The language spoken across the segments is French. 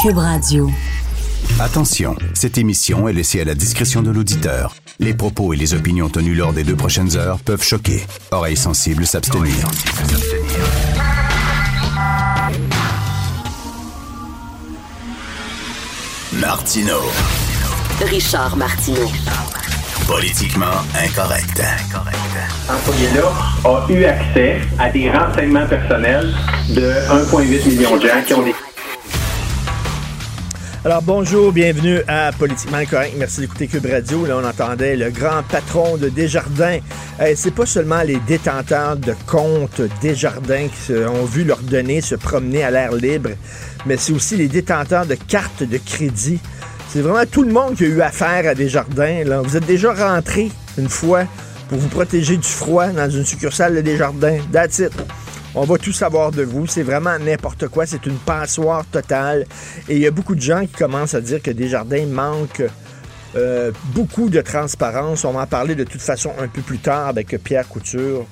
Cube Radio. Attention, cette émission est laissée à la discrétion de l'auditeur. Les propos et les opinions tenues lors des deux prochaines heures peuvent choquer. Oreilles sensibles s'abstenir. Martino. Richard Martineau. Politiquement incorrect. employé-là a eu accès à des renseignements personnels de 1,8 million de gens qui ont des Alors bonjour, bienvenue à Politiquement Correct. Merci d'écouter Cube Radio. Là, on entendait le grand patron de Desjardins. Euh, c'est pas seulement les détenteurs de comptes Desjardins qui ont vu leurs données se promener à l'air libre, mais c'est aussi les détenteurs de cartes de crédit. C'est vraiment tout le monde qui a eu affaire à Desjardins. Là. Vous êtes déjà rentré une fois pour vous protéger du froid dans une succursale de Desjardins. That's it. On va tout savoir de vous. C'est vraiment n'importe quoi. C'est une passoire totale. Et il y a beaucoup de gens qui commencent à dire que Desjardins manque euh, beaucoup de transparence. On va en parler de toute façon un peu plus tard avec Pierre Couture.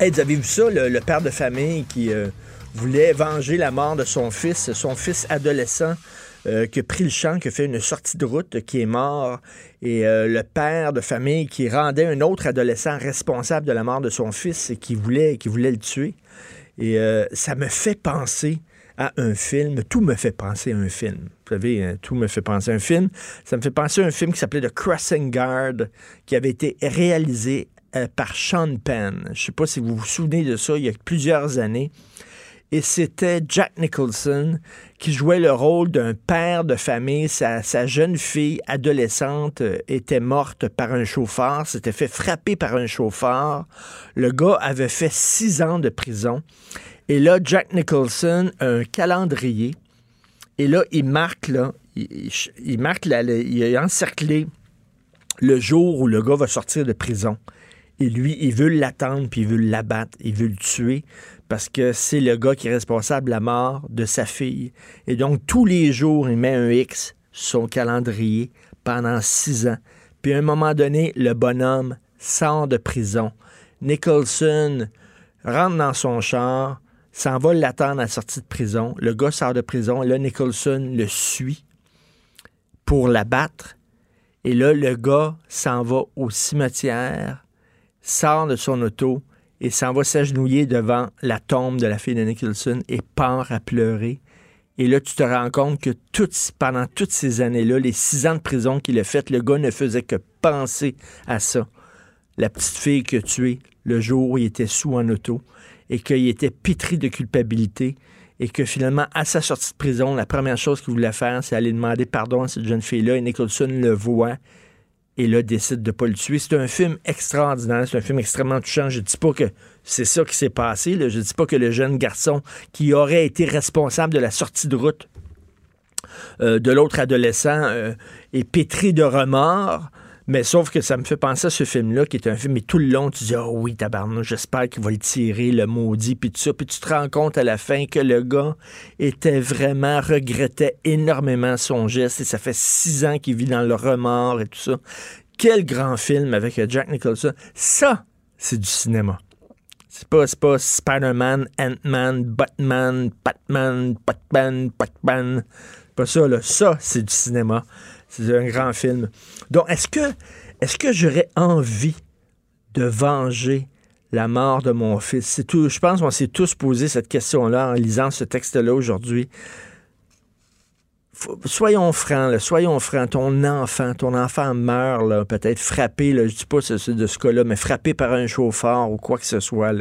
Hey, vous avez vu ça, le, père de famille qui euh, voulait venger la mort de son fils, son fils adolescent euh, qui le champ, qui a fait une sortie de route, qui est mort, et euh, le père de famille qui rendait un autre adolescent responsable de la mort de son fils et qui voulait, qui voulait le tuer. Et euh, ça me fait penser à un film. Tout me fait penser à un film. Vous savez, hein, tout me fait penser à un film. Ça me fait penser à un film qui s'appelait The Crossing Guard, qui avait été réalisé euh, par Sean Penn. Je ne sais pas si vous vous souvenez de ça, il y a plusieurs années. Et c'était Jack Nicholson qui jouait le rôle d'un père de famille. Sa, jeune fille adolescente euh, était morte par un chauffeur, s'était fait frapper par un chauffeur. Le gars avait fait six ans de prison. Et là, Jack Nicholson a un calendrier. Et là, il marque, là, il, marque, la- il a encerclé le jour où le gars va sortir de prison. Et lui, il veut l'attendre, puis il veut l'abattre, il veut le tuer, parce que c'est le gars qui est responsable de la mort de sa fille. Et donc, tous les jours, il met un X sur son calendrier pendant six ans. Puis à un moment donné, le bonhomme sort de prison. Nicholson rentre dans son char, s'en va l'attendre à la sortie de prison. Le gars sort de prison, là, Nicholson le suit pour l'abattre. Et là, le gars s'en va au cimetière, sort de son auto et s'en va s'agenouiller devant la tombe de la fille de Nicholson et part à pleurer. Et là, tu te rends compte que pendant toutes ces années-là, les six ans de prison qu'il a fait, le gars ne faisait que penser à ça. La petite fille qu'il a tuée le jour où il était sous en auto et qu'il était pétri de culpabilité et que finalement, à sa sortie de prison, la première chose qu'il voulait faire, c'est aller demander pardon à cette jeune fille-là et Nicholson le voit et là décide de ne pas le tuer. C'est un film extraordinaire, c'est un film extrêmement touchant. Je ne dis pas que c'est ça qui s'est passé, là. je ne dis pas que le jeune garçon qui aurait été responsable de la sortie de route euh, de l'autre adolescent euh, est pétri de remords. Mais sauf que ça me fait penser à ce film-là, qui est un film, et tout le long, tu dis, oh oui, tabarnouche, j'espère qu'il va le tirer, le maudit, puis tout ça. Puis tu te rends compte à la fin que le gars était vraiment, regrettait énormément son geste, et ça fait six ans qu'il vit dans le remords et tout ça. Quel grand film avec Jack Nicholson. Ça, c'est du cinéma. C'est pas, pas Spider-Man, Ant-Man, Batman, Batman, Batman, Batman. C'est pas ça, là. Ça, c'est du cinéma. C'est un grand film. Donc, est-ce que, est-ce que j'aurais envie de venger la mort de mon fils? Tout. Je pense qu'on s'est tous posé cette question-là en lisant ce texte-là aujourd'hui. Soyons francs, soyons francs. Ton enfant, ton enfant meurt, peut-être frappé, je dis pas de ce cas-là, mais frappé par un chauffeur ou quoi que ce soit.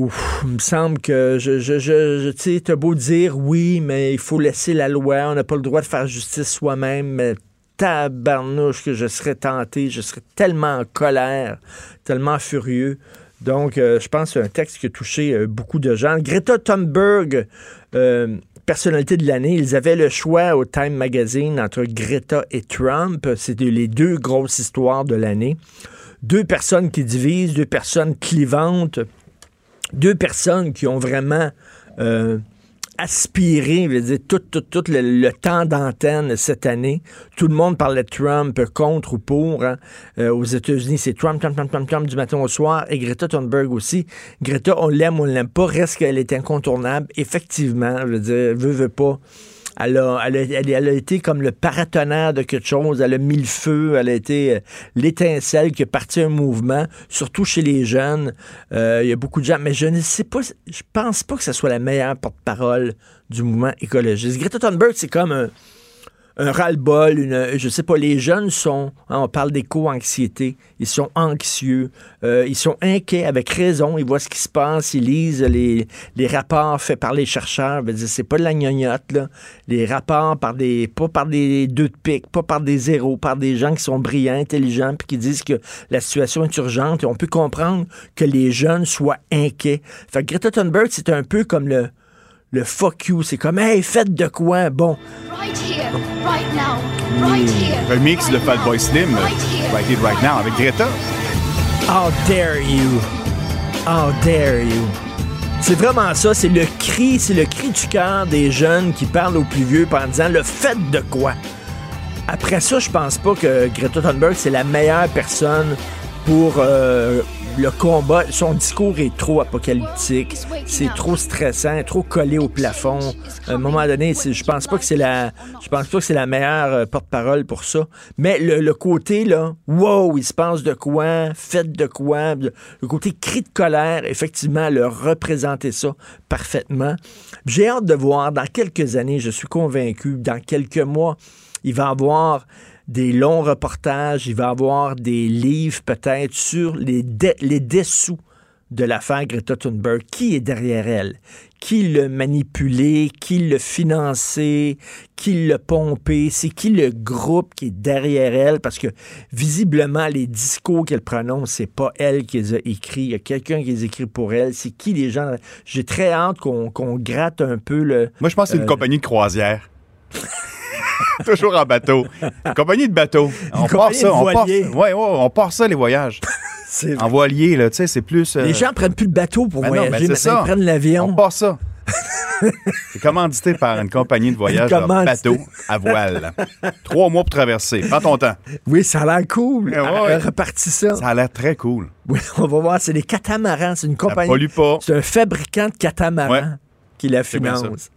Ouf, il me semble que je, je, beau dire oui, mais il faut laisser la loi, on n'a pas le droit de faire justice soi-même, mais tabarnouche que je serais tenté, je serais tellement en colère, tellement furieux. Donc, euh, je pense que c'est un texte qui a touché euh, beaucoup de gens. Greta Thunberg, euh, personnalité de l'année, ils avaient le choix au Time Magazine entre Greta et Trump. C'était les deux grosses histoires de l'année. Deux personnes qui divisent, deux personnes clivantes, deux personnes qui ont vraiment euh, aspiré, je veux dire, tout, tout, tout le, temps d'antenne cette année. Tout le monde parlait de Trump contre ou pour. Hein. Euh, aux États-Unis, c'est Trump, Trump, Trump, Trump, Trump du matin au soir. Et Greta Thunberg aussi. Greta, on l'aime, on l'aime pas. Reste qu'elle est incontournable. Effectivement, je veux dire, veut, veut pas. Elle a, été comme le paratonnerre de quelque chose. Elle a mis le feu. Elle a été euh, l'étincelle qui a parti un mouvement, surtout chez les jeunes. Euh, il y a beaucoup de gens, mais je ne sais pas, je pense pas que ce soit la meilleure porte-parole du mouvement écologiste. Greta Thunberg, c'est comme un un ras-le-bol, une, je sais pas, les jeunes sont, hein, on parle d'éco-anxiété, ils sont anxieux, euh, ils sont inquiets avec raison, ils voient ce qui se passe, ils lisent les, rapports faits par les chercheurs, c'est pas de la gnognotte, là. les rapports par des, pas par des deux de pique, pas par des zéros, par des gens qui sont brillants, intelligents, puis qui disent que la situation est urgente, et on peut comprendre que les jeunes soient inquiets. Fait que Greta Thunberg, c'est un peu comme le, le fuck you, c'est comme, hey, faites de quoi? Bon. Right here, right now, right here. Remix de Fatboy Slim, right here, right now, avec Greta. How dare you? How dare you? C'est vraiment ça, c'est le cri, c'est le cri du cœur des jeunes qui parlent aux plus vieux en disant le fait de quoi? Après ça, je pense pas que Greta Thunberg, c'est la meilleure personne pour euh, le combat, son discours est trop apocalyptique, c'est trop stressant, trop collé au plafond. À un moment donné, je pense pas que c'est la, je pense pas que c'est la meilleure euh, porte-parole pour ça. Mais le, côté là, wow, il se passe de quoi, faites de quoi, le côté cri de colère, effectivement, le représenter ça parfaitement. J'ai hâte de voir dans quelques années, je suis convaincu, dans quelques mois, il va avoir des longs reportages, il va y avoir des livres peut-être sur les, les dessous de l'affaire Greta Thunberg. Qui est derrière elle? Qui l'a manipulé? Qui l'a financé? Qui l'a pompé? C'est qui le groupe qui est derrière elle? Parce que visiblement, les discours qu'elle prononce, c'est pas elle qui les a écrits. Il y a quelqu'un qui les écrit pour elle. C'est qui les gens? J'ai très hâte qu'on gratte un peu le. Moi, je pense que c'est une euh, compagnie de croisière. Toujours en bateau. compagnie de bateau. On part ça. On part, ouais, ouais, on part ça, les voyages. en voilier, là, tu sais, c'est plus. Euh, les gens prennent plus le bateau pour ben voyager, mais ils prennent l'avion. On part ça. c'est commandité par une compagnie de voyage de bateau à voile. Trois mois pour traverser. Prends ton temps. Oui, ça a l'air cool. Ouais, Repartis ça. Ça a l'air très cool. Oui, on va voir. C'est des catamarans. C'est une compagnie. Ça pollue pas. C'est un fabricant de catamarans qui la finance.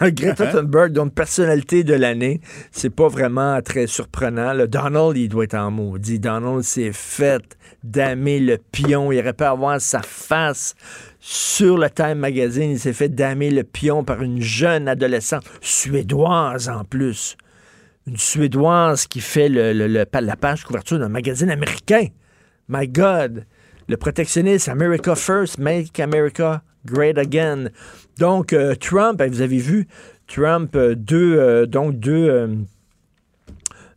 Greta Thunberg, donc personnalité de l'année, c'est pas vraiment très surprenant. Le Donald, il doit être en maudit. Donald s'est fait damer le pion. Il aurait pu avoir sa face sur le Time Magazine. Il s'est fait damer le pion par une jeune adolescente, suédoise en plus. Une Suédoise qui fait le, la page couverture d'un magazine américain. My God! Le protectionnisme, America First, Make America Great Again. Donc, euh, Trump, ben, vous avez vu, Trump, euh, deux, euh, donc deux,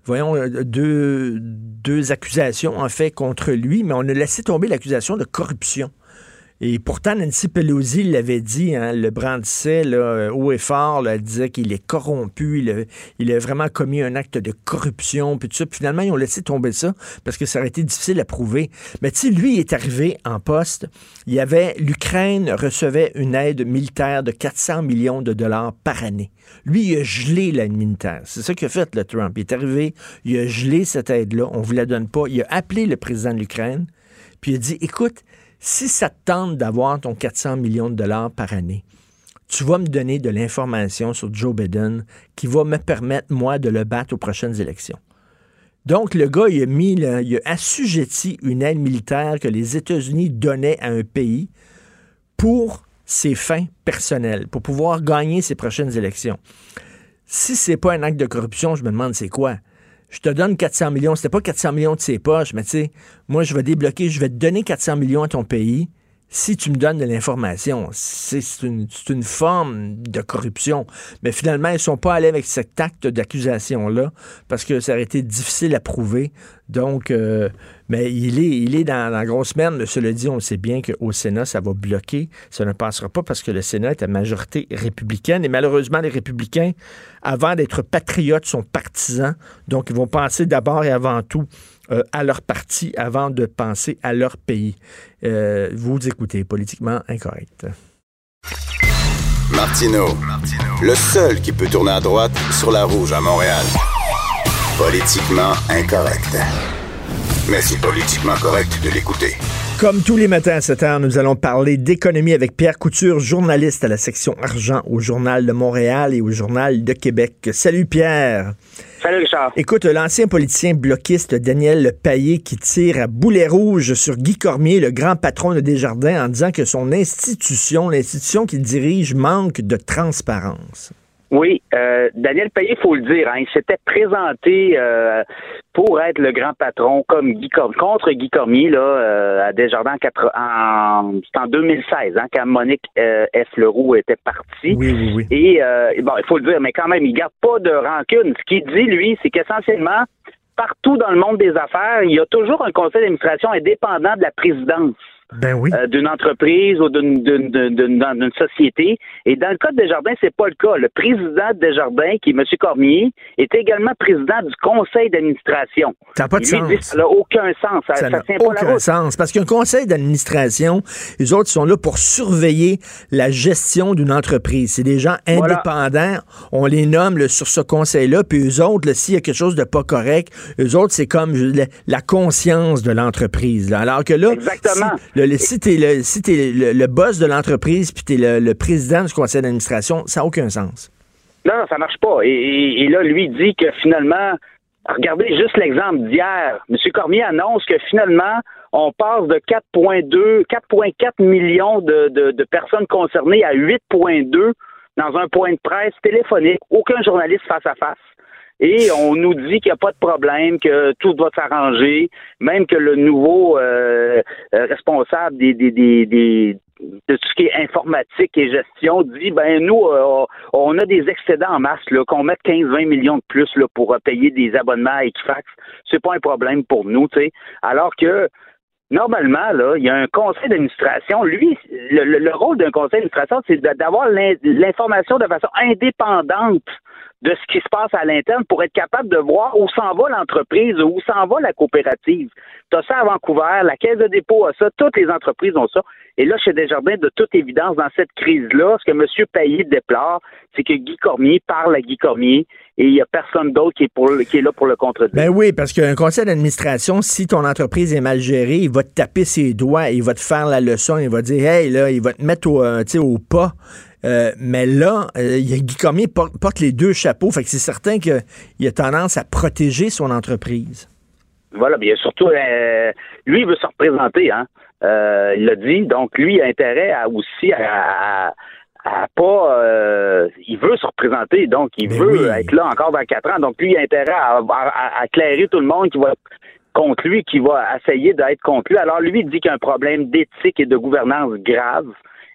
voyons, deux, deux accusations en fait contre lui, mais on a laissé tomber l'accusation de corruption. Et pourtant, Nancy Pelosi l'avait dit, hein, le brandissait là, haut et fort, elle disait qu'il est corrompu, il a, vraiment commis un acte de corruption, puis tout ça. Puis finalement, ils ont laissé tomber ça parce que ça aurait été difficile à prouver. Mais tu sais, lui, est arrivé en poste. Il y avait, l'Ukraine recevait une aide militaire de 400 millions de dollars par année. Lui, il a gelé l'aide militaire. C'est ça qu'il a fait, le Trump. Il est arrivé, il a gelé cette aide-là. On ne vous la donne pas. Il a appelé le président de l'Ukraine, puis il a dit, écoute, si ça te tente d'avoir ton 400 millions de dollars par année, tu vas me donner de l'information sur Joe Biden qui va me permettre, moi, de le battre aux prochaines élections. Donc, le gars, il a mis, il a assujetti une aide militaire que les États-Unis donnaient à un pays pour ses fins personnelles, pour pouvoir gagner ses prochaines élections. Si c'est pas un acte de corruption, je me demande c'est quoi je te donne 400 millions. C'était pas 400 millions de ses poches, mais tu sais, moi, je vais débloquer, je vais te donner 400 millions à ton pays si tu me donnes de l'information. C'est une, forme de corruption. Mais finalement, ils ne sont pas allés avec cet acte d'accusation-là parce que ça aurait été difficile à prouver. Donc, euh, mais il est, il est dans, la grosse merde. Cela dit, on sait bien qu'au Sénat, ça va bloquer. Ça ne passera pas parce que le Sénat est à majorité républicaine. Et malheureusement, les républicains, avant d'être patriotes, sont partisans. Donc, ils vont penser d'abord et avant tout euh, à leur parti avant de penser à leur pays. Euh, vous écoutez Politiquement Incorrect. Martineau, le seul qui peut tourner à droite sur la rouge à Montréal. Politiquement incorrect. Mais c'est politiquement correct de l'écouter. Comme tous les matins à 7 heure, nous allons parler d'économie avec Pierre Couture, journaliste à la section argent au Journal de Montréal et au Journal de Québec. Salut Pierre. Salut Richard. Écoute, l'ancien politicien bloquiste Daniel Payet qui tire à boulet rouge sur Guy Cormier, le grand patron de Desjardins, en disant que son institution, l'institution qu'il dirige, manque de transparence. Oui, euh, Daniel Payet, faut le dire, hein, il s'était présenté euh, pour être le grand patron comme Guy contre Guy Cormier là, euh, à Desjardins en, en 2016, hein, quand Monique euh, F. Leroux était partie. Oui, oui, oui. Et bon, il faut le dire, mais quand même, il garde pas de rancune. Ce qu'il dit, lui, c'est qu'essentiellement, partout dans le monde des affaires, il y a toujours un conseil d'administration indépendant de la présidence. Ben oui. Euh, d'une entreprise ou d'une société. Et dans le cas de Desjardins, c'est pas le cas. Le président de Desjardins, qui est M. Cormier, est également président du conseil d'administration. Ça n'a pas de sens. ça n'a aucun sens. Ça n'a aucun sens. Parce qu'un conseil d'administration, les autres sont là pour surveiller la gestion d'une entreprise. C'est des gens indépendants. On les nomme sur ce conseil-là. Puis eux autres, s'il y a quelque chose de pas correct, eux autres, c'est comme la, conscience de l'entreprise. Alors que là, Exactement si tu es, le, boss de l'entreprise puis tu es le, président du conseil d'administration, ça n'a aucun sens. Non, non, ça marche pas. Et, là, lui dit que finalement, regardez juste l'exemple d'hier. M. Cormier annonce que finalement, on passe de 4,2, 4,4 millions de, de, personnes concernées à 8,2 dans un point de presse téléphonique. Aucun journaliste face à face et on nous dit qu'il n'y a pas de problème, que tout doit s'arranger, même que le nouveau euh, euh, responsable des, des, des, des de tout ce qui est informatique et gestion dit ben nous euh, on a des excédents en masse qu'on mette 15-20 millions de plus là pour payer des abonnements à Equifax. C'est pas un problème pour nous tu sais. Alors que normalement là il y a un conseil d'administration. Lui le rôle d'un conseil d'administration c'est d'avoir l'information de façon indépendante de ce qui se passe à l'interne pour être capable de voir où s'en va l'entreprise, où s'en va la coopérative. Tu as ça à Vancouver, la Caisse de dépôt a ça, toutes les entreprises ont ça. Et là, chez Desjardins, de toute évidence, dans cette crise-là, ce que M. Payet déplore, c'est que Guy Cormier parle à Guy Cormier et il n'y a personne d'autre qui, est là pour le contredire. Ben oui, parce qu'un conseil d'administration, si ton entreprise est mal gérée, il va te taper ses doigts, il va te faire la leçon, il va dire, hey, là, il va te mettre au, euh, au pas. Euh, mais là, euh, Guy Cormier porte, les deux chapeaux, fait que c'est certain qu'il a tendance à protéger son entreprise. Voilà, bien surtout, euh, lui, il veut se représenter, hein. il l'a dit, donc lui, il a intérêt à aussi à, pas il veut se représenter, donc il ben veut être là encore dans quatre ans. Donc lui, il a intérêt à, à, éclairer tout le monde qui va être contre lui, qui va essayer d'être contre lui. Alors lui, il dit qu'il y a un problème d'éthique et de gouvernance grave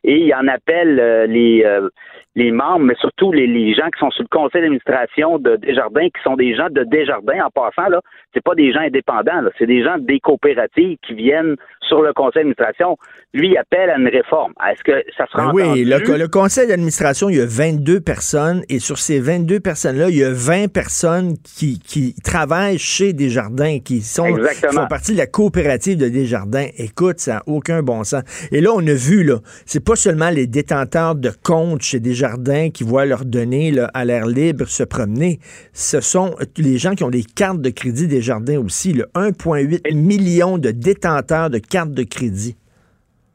et il en appelle euh, les, euh, les membres, mais surtout les, les, gens qui sont sur le conseil d'administration de Desjardins, qui sont des gens de Desjardins en passant, là, c'est pas des gens indépendants, c'est des gens des coopératives qui viennent sur le conseil d'administration. Lui, appelle à une réforme. Est-ce que ça sera ben Oui, le, le, conseil d'administration, il y a 22 personnes, et sur ces 22 personnes-là, il y a 20 personnes qui, qui travaillent chez Desjardins, qui sont qui font partie de la coopérative de Desjardins. Écoute, ça n'a aucun bon sens. Et là, on a vu, là, c'est pas seulement les détenteurs de comptes chez Desjardins qui voient leurs données là, à l'air libre se promener, ce sont les gens qui ont des cartes de crédit Desjardins aussi, 1,8 million de détenteurs de cartes de crédit?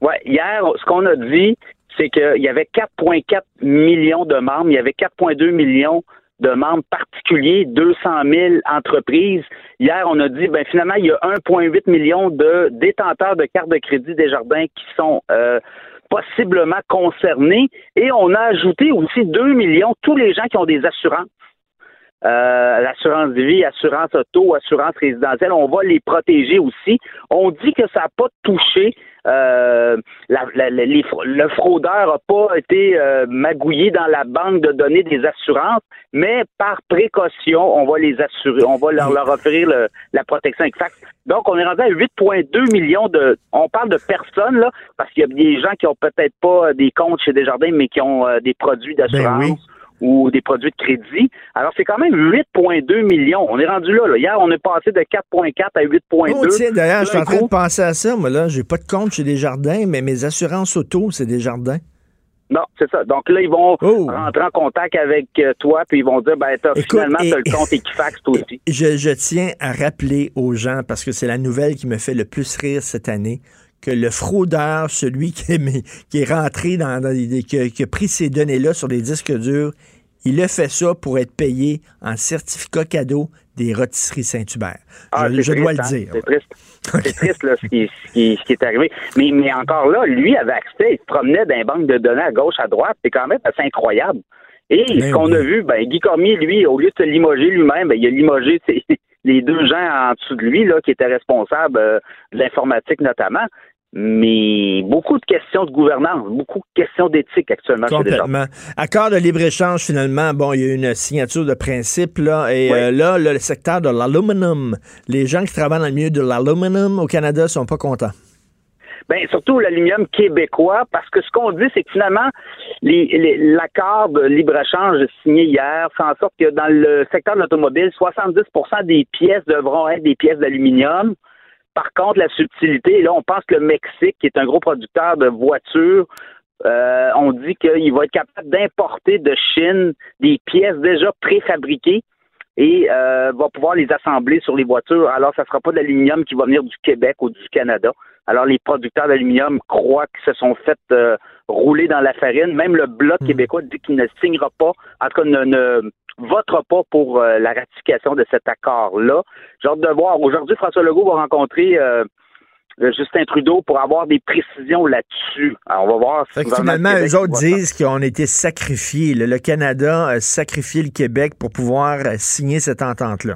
Oui, hier, ce qu'on a dit, c'est qu'il y avait 4,4 millions de membres, il y avait 4,2 millions de membres particuliers, 200 000 entreprises. Hier, on a dit, ben finalement, il y a 1,8 million de détenteurs de cartes de crédit Desjardins qui sont euh, possiblement concernés. Et on a ajouté aussi 2 millions tous les gens qui ont des assurances. Euh, l'assurance de vie, assurance auto, assurance résidentielle, on va les protéger aussi. On dit que ça n'a pas touché euh, le fraudeur n'a pas été euh, magouillé dans la banque de données des assurances, mais par précaution, on va les assurer, on va leur, leur offrir la protection exacte. Donc, on est rendu à 8,2 millions de. On parle de personnes là, parce qu'il y a des gens qui ont peut-être pas des comptes chez Desjardins, mais qui ont euh, des produits ben d'assurance ou des produits de crédit. Alors, c'est quand même 8,2 millions. On est rendu là, Hier, on est passé de 4,4 à 8,2. Oh, tiens, d'ailleurs, je suis en train de penser à ça. Moi, là, j'ai pas de compte chez Desjardins, mais mes assurances auto, c'est Desjardins. Non, c'est ça. Donc là, ils vont oh. rentrer en contact avec euh, toi, puis ils vont dire, ben, finalement, tu as le compte Equifax, toi aussi. Je, je tiens à rappeler aux gens, parce que c'est la nouvelle qui me fait le plus rire cette année, que le fraudeur, celui qui est, qui est rentré dans, qui, a, pris ces données-là sur des disques durs, il a fait ça pour être payé en certificat cadeau des rôtisseries Saint-Hubert. Ah, je, dois le hein? dire. C'est triste. C'est triste là, ce, qui, est arrivé. Mais, mais encore là, lui avait accès, il se promenait dans banque de données à gauche, à droite. C'est quand même assez incroyable. Et ce ben qu'on a vu, ben, Guy Cormier, lui, au lieu de se limoger lui-même, ben, il a limogé les deux gens en dessous de lui là, qui étaient responsables euh, de l'informatique notamment mais beaucoup de questions de gouvernance, beaucoup de questions d'éthique actuellement. Complètement. Accord de libre-échange, finalement, bon, il y a une signature de principe, là, et euh, là, le secteur de l'aluminium, les gens qui travaillent dans le milieu de l'aluminium au Canada sont pas contents. Bien, surtout l'aluminium québécois, parce que ce qu'on dit, c'est que finalement, l'accord de libre-échange signé hier fait en sorte que dans le secteur de l'automobile, 70% des pièces devront être des pièces d'aluminium. Par contre, la subtilité, là, on pense que le Mexique, qui est un gros producteur de voitures, euh, on dit qu'il va être capable d'importer de Chine des pièces déjà préfabriquées et euh, va pouvoir les assembler sur les voitures. Alors, ça ne sera pas d'aluminium qui va venir du Québec ou du Canada. Alors, les producteurs d'aluminium croient qu'ils se sont fait euh, rouler dans la farine. Même le Bloc hmm. québécois dit qu'il ne signera pas, en tout cas ne, ne votera pas pour euh, la ratification de cet accord-là. J'ai hâte de voir. Aujourd'hui, François Legault va rencontrer euh, Justin Trudeau pour avoir des précisions là-dessus. on va voir si finalement, eux autres disent qu'on a été sacrifiés. Le, Canada a sacrifié le Québec pour pouvoir euh, signer cette entente-là.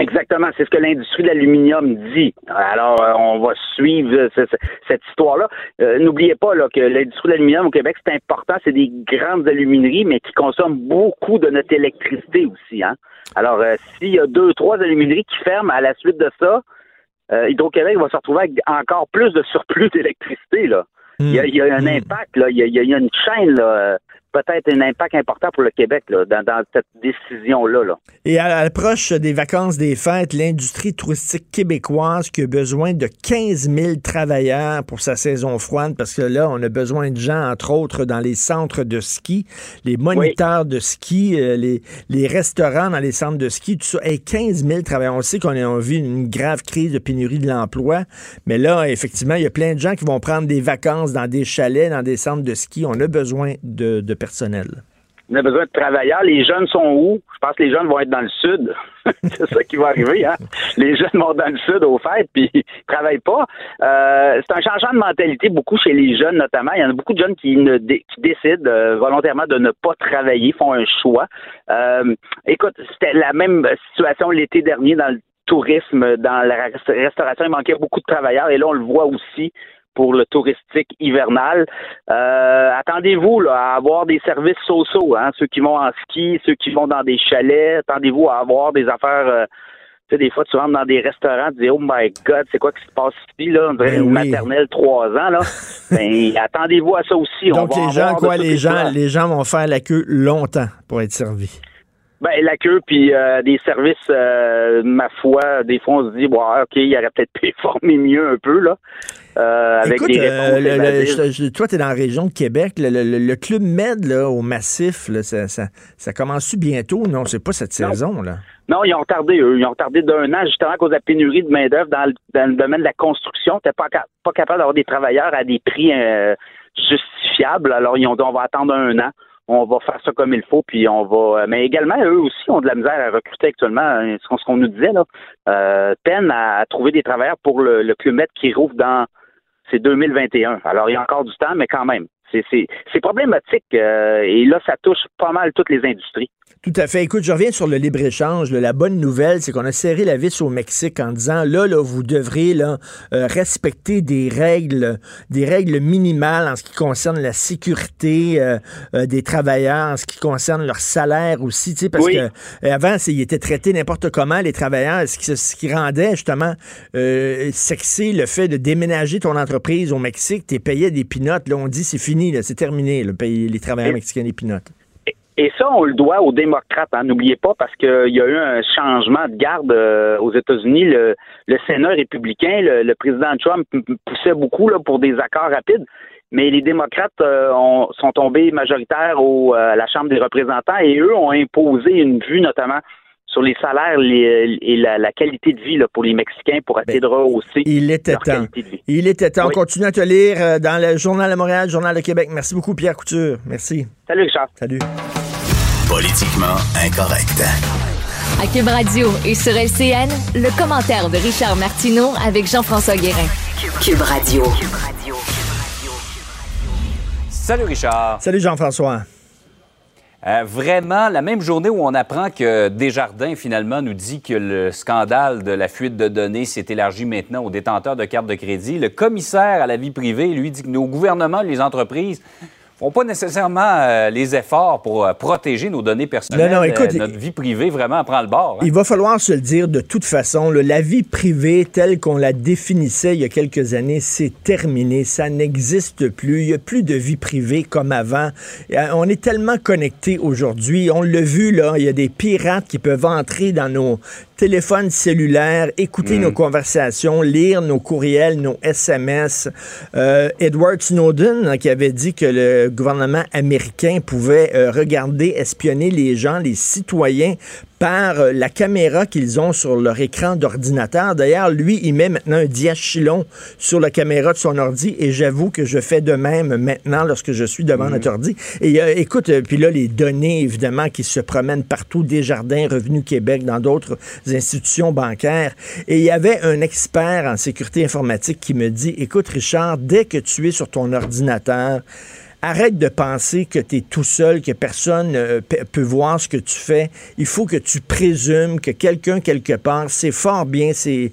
Exactement, c'est ce que l'industrie de l'aluminium dit. Alors, euh, on va suivre cette histoire-là. Euh, n'oubliez pas là, que l'industrie de l'aluminium au Québec, c'est important, c'est des grandes alumineries, mais qui consomment beaucoup de notre électricité aussi. Hein? Alors, euh, s'il y a deux, trois alumineries qui ferment à la suite de ça, Hydro-Québec va se retrouver avec encore plus de surplus d'électricité. Là. Il, y a, un hmm. impact, là. Il, y a, une chaîne là, peut-être un impact important pour le Québec dans, cette décision-là. Et à l'approche des vacances des fêtes, l'industrie touristique québécoise qui a besoin de 15 000 travailleurs pour sa saison froide, parce que là, on a besoin de gens, entre autres, dans les centres de ski, les moniteurs de ski, euh, les, les restaurants dans les centres de ski, tout ça. Et 15 000 travailleurs. On sait qu'on a vu une grave crise de pénurie de l'emploi, mais là, effectivement, il y a plein de gens qui vont prendre des vacances dans des chalets, dans des centres de ski. On a besoin de, de on a besoin de travailleurs. Les jeunes sont où? Je pense que les jeunes vont être dans le sud. c'est ça qui va arriver. Hein? Les jeunes vont dans le sud au fait, puis ils travaillent pas. Euh, c'est un changement de mentalité beaucoup chez les jeunes notamment. Il y en a beaucoup de jeunes qui, décident euh, volontairement de ne pas travailler, font un choix. Euh, écoute, c'était la même situation l'été dernier dans le tourisme, dans la restauration. Il manquait beaucoup de travailleurs et là, on le voit aussi pour le touristique hivernal. Euh, attendez-vous à avoir des services sociaux, hein, ceux qui vont en ski, ceux qui vont dans des chalets. Attendez-vous à avoir des affaires. Euh, tu sais, des fois, tu rentres dans des restaurants, tu dis, oh my God, c'est quoi qui se passe ici, là? On dirait ben maternelle trois ans, là. ben, attendez-vous à ça aussi. Donc, les gens, quoi, les gens, les gens vont faire la queue longtemps pour être servis. Ben, la queue, puis euh, des services, euh, ma foi, des fois, on se dit, bon, OK, il aurait peut-être pu former mieux un peu, là. Euh, avec Écoute, des réponses toi, tu es dans la région de Québec. Le, Club Med là, au Massif, là, ça, ça, ça commence bientôt? Non, c'est pas cette saison. là. Non, ils ont tardé, eux. Ils ont tardé d'un an, justement, à cause de la pénurie de main-d'œuvre dans, le domaine de la construction. Tu pas, pas capable d'avoir des travailleurs à des prix justifiables. Alors, ils ont dit, on va attendre un an on va faire ça comme il faut, puis on va. Euh, mais également, eux aussi ont de la misère à recruter actuellement. Hein, ce qu'on nous disait là, euh, peine à, trouver des travailleurs pour le, le qui rouvre dans c'est 2021. Alors il y a encore du temps, mais quand même, c'est problématique. Euh, et là, ça touche pas mal toutes les industries. Tout à fait. Écoute, je reviens sur le libre-échange. La bonne nouvelle, c'est qu'on a serré la vis au Mexique en disant là, là, vous devrez là, euh, respecter des règles, des règles minimales en ce qui concerne la sécurité euh, euh, des travailleurs, en ce qui concerne leur salaire aussi, tu sais, parce que avant, ils étaient traités n'importe comment, les travailleurs, ce qui, ce qui rendait justement sexy le fait de déménager ton entreprise au Mexique, t'es payé des pinottes. Là, on dit c'est fini, c'est terminé, le pays, les travailleurs mexicains des pinottes. Et ça, on le doit aux démocrates. Hein. N'oubliez pas, parce qu'il y a eu un changement de garde euh, aux États-Unis. Le, Sénat républicain, le, président Trump poussait beaucoup là, pour des accords rapides. mais les démocrates sont tombés majoritaires au, à la Chambre des représentants et eux ont imposé une vue notamment sur les salaires et la, qualité de vie pour les Mexicains pour essayer de rehausser il était leur temps. qualité de vie. Il était temps. On continue à te lire euh, dans le Journal de Montréal, Journal de Québec. Merci beaucoup, Pierre Couture. Merci. Salut, Richard. Salut. Politiquement incorrect. À Cube Radio et sur LCN, le commentaire de Richard Martineau avec Jean-François Guérin. Cube Radio. Salut, Richard. Salut, Jean-François. Euh, vraiment, la même journée où on apprend que Desjardins, finalement, nous dit que le scandale de la fuite de données s'est élargi maintenant aux détenteurs de cartes de crédit, le commissaire à la vie privée, lui, dit que nos gouvernements, les entreprises, font pas nécessairement euh, les efforts pour euh, protéger nos données personnelles. Non, non, écoute, euh, notre vie privée vraiment prend le bord. Hein. Il va falloir se le dire de toute façon. la vie privée telle qu'on la définissait il y a quelques années, c'est terminé. Ça n'existe plus. Il n'y a plus de vie privée comme avant. On est tellement connectés aujourd'hui. On l'a vu, là, il y a des pirates qui peuvent entrer dans nos téléphone cellulaire, écouter nos mm. conversations, lire nos courriels, nos SMS. Euh, Edward Snowden, hein, qui avait dit que le gouvernement américain pouvait euh, regarder, espionner les gens, les citoyens par euh, la caméra qu'ils ont sur leur écran d'ordinateur. D'ailleurs, lui, il met maintenant un diachylon sur la caméra de son ordi et j'avoue que je fais de même maintenant lorsque je suis devant notre ordi. Et euh, écoute, euh, puis là, les données, évidemment, qui se promènent partout, des jardins, Revenu Québec, dans d'autres institutions bancaires. Et il y avait un expert en sécurité informatique qui me dit, écoute, Richard, dès que tu es sur ton ordinateur, arrête de penser que tu es tout seul, que personne euh, peut voir ce que tu fais. Il faut que tu présumes que quelqu'un quelque part sait fort bien c'est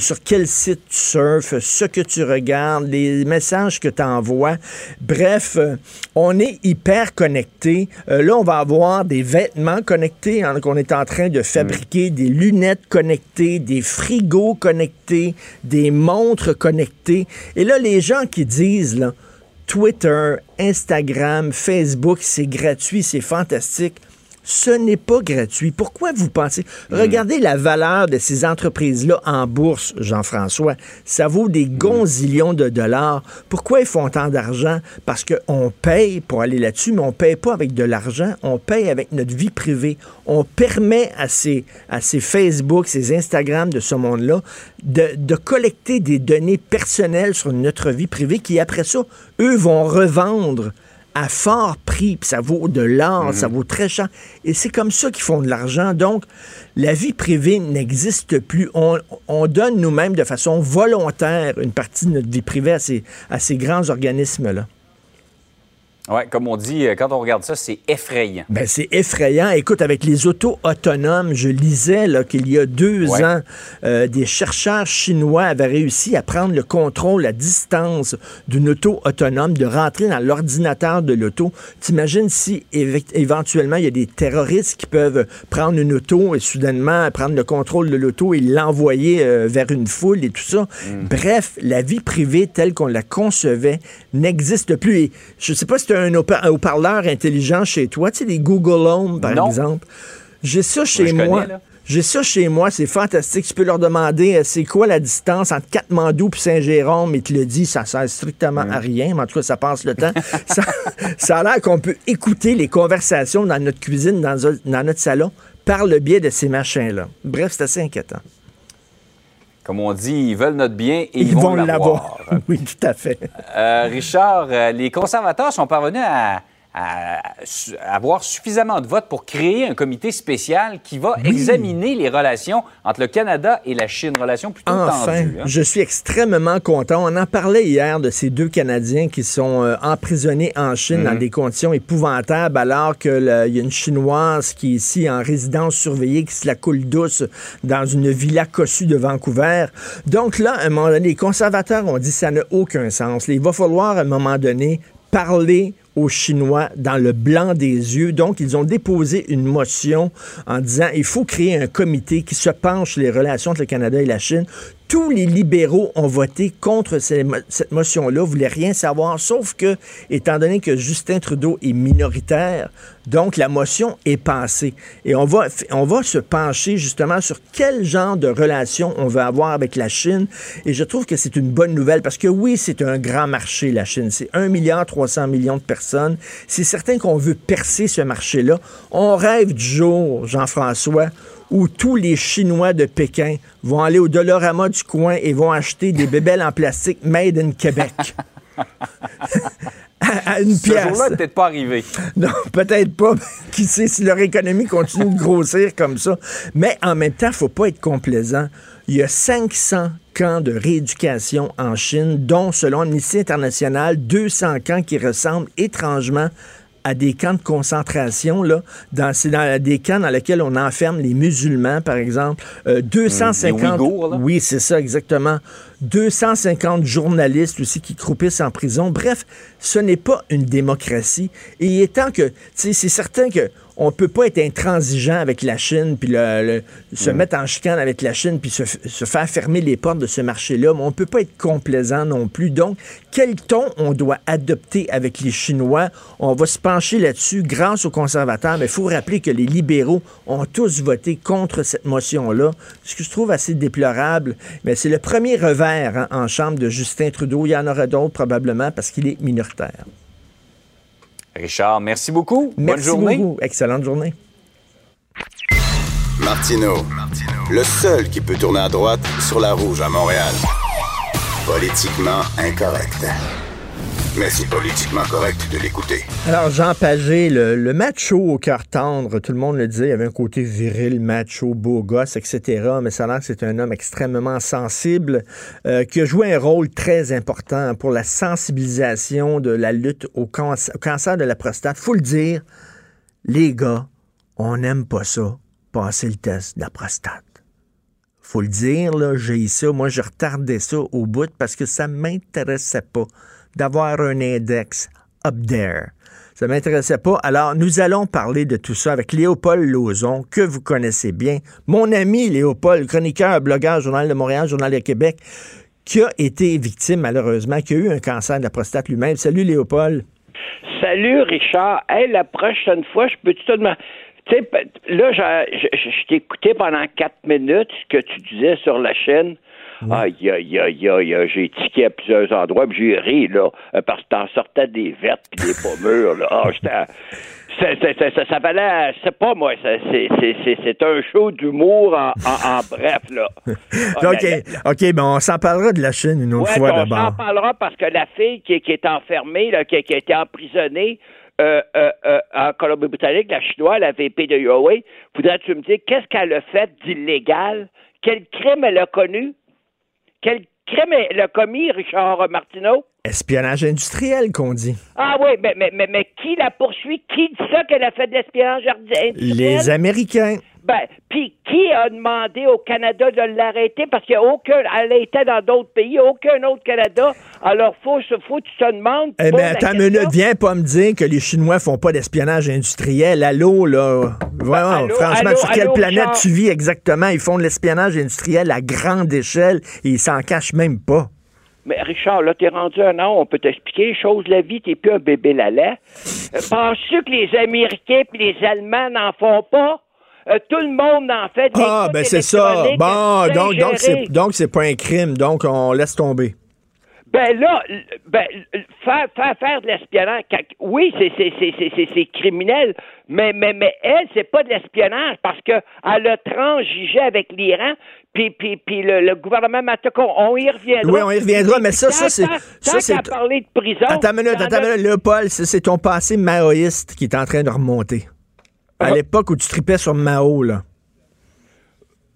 sur quel site tu surfes, ce que tu regardes, les messages que tu envoies. Bref, euh, on est hyper connecté. Euh, là, on va avoir des vêtements connectés hein, qu'on est en train de fabriquer, des lunettes connectées, des frigos connectés, des montres connectées. Et là, les gens qui disent, là, Twitter, Instagram, Facebook, c'est gratuit, c'est fantastique. Ce n'est pas gratuit. Pourquoi vous pensez? Hmm. Regardez la valeur de ces entreprises-là en bourse, Jean-François. Ça vaut des hmm. gonzillions de dollars. Pourquoi ils font tant d'argent? Parce qu'on paye pour aller là-dessus, mais on ne paye pas avec de l'argent, on paye avec notre vie privée. On permet à ces, à ces Facebook, ces Instagram de ce monde-là de, de collecter des données personnelles sur notre vie privée qui, après ça, eux vont revendre à fort prix, puis ça vaut de l'or, ça mhm. vaut très cher. Et c'est comme ça qu'ils font de l'argent. Donc, la vie privée n'existe plus. On, donne nous-mêmes de façon volontaire une partie de notre vie privée à ces grands organismes-là. Oui, comme on dit, euh, quand on regarde ça, c'est effrayant. Ben, c'est effrayant. Écoute, avec les autos autonomes, je lisais qu'il y a deux ans, euh, des chercheurs chinois avaient réussi à prendre le contrôle à distance d'une auto autonome, de rentrer dans l'ordinateur de l'auto. T'imagines si éventuellement il y a des terroristes qui peuvent prendre une auto et soudainement prendre le contrôle de l'auto et l'envoyer euh, vers une foule et tout ça. Mm. Bref, la vie privée telle qu'on la concevait n'existe plus. Et je sais pas si un haut-parleur intelligent chez toi, tu sais, les Google Home, par exemple. J'ai ça chez moi. J'ai ça chez moi, c'est fantastique. Tu peux leur demander euh, c'est quoi la distance entre Katmandou et Saint-Jérôme, et te le dit, ça sert strictement à rien, mais en tout cas, ça passe le temps. ça, a l'air qu'on peut écouter les conversations dans notre cuisine, dans, dans notre salon, par le biais de ces machins-là. Bref, c'est assez inquiétant. Comme on dit, ils veulent notre bien et ils, vont, l'avoir. oui, tout à fait. Euh, Richard, euh, les conservateurs sont parvenus à à avoir suffisamment de votes pour créer un comité spécial qui va examiner les relations entre le Canada et la Chine, relations plutôt enfin, tendues. Hein. Je suis extrêmement content. On en parlait hier de ces deux Canadiens qui sont euh, emprisonnés en Chine dans mhm. des conditions épouvantables alors qu'il y a une Chinoise qui est ici en résidence surveillée, qui se la coule douce dans une villa cossue de Vancouver. Donc là, à un moment donné, les conservateurs ont dit que ça n'a aucun sens. Il va falloir à un moment donné parler aux Chinois dans le blanc des yeux. Donc, ils ont déposé une motion en disant il faut créer un comité qui se penche les relations entre le Canada et la Chine tous les libéraux ont voté contre cette motion-là, voulaient rien savoir, sauf que, étant donné que Justin Trudeau est minoritaire, donc la motion est passée. Et on va, on va se pencher justement sur quel genre de relation on veut avoir avec la Chine. Et je trouve que c'est une bonne nouvelle parce que oui, c'est un grand marché, la Chine. C'est 1 milliard 300 millions de personnes. C'est certain qu'on veut percer ce marché-là. On rêve du jour, Jean-François, où tous les Chinois de Pékin vont aller au Dolorama du coin et vont acheter des bébelles en plastique made in Québec. à, une Ce pièce. jour-là peut-être pas arrivé. Non, peut-être pas. Qui sait si leur économie continue de grossir comme ça. Mais en même temps, il faut pas être complaisant. Il y a 500 camps de rééducation en Chine, dont, selon Amnesty International, 200 camps qui ressemblent étrangement à des camps de concentration, là, dans, c'est dans des camps dans lesquels on enferme les musulmans, par exemple. 250. Euh, oui, c'est ça, exactement. 250 journalistes aussi qui croupissent en prison. Bref, ce n'est pas une démocratie. Et étant que, c'est certain que on peut pas être intransigeant avec la Chine, puis se mettre en chicane avec la Chine, puis se, faire fermer les portes de ce marché-là, mais on peut pas être complaisant non plus. Donc, quel ton on doit adopter avec les Chinois? On va se pencher là-dessus grâce aux conservateurs, mais il faut rappeler que les libéraux ont tous voté contre cette motion-là, ce que je trouve assez déplorable. Mais c'est le premier revers hein, en chambre de Justin Trudeau. Il y en aura d'autres probablement parce qu'il est minoritaire. Richard, merci beaucoup. Bonne journée. Beaucoup. Excellente journée. Martino, le seul qui peut tourner à droite sur la rouge à Montréal. Politiquement incorrect mais politiquement correct de l'écouter. Alors, Jean Pagé, le, macho au cœur tendre, tout le monde le disait, il avait un côté viril, macho, beau gosse, etc. Mais ça a l'air que c'est un homme extrêmement sensible euh, qui a joué un rôle très important pour la sensibilisation de la lutte au, cancer de la prostate. Faut le dire, les gars, on n'aime pas ça, passer le test de la prostate faut le dire, j'ai ça. Moi, je retardais ça au bout parce que ça m'intéressait pas d'avoir un index up there. Ça m'intéressait pas. Alors, nous allons parler de tout ça avec Léopold Lauzon, que vous connaissez bien. Mon ami Léopold, chroniqueur, blogueur, Journal de Montréal, Journal de Québec, qui a été victime, malheureusement, qui a eu un cancer de la prostate lui-même. Salut, Léopold. Salut, Richard. Hey, la prochaine fois, je peux te demander. Tu sais, là, je t'ai écouté pendant quatre minutes ce que tu disais sur la chaîne. Aïe, aïe, aïe, aïe, j'ai tiqué à plusieurs endroits, puis j'ai ri, là, euh, parce que t'en sortais des vertes puis des pommures, là. Ah, j'étais... Ça, ça, valait, c'est pas moi, c'est un show d'humour en, en, bref, là. OK, OK, ben on s'en parlera de la Chine une autre fois d'abord. On s'en parlera parce que la fille qui, qui est enfermée, là, qui, qui a été emprisonnée, euh, euh, euh, en Colombie-Britannique, la chinoise, la VP de Huawei, voudrais-tu me dire qu'est-ce qu'elle a fait d'illégal? Quel crime elle a connu? Quel crime a commis, Richard Martineau? Espionnage industriel, qu'on dit. Ah oui, mais, mais, mais, mais qui la poursuit? Qui dit ça qu'elle a fait de l'espionnage industriel? Les Américains. Ben, puis qui a demandé au Canada de l'arrêter parce qu'il n'y a aucun, elle était dans d'autres pays, aucun autre Canada. Alors, faut, faut tu te demandes. Eh bien, attends une minute, viens pas me dire que les Chinois font pas d'espionnage industriel. Allô, là? Vraiment, franchement, sur quelle planète tu vis exactement? Ils font de l'espionnage industriel à grande échelle et ils s'en cachent même pas. Mais Richard, là, t'es rendu un an, on peut t'expliquer les choses la vie, t'es plus un bébé lala. Euh, Penses-tu que les Américains et les Allemands n'en font pas? Euh, tout le monde en fait. Ah, ben c'est ça. Bon, donc, donc, c'est, donc c'est pas un crime, donc on laisse tomber. Ben là, ben, faire, faire, faire de l'espionnage, oui, c'est, c'est, c'est, c'est, criminel, mais, mais, mais elle, c'est pas de l'espionnage parce que elle a transigé avec l'Iran, puis, puis, puis le, gouvernement Matacon, on y reviendra. Oui, on y reviendra, mais ça, ça, c'est. Ça, c'est. parler de prison. Attends minute, attends minute, Léopold, c'est ton passé maoïste qui est en train de remonter. À ah. l'époque où tu tripais sur Mao, là.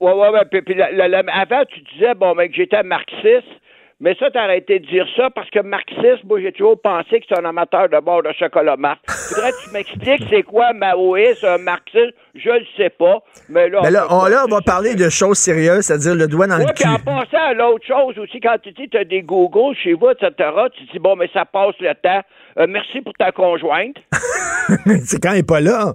Ouais. Puis, puis avant, tu disais, bon, mais que j'étais marxiste. Mais ça, t'as arrêté de dire ça parce que marxiste, moi, j'ai toujours pensé que c'est un amateur de bord de chocolat Marx. Faudrait que tu m'expliques c'est quoi maoïste, un marxiste? Je le sais pas. Mais là, là, on, là, on va parler de choses sérieuses, c'est-à-dire le doigt dans le cul. puis en passant à l'autre chose aussi, quand tu dis tu as des Google chez vous, etc., tu dis, bon, mais ça passe le temps. Euh, merci pour ta conjointe. c'est quand elle n'est pas là.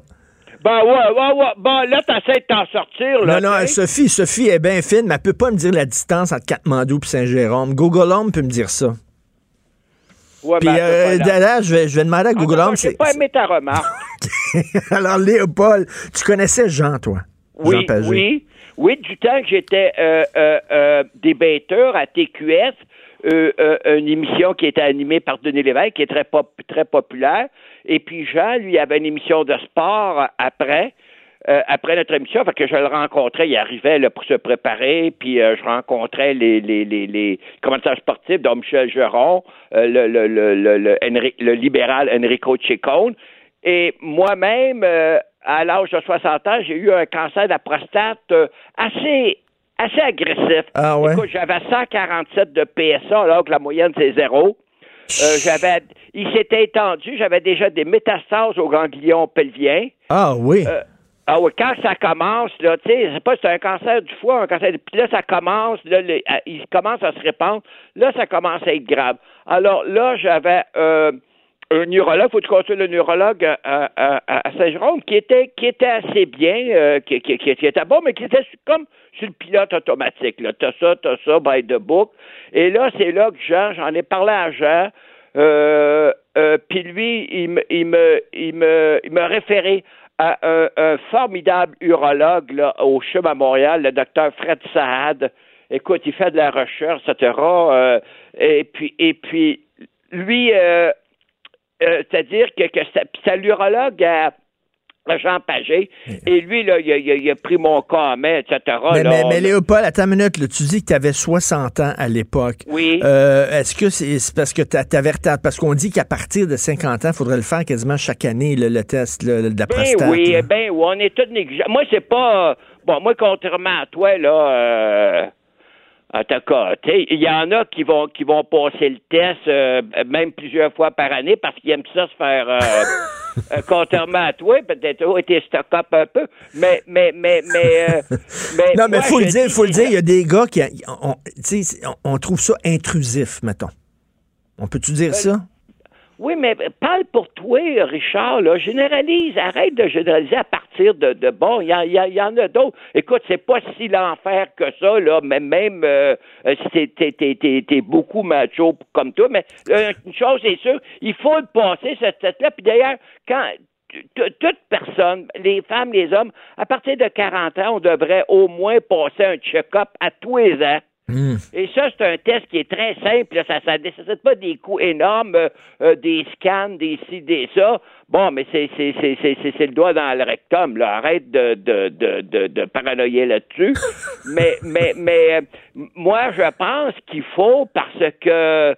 Ben ouais, ouais, ouais. Bon, là, t'essaies de t'en sortir, là. Non, non, Sophie, Sophie est bien fine, mais elle peut pas me dire la distance entre Katmandou et Saint-Jérôme. Google Home peut me dire ça. Ouais, Puis ben, euh, là, je vais, je vais demander à Ah, Google non, Home. J'ai pas aimé ta remarque. Alors, Léopold, tu connaissais Jean, toi? Oui, Jean oui. Oui, du temps que j'étais euh, euh, euh, débatteur à TQS, une émission qui était animée par Denis Lévesque, qui est très, pop- très populaire. Et puis Jean, lui, avait une émission de sport après. euh, après notre émission, fait que je le rencontrais, il arrivait là, pour se préparer, puis euh, je rencontrais les, les, les, les commentateurs sportifs, dont Michel Geron, euh, le, le, le, le, le, Henri- le libéral Enrico Ciccone, et moi-même, euh, à l'âge de 60 ans, j'ai eu un cancer de la prostate euh, assez assez agressif. Ah ouais? Écoute, j'avais 147 de PSA alors que la moyenne c'est zéro. Euh, j'avais, il s'était étendu, j'avais déjà des métastases au ganglion pelvien. Ah oui. Euh, ah oui, quand ça commence, là, tu sais, c'est pas c'est un cancer du foie, un cancer. Puis là, ça commence, là, le- il commence à se répandre. Là, ça commence à être grave. Alors là, j'avais euh, un neurologue, faut que tu consultes le neurologue à, Saint-Jérôme, qui était, qui était assez bien, euh, qui, qui- qui- était bon, mais qui était comme sur le pilote automatique. Là. T'as ça, t'as ça, by the book. Et là, c'est là que Jean, j'en ai parlé à Jean, euh, euh, puis lui, il me, il me, il me, il m'a référé à un, un formidable urologue là, au CHUM à Montréal, le docteur Fred Saad. Écoute, il fait de la recherche, etc. Euh, et puis, et puis, lui, euh, euh, c'est-à-dire que, que l'urologue à à Jean Pagé, et lui, là, il a, il pris mon cas en main, etc. mais, là. mais, mais Léopold, attends une minute. là, tu dis que tu avais 60 ans à l'époque. Oui. Euh, Est-ce que c'est parce que tu avais Parce qu'on dit qu'à partir de 50 ans, il faudrait le faire quasiment chaque année, le, le test là, de la Ben prostate. oui, ben oui, on est tous négligents. Moi, c'est pas. Bon, moi, contrairement à toi, là. Euh... En tout cas, il y en a qui vont qui vont passer le test euh, même plusieurs fois par année parce qu'ils aiment ça se faire euh, euh, contrairement à toi, peut-être oh, t'es stock up un peu. Mais mais mais mais, euh, mais Non, mais moi, faut le dire, dis- faut le dire, il y a des gars qui, on, on, on trouve ça intrusif, mettons. On peut-tu dire ça? Oui, mais parle pour toi, Richard, là. Généralise, arrête de généraliser à partir de, de bon, il y, en- a d'autres. Écoute, c'est pas si l'enfer que ça, là, mais même euh, euh, si t'es, beaucoup macho comme toi, mais euh, une chose est sûre, il faut le passer, cette tête-là. Puis d'ailleurs, quand toute personne, les femmes, les hommes, à partir de 40 ans, on devrait au moins passer un check-up à tous les ans. Et ça, c'est un test qui est très simple. Ça ne nécessite pas des coûts énormes, euh, euh, des scans, des ci, des ça. Bon, mais c'est le doigt dans le rectum. Là. Arrête de de de de, de paranoïer là-dessus. mais mais mais euh, moi, je pense qu'il faut parce que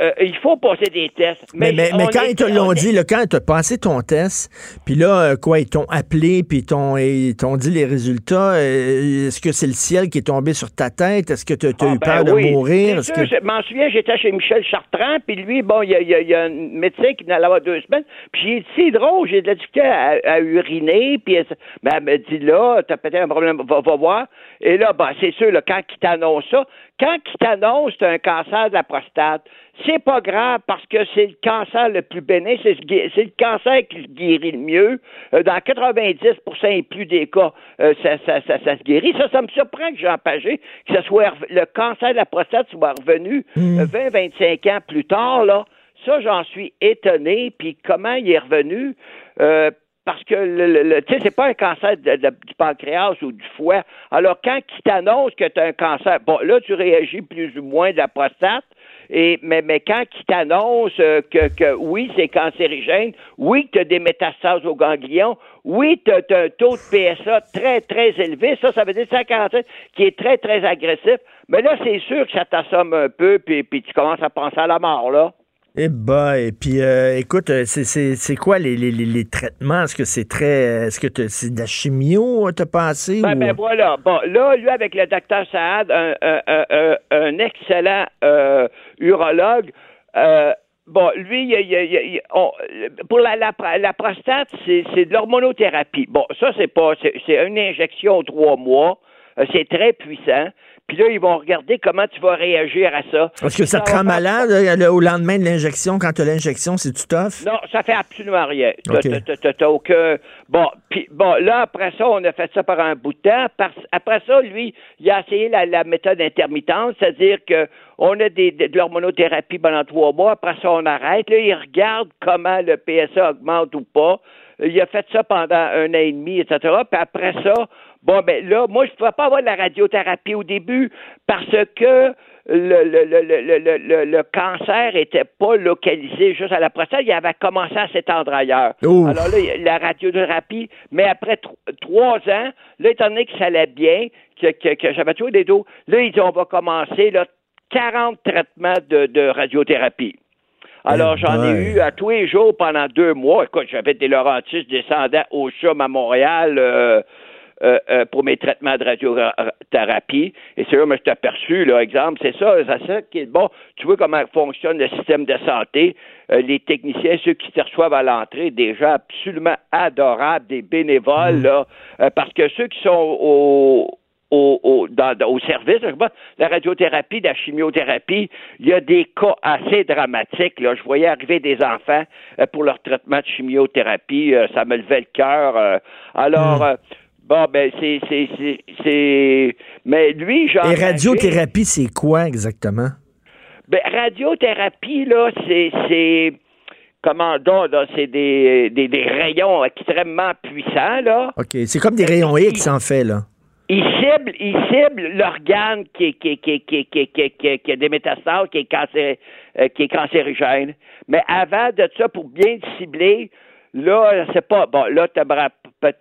euh, il faut passer des tests. Mais, mais, mais on quand est- ils te l'ont dit, là, quand tu as passé ton test, puis là, euh, quoi, ils t'ont appelé, puis ils t'ont ils t'ont dit les résultats, euh, est-ce que c'est le ciel qui est tombé sur ta tête? Est-ce que tu as, Ah, eu ben peur de mourir? Sûr, que... Je m'en souviens, j'étais chez Michel Chartrand, puis lui, bon, il y a, y y un médecin qui venait l'avoir deux semaines, puis j'ai dit, c'est drôle, j'ai de la difficulté à, à uriner, puis elle, ben, elle me dit, là, t'as peut-être un problème, va, va voir. Et là, ben, c'est sûr, là, quand il t'annonce ça, quand il t'annonce t'as un cancer de la prostate, c'est pas grave parce que c'est le cancer le plus bénin, c'est le cancer qui se guérit le mieux. Euh, dans 90% et plus des cas, euh, ça, ça, ça, ça se guérit. Ça, ça me surprend que Jean Pagé, que ce soit le cancer de la prostate soit revenu euh, 20-25 ans plus tard, là. Ça, j'en suis étonné. Puis comment il est revenu? Euh, parce que le, le- tu sais, c'est pas un cancer du pancréas ou du foie. Alors, quand il t'annonce que tu as un cancer, bon, là, tu réagis plus ou moins de la prostate. Et, mais, mais quand il t'annonce euh, que, que oui, c'est cancérigène, oui, que tu as des métastases au ganglion, oui, tu as, un taux de PSA très, très élevé, ça, ça veut dire que c'est un cancer qui est très, très agressif. Mais là, c'est sûr que ça t'assomme un peu, puis, puis tu commences à penser à la mort, là. Eh ben, et puis, euh, écoute, euh, c'est- quoi les, les, les, les traitements? Est-ce que c'est très... Est-ce que c'est de la chimio, euh, t'as passé? Ben, ou... ben voilà. Bon, là, lui, avec le docteur Saad, un, un, un- un- un excellent euh, urologue, euh, bon, lui, il il il on- pour la, la, la prostate, c'est de l'hormonothérapie. Bon, ça, c'est pas, c'est une injection aux trois mois. Euh, C'est très puissant. Puis là, ils vont regarder comment tu vas réagir à ça. Est-ce que ça te rend malade au lendemain de l'injection, quand tu as l'injection, c'est tu tough? Non, ça fait absolument rien. T'as aucun... Bon, puis bon, là, après ça, on a fait ça par un bout de temps. Après ça, lui, il a essayé la, méthode intermittente, c'est-à-dire que on a des, de l'hormonothérapie pendant trois mois, après ça, on arrête. Là, il regarde comment le PSA augmente ou pas. Il a fait ça pendant un an et demi, etc. Puis après ça, bon, ben là, moi, je ne pouvais pas avoir de la radiothérapie au début parce que le, le, le, le, le cancer n'était pas localisé juste à la prostate, il avait commencé à s'étendre ailleurs. Alors là, la radiothérapie, mais après trois ans, là, étant donné que ça allait bien, que, que, j'avais toujours des dos, là, ils dit on va commencer là, 40 traitements de, de radiothérapie. Alors, j'en ai eu à tous les jours pendant deux mois. Écoute, j'avais des Laurentides, je descendais au CHUM à Montréal euh, euh, euh, pour mes traitements de radiothérapie. Et c'est là que je t'ai aperçu, là, exemple, c'est ça, c'est ça qui est bon. Tu vois comment fonctionne le système de santé. les techniciens, ceux qui se reçoivent à l'entrée, déjà absolument adorables, des bénévoles, mmh. là, parce que ceux qui sont au, au, au, service, la radiothérapie, la chimiothérapie, il y a des cas assez dramatiques. Là. Je voyais arriver des enfants euh, pour leur traitement de chimiothérapie, euh, ça me levait le cœur. Euh. alors, hmm. Bon, ben, c'est, c'est, c'est, Mais lui, genre. Et radiothérapie, c'est quoi exactement? Ben, radiothérapie, là, c'est. c'est comment donc, là, c'est des, des, des, rayons extrêmement puissants, là. OK, c'est comme des rayons X, en fait, là il cible, il cible l'organe qui, qui, qui, qui, qui, qui, qui, a des métastases, qui est, cancer, euh, qui est cancérigène. Mais avant de ça, pour bien cibler, là, c'est pas, bon, là, tu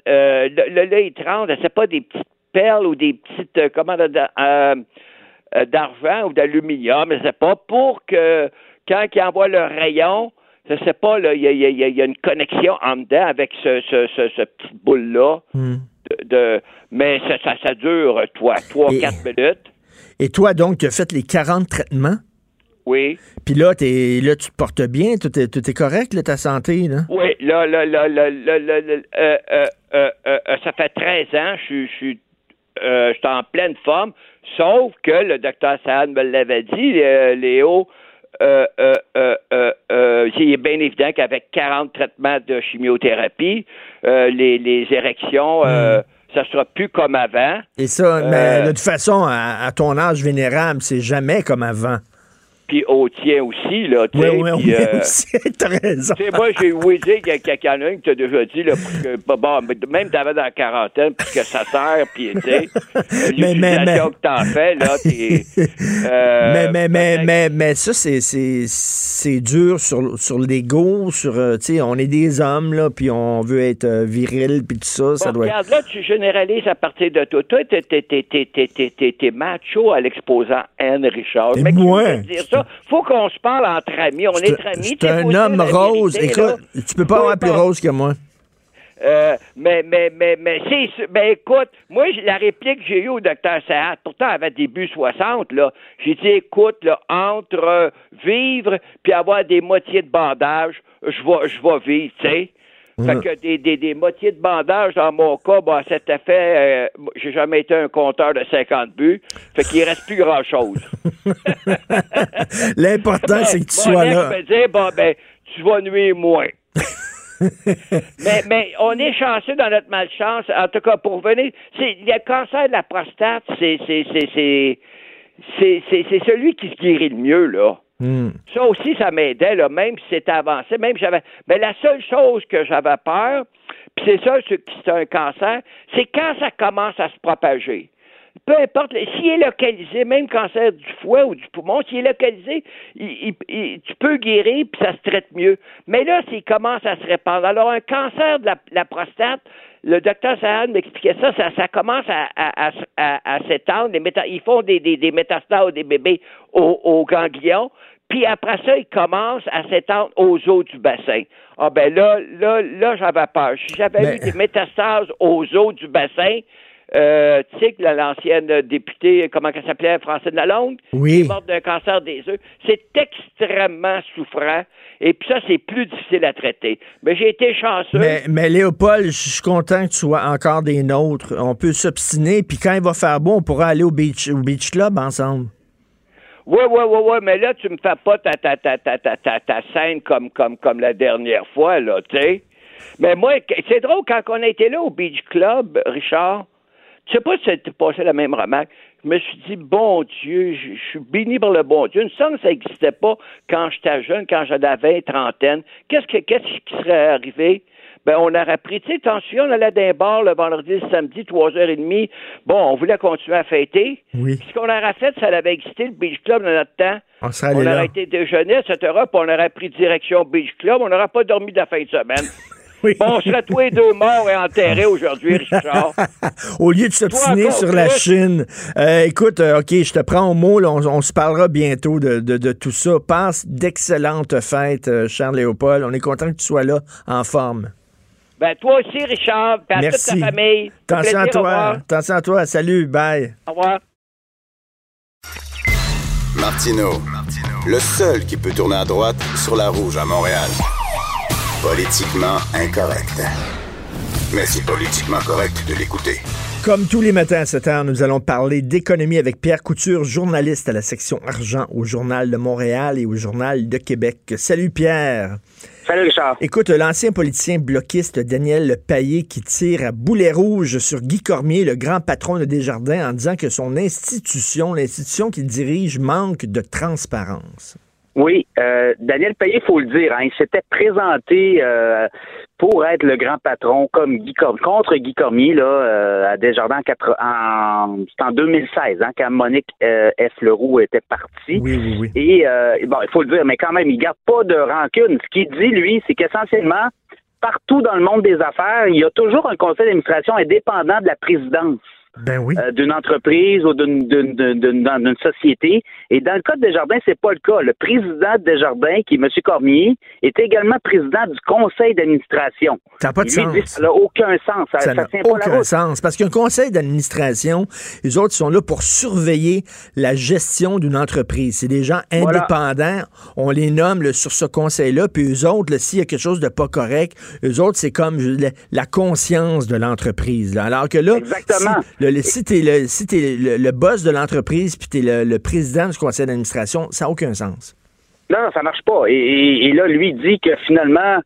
euh, là, là, il tremble, c'est pas des petites perles ou des petites, euh, comment, euh, d'argent ou d'aluminium, mais c'est pas pour que, quand il envoie le rayon, je sais pas, il y a, y, a, y a, une connexion en dedans avec ce, ce, ce, ce petit boule-là. Hmm de, mais ça, ça, dure, toi, 3-4 minutes. Et toi, donc, tu as fait les 40 traitements? Oui. Puis là, es, là, tu te portes bien, tout est, tout est correct, là, ta santé, là? Oui, là, là, là, là, là, là, euh, euh, euh, euh, ça fait 13 ans, je suis en pleine forme, sauf que le docteur Saad me l'avait dit, Léo, il est bien évident qu'avec 40 traitements de chimiothérapie, les, les, érections, hmm. ça sera plus comme avant. Et ça, mais de toute façon, à ton âge vénérable, c'est jamais comme avant puis au tien aussi, là. Oui, oui, oui, euh, aussi, t'as raison. Tu sais, moi, j'ai ouï dire qu'il y a un qui t'a déjà dit, là, que, bon, même t'avais dans la quarantaine, puis que ça sert, puis, tu sais, mais, mais, mais, que t'en fais, là, euh, mais, mais, mais, mais, mais, ça, c'est, c'est, c'est dur sur, sur l'ego, sur, euh, tu sais, on est des hommes, là, puis on veut être euh, viril, puis tout ça, ça doit regarde, là, tu généralises à partir de toi. Toi, t'es, t'es, t'es, t'es, t'es, macho à l'exposant Anne Richard. Mais moi, dire ça, faut qu'on se parle entre amis. On est, amis. C'est un homme rose. Écoute, tu peux pas avoir plus rose que moi. Euh, mais, mais, mais, mais, c'est, ben, écoute, moi, la réplique que j'ai eue au docteur Saad, pourtant, avait début 60, là, j'ai dit, écoute, là, entre euh, vivre puis avoir des moitiés de bandage, je vais, je vais vivre, tu sais. Fait que des, des, des moitiés de bandage, dans mon cas, bah, cet effet, euh, j'ai jamais été un compteur de 50 buts. Fait qu'il reste plus grand-chose. L'important, c'est que tu sois là. Me dire, bon, ben, tu vas nuire moins. mais, mais on est chanceux dans notre malchance. En tout cas, pour venir, c'est le cancer de la prostate, c'est c'est c'est c'est celui qui se guérit le mieux là. Hmm. Ça aussi, ça m'aidait, là, même si c'était avancé, même j'avais. Mais la seule chose que j'avais peur, puis c'est ça, c'est un cancer, c'est quand ça commence à se propager. Peu importe, s'il est localisé, même cancer du foie ou du poumon, s'il est localisé, tu peux guérir puis ça se traite mieux. Mais là, s'il commence à se répandre, alors un cancer de la, prostate, le docteur Sahan m'expliquait ça, ça, commence à, s'étendre. Ils font des, des, métastases des bébés aux ganglions. Puis après ça, il commence à s'étendre aux eaux du bassin. Ah ben là, là, là, j'avais peur. Si j'avais eu des métastases aux eaux du bassin, euh, tu sais, l'ancienne députée, comment elle s'appelait, François de Lalonde, oui. qui est morte d'un cancer des œufs. C'est extrêmement souffrant. Et puis ça, c'est plus difficile à traiter. Mais j'ai été chanceux. Mais, mais Léopold, je suis content que tu sois encore des nôtres. On peut s'obstiner, puis quand il va faire beau, on pourra aller au beach, au beach club ensemble. Oui, oui, oui, oui, mais là, tu me fais pas ta, ta, ta, ta, ta, ta, scène comme, comme, comme la dernière fois, là, tu sais. Mais moi, c'est drôle, quand on a été là au Beach Club, Richard, tu sais pas si c'était passé la même remarque. Je me suis dit, bon Dieu, je, suis béni par le bon Dieu. Une sens ça n'existait pas quand j'étais jeune, quand j'avais 20, trentaine. Qu'est-ce, que, qu'est-ce qui serait arrivé? Ben on aurait pris, tu sais, attention, on allait d'un bar le vendredi, le samedi, trois heures et demie. Bon, on voulait continuer à fêter. Oui. ce qu'on aurait fait, ça avait existé, le Beach Club dans notre temps. On, on aurait été déjeuner, etc., puis on aurait pris direction Beach Club, on n'aurait pas dormi de la fin de semaine. Oui. Bon, on serait tous les deux morts et enterrés aujourd'hui, Richard. au lieu de s'obstiner sur la Chine. Euh, écoute, euh, OK, je te prends au mot. on, se parlera bientôt de, de, tout ça. Passe d'excellentes fêtes, euh, Charles Léopold. On est content que tu sois là en forme. Ben, toi aussi, Richard, à toute ta famille. Attention à toi. Attention à toi. Salut, bye. Au revoir. Martino, le seul qui peut tourner à droite sur la rouge à Montréal. Politiquement incorrect. Mais c'est politiquement correct de l'écouter. Comme tous les matins à cette heure, nous allons parler d'économie avec Pierre Couture, journaliste à la section argent au Journal de Montréal et au Journal de Québec. Salut Pierre. Salut Richard. Écoute, l'ancien politicien bloquiste Daniel Payet qui tire à boulet rouge sur Guy Cormier, le grand patron de Desjardins, en disant que son institution, l'institution qu'il dirige, manque de transparence. Oui, euh, Daniel Payet, il faut le dire, hein, il s'était présenté euh, pour être le grand patron comme Guy Cormier, contre Guy Cormier là, euh, à Desjardins en, en, en 2016, hein, quand Monique euh, F. Leroux était partie. Oui, oui, oui. Et euh, bon, il faut le dire, mais quand même, il garde pas de rancune. Ce qu'il dit, lui, c'est qu'essentiellement, partout dans le monde des affaires, il y a toujours un conseil d'administration indépendant de la présidence. Ben oui. Euh, d'une entreprise ou d'une, d'une, société. Et dans le cas de Desjardins, c'est pas le cas. Le président de Desjardins, qui est M. Cormier, est également président du conseil d'administration. Ça n'a pas de sens. ça n'a aucun sens. Ça n'a aucun sens. Parce qu'un conseil d'administration, les autres sont là pour surveiller la gestion d'une entreprise. C'est des gens indépendants. On les nomme sur ce conseil-là. Puis eux autres, s'il y a quelque chose de pas correct, eux autres, c'est comme la, conscience de l'entreprise. Alors que là, Exactement. Le, si tu es, le, si le, boss de l'entreprise puis tu es le, président du conseil d'administration, ça n'a aucun sens. Non, ça marche pas. Et, là, lui dit que finalement,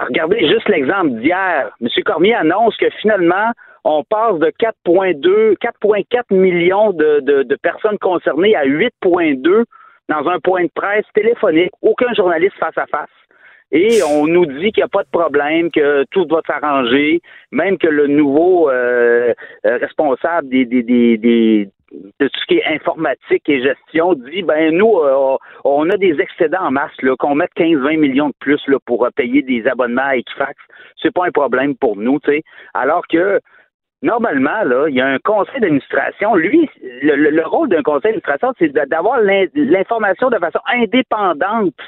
regardez juste l'exemple d'hier. M. Cormier annonce que finalement, on passe de 4,2, 4,4 millions de, de, personnes concernées à 8,2 dans un point de presse téléphonique. Aucun journaliste face à face. Et on nous dit qu'il n'y a pas de problème, que tout va s'arranger, même que le nouveau euh, euh, responsable des, des, des, des de tout ce qui est informatique et gestion dit ben nous euh, on a des excédents en masse là qu'on mette 15-20 millions de plus là pour payer des abonnements à Equifax. C'est pas un problème pour nous tu sais. Alors que normalement là il y a un conseil d'administration. Lui le rôle d'un conseil d'administration c'est d'avoir l'information de façon indépendante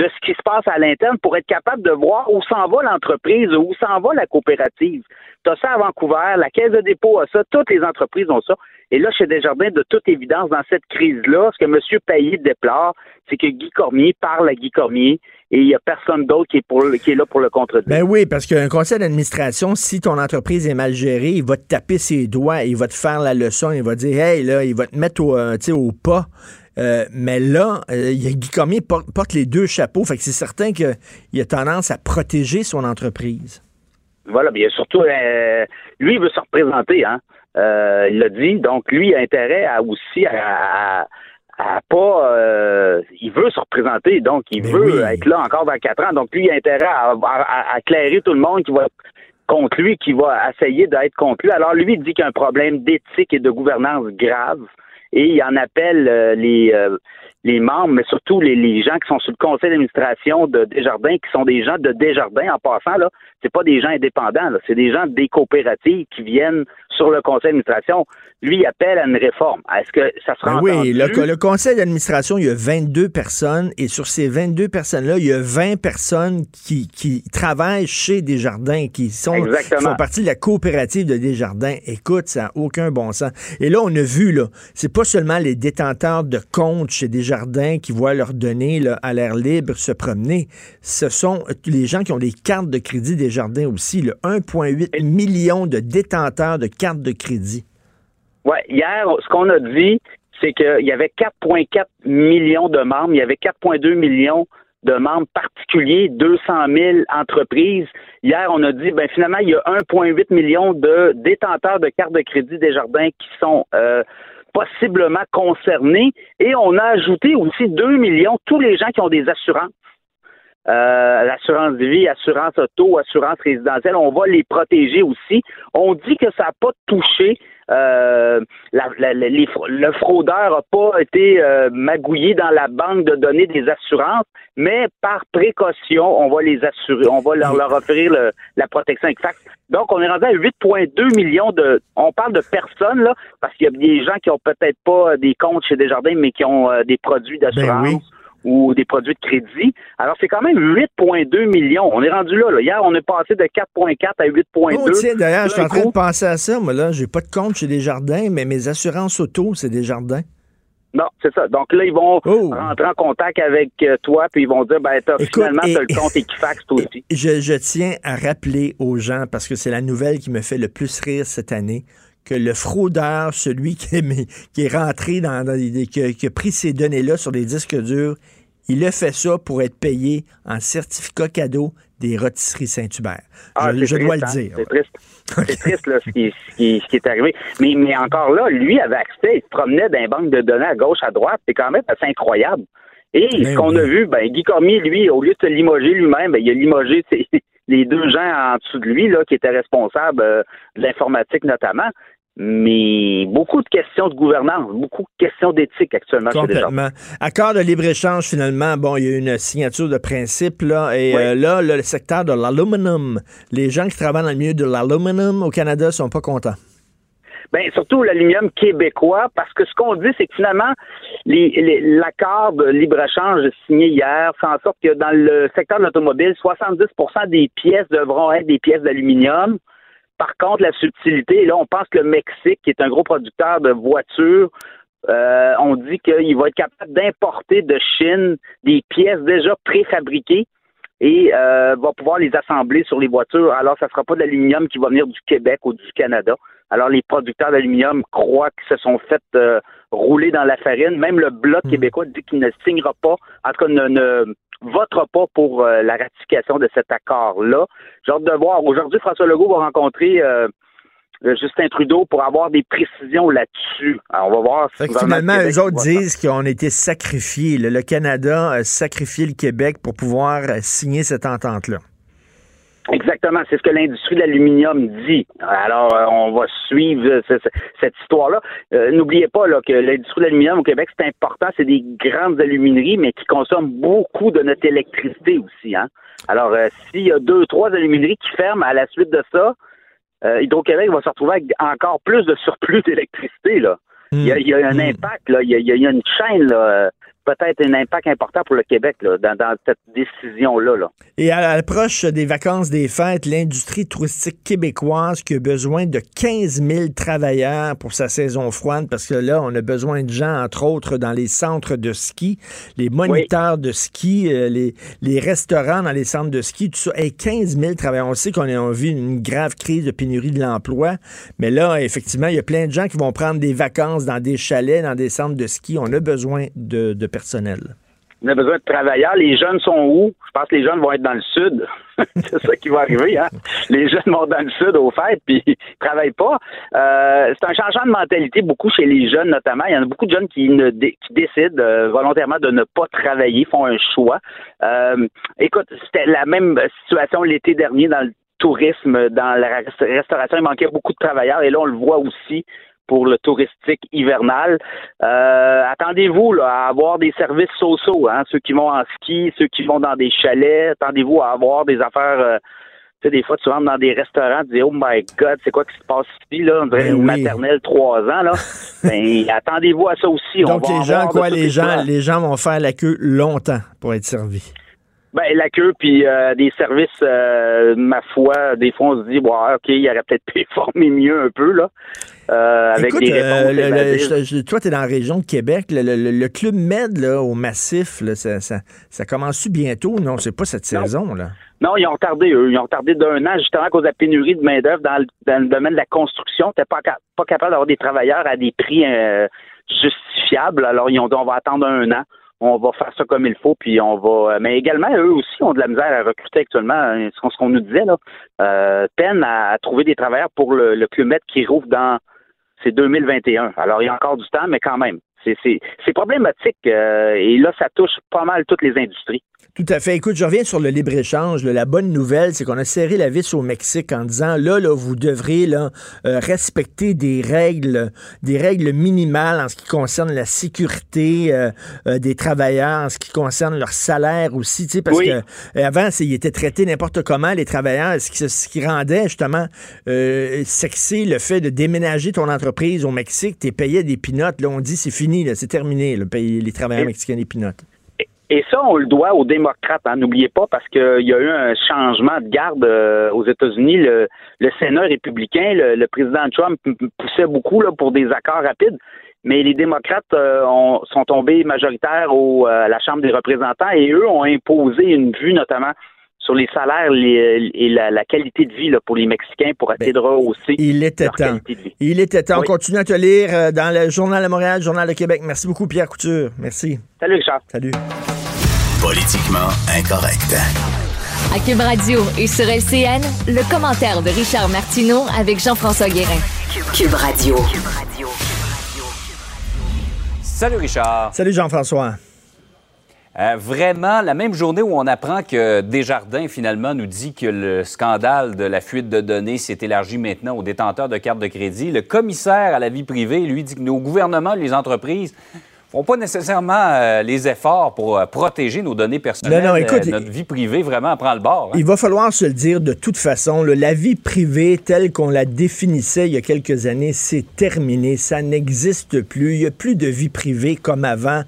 de ce qui se passe à l'interne pour être capable de voir où s'en va l'entreprise, où s'en va la coopérative. Tu as ça à Vancouver, la Caisse de dépôt a ça, toutes les entreprises ont ça. Et là, chez Desjardins, de toute évidence, dans cette crise-là, ce que M. Payet déplore, c'est que Guy Cormier parle à Guy Cormier et il n'y a personne d'autre qui, est là pour le contredire. Ben oui, parce qu'un conseil d'administration, si ton entreprise est mal gérée, il va te taper ses doigts, il va te faire la leçon, il va dire, hey, là, il va te mettre au, euh, au pas. Euh, mais là, euh, Guy Cormier porte, les deux chapeaux. Fait que c'est certain qu'il a tendance à protéger son entreprise. Voilà, bien surtout, euh, lui, il veut se représenter, hein. il l'a dit. Donc, lui, il a intérêt à aussi à, pas. il veut se représenter, donc il ben veut être là encore dans quatre ans. Donc, lui, il a intérêt à, à, éclairer tout le monde qui va contre lui, qui va essayer d'être contre lui. Alors, lui, il dit qu'il y a un problème d'éthique et de gouvernance grave et il en appelle euh, les, euh, les membres, mais surtout les, les, gens qui sont sur le conseil d'administration de Desjardins, qui sont des gens de Desjardins en passant. Là, c'est pas des gens indépendants, c'est des gens des coopératives qui viennent sur le conseil d'administration. Lui, il appelle à une réforme. Est-ce que ça sera ben Oui, le, conseil d'administration, il y a 22 personnes et sur ces 22 personnes-là, il y a 20 personnes qui, qui travaillent chez Desjardins, qui sont qui font partie de la coopérative de Desjardins. Écoute, ça n'a aucun bon sens. Et là, on a vu, là, c'est pas seulement les détenteurs de comptes chez Desjardins qui voient leurs données là, à l'air libre se promener. Ce sont les gens qui ont des cartes de crédit Desjardins aussi. 1,8 million de détenteurs de cartes de crédit. Oui, hier, ce qu'on a dit, c'est qu'il y avait 4,4 millions de membres, il y avait 4,2 millions de membres particuliers, 200 000 entreprises. Hier, on a dit, ben finalement, il y a 1,8 million de détenteurs de cartes de crédit des jardins qui sont euh, possiblement concernés. Et on a ajouté aussi 2 millions tous les gens qui ont des assurances. Euh, l'assurance de vie, assurance auto, assurance résidentielle, on va les protéger aussi. On dit que ça n'a pas touché euh, le fraudeur n'a pas été euh, magouillé dans la banque de données des assurances, mais par précaution, on va les assurer, on va leur, offrir la protection exacte. Donc, on est rendu à 8,2 millions de. On parle de personnes là, parce qu'il y a des gens qui ont peut-être pas des comptes chez Desjardins, mais qui ont euh, des produits ben d'assurance ou des produits de crédit. Alors, c'est quand même 8,2 millions. On est rendu là, Hier, on est passé de 4,4 à 8,2. Oh, tiens, d'ailleurs, je suis en train de penser à ça. Moi, là, j'ai pas de compte chez Desjardins, mais mes assurances auto, c'est Desjardins. Non, c'est ça. Donc là, ils vont oh. rentrer en contact avec euh, toi, puis ils vont dire, ben, as, finalement, tu as le compte Equifax, toi aussi. Je, je tiens à rappeler aux gens, parce que c'est la nouvelle qui me fait le plus rire cette année, que le fraudeur, celui qui est, qui est rentré dans, qui, a, pris ces données-là sur des disques durs, il a fait ça pour être payé en certificat cadeau des rôtisseries Saint-Hubert. Ah, je, dois le hein? dire. C'est triste. C'est triste là, ce, qui, est arrivé. Mais, mais encore là, lui avait accès, il se promenait dans banque de données à gauche, à droite. C'est quand même assez incroyable. Et ce ben qu'on a vu, ben, Guy Cormier, lui, au lieu de se limoger lui-même, ben, il a limogé les deux gens en dessous de lui, là, qui étaient responsables euh, de l'informatique notamment mais beaucoup de questions de gouvernance, beaucoup de questions d'éthique actuellement. Complètement. Accord de libre-échange, finalement, bon, il y a une signature de principe, là, et euh, là, le secteur de l'aluminium, les gens qui travaillent dans le milieu de l'aluminium au Canada sont pas contents. Bien, surtout l'aluminium québécois, parce que ce qu'on dit, c'est que finalement, l'accord de libre-échange signé hier fait en sorte que dans le secteur de l'automobile, 70% des pièces devront être des pièces d'aluminium. Par contre, la subtilité, là, on pense que le Mexique, qui est un gros producteur de voitures, euh, on dit qu'il va être capable d'importer de Chine des pièces déjà préfabriquées et euh, va pouvoir les assembler sur les voitures. Alors, ça ne sera pas de l'aluminium qui va venir du Québec ou du Canada. Alors, les producteurs d'aluminium croient qu'ils se sont fait euh, rouler dans la farine. Même le Bloc hmm. québécois dit qu'il ne signera pas, en tout cas, ne votera pas pour euh, la ratification de cet accord-là. J'ai hâte de voir. Aujourd'hui, François Legault va rencontrer euh, Justin Trudeau pour avoir des précisions là-dessus. on va voir si finalement, eux autres disent qu'on a été sacrifiés. Le Canada a sacrifié le Québec pour pouvoir euh, signer cette entente-là. Exactement, c'est ce que l'industrie de l'aluminium dit. Alors, euh, on va suivre cette histoire-là. Euh, n'oubliez pas là, que l'industrie de l'aluminium au Québec, c'est important, c'est des grandes alumineries, mais qui consomment beaucoup de notre électricité aussi. Hein? Alors, euh, s'il y a deux, trois alumineries qui ferment à la suite de ça, Hydro-Québec va se retrouver avec encore plus de surplus d'électricité. Là. Il, y a, un hmm. impact, là. Il, y y a une chaîne là, peut-être un impact important pour le Québec dans, cette décision-là. Là. Et à l'approche des vacances des fêtes, l'industrie touristique québécoise qui a besoin de 15 000 travailleurs pour sa saison froide, parce que là, on a besoin de gens, entre autres, dans les centres de ski, les moniteurs de ski, euh, les, les restaurants dans les centres de ski, tout ça. Et 15 000 travailleurs. On sait qu'on a vu une grave crise de pénurie de l'emploi, mais là, effectivement, il y a plein de gens qui vont prendre des vacances dans des chalets, dans des centres de ski. On a besoin de, de personnel? On a besoin de travailleurs. Les jeunes sont où? Je pense que les jeunes vont être dans le sud. c'est ça qui va arriver. Hein? Les jeunes vont dans le sud au fait, puis ils travaillent pas. Euh, c'est un changement de mentalité beaucoup chez les jeunes notamment. Il y en a beaucoup de jeunes qui, décident euh, volontairement de ne pas travailler, font un choix. Euh, écoute, c'était la même situation l'été dernier dans le tourisme, dans la restauration. Il manquait beaucoup de travailleurs et là, on le voit aussi pour le touristique hivernal. Euh, attendez-vous à avoir des services sociaux, hein, ceux qui vont en ski, ceux qui vont dans des chalets. Attendez-vous à avoir des affaires euh, Tu sais, des fois, tu rentres dans des restaurants, tu dis, oh my God, c'est quoi qui se passe ici, là? On dirait Ben une oui. maternelle trois ans, là. ben, attendez-vous à ça aussi. Donc, On va les en gens, quoi, les gens, les gens vont faire la queue longtemps pour être servis. Ben, la queue, puis euh, des services, euh, ma foi, des fois, on se dit, bon, OK, il aurait peut-être pu former mieux un peu, là. Euh, avec Écoute, des réponses le- le- évasives. je- je- toi, tu es dans la région de Québec. Le, Club Med là, au Massif, là, ça, ça, ça commence-tu bientôt? Non, c'est pas cette Non. saison. là. Non, ils ont retardé, eux. Ils ont retardé d'un an, justement, à cause de la pénurie de main-d'œuvre dans, le- dans le domaine de la construction. T'es pas, pas capable d'avoir des travailleurs à des prix justifiables. Alors, ils ont dit, on va attendre un an. On va faire ça comme il faut, puis on va. Mais également, eux aussi ont de la misère à recruter actuellement. hein, Ce qu'on- nous disait, là, euh, peine à, trouver des travailleurs pour le, le qui rouvre dans c'est 2021. Alors, il y a encore du temps, mais quand même. C'est problématique. euh, et là, ça touche pas mal toutes les industries. Tout à fait. Écoute, je reviens sur le libre-échange. La bonne nouvelle, c'est qu'on a serré la vis au Mexique en disant, là, là vous devrez là, euh, respecter des règles, des règles minimales en ce qui concerne la sécurité euh, euh, des travailleurs, en ce qui concerne leur salaire aussi, tu sais, parce Oui. que avant, ils étaient traités n'importe comment, les travailleurs, ce qui, ce qui rendait justement sexy le fait de déménager ton entreprise au Mexique, t'es payé des pinottes. Là, on dit c'est fini, c'est terminé, le payer les travailleurs Et- mexicains des pinottes. Et ça, on le doit aux démocrates. hein. N'oubliez pas, parce qu'il y a eu un changement de garde euh, aux États-Unis. Le, Sénat républicain, le, président Trump poussait beaucoup là, pour des accords rapides. Mais les démocrates euh, ont- sont tombés majoritaires au, euh, à la Chambre des représentants et eux ont imposé une vue notamment sur les salaires les- et la, la qualité de vie là, pour les Mexicains pour essayer de rehausser Ben, Il était leur temps. qualité de vie. Il était temps. On continue à te lire euh, dans le Journal de Montréal, Journal de Québec. Merci beaucoup, Pierre Couture. Merci. Salut Richard. Salut. Politiquement incorrect. À Cube Radio et sur LCN, le commentaire de Richard Martineau avec Jean-François Guérin. Cube Radio. Salut Richard. Salut, Jean-François. Euh, vraiment, la même journée où on apprend que Desjardins, finalement, nous dit que le scandale de la fuite de données s'est élargi maintenant aux détenteurs de cartes de crédit, le commissaire à la vie privée, lui, dit que nos gouvernements, les entreprises, font pas nécessairement euh, les efforts pour euh, protéger nos données personnelles. Non, non, écoute, Euh, notre vie privée, vraiment, prend le bord. hein. Il va falloir se le dire de toute façon. là, la vie privée telle qu'on la définissait il y a quelques années, c'est terminé. Ça n'existe plus. Il n'y a plus de vie privée comme avant.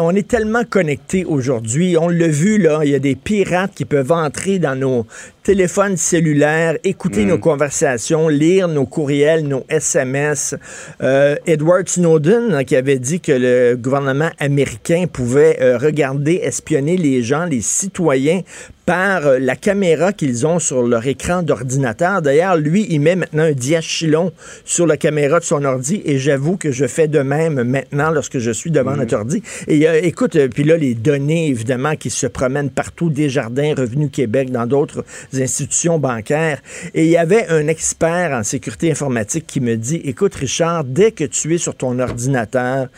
On est tellement connectés aujourd'hui. On l'a vu, là, il y a des pirates qui peuvent entrer dans nos téléphones cellulaires, écouter nos conversations, lire nos courriels, nos SMS. Euh, Edward Snowden, hein, qui avait dit que le gouvernement américain pouvait euh, regarder, espionner les gens, les citoyens, par euh, la caméra qu'ils ont sur leur écran d'ordinateur. D'ailleurs, lui, il met maintenant un diachylon sur la caméra de son ordi et j'avoue que je fais de même maintenant lorsque je suis devant notre ordi. Et euh, écoute, euh, puis là, les données, évidemment, qui se promènent partout, Desjardins, Revenu Québec, dans d'autres institutions bancaires. Et il y avait un expert en sécurité informatique qui me dit, écoute, Richard, dès que tu es sur ton ordinateur,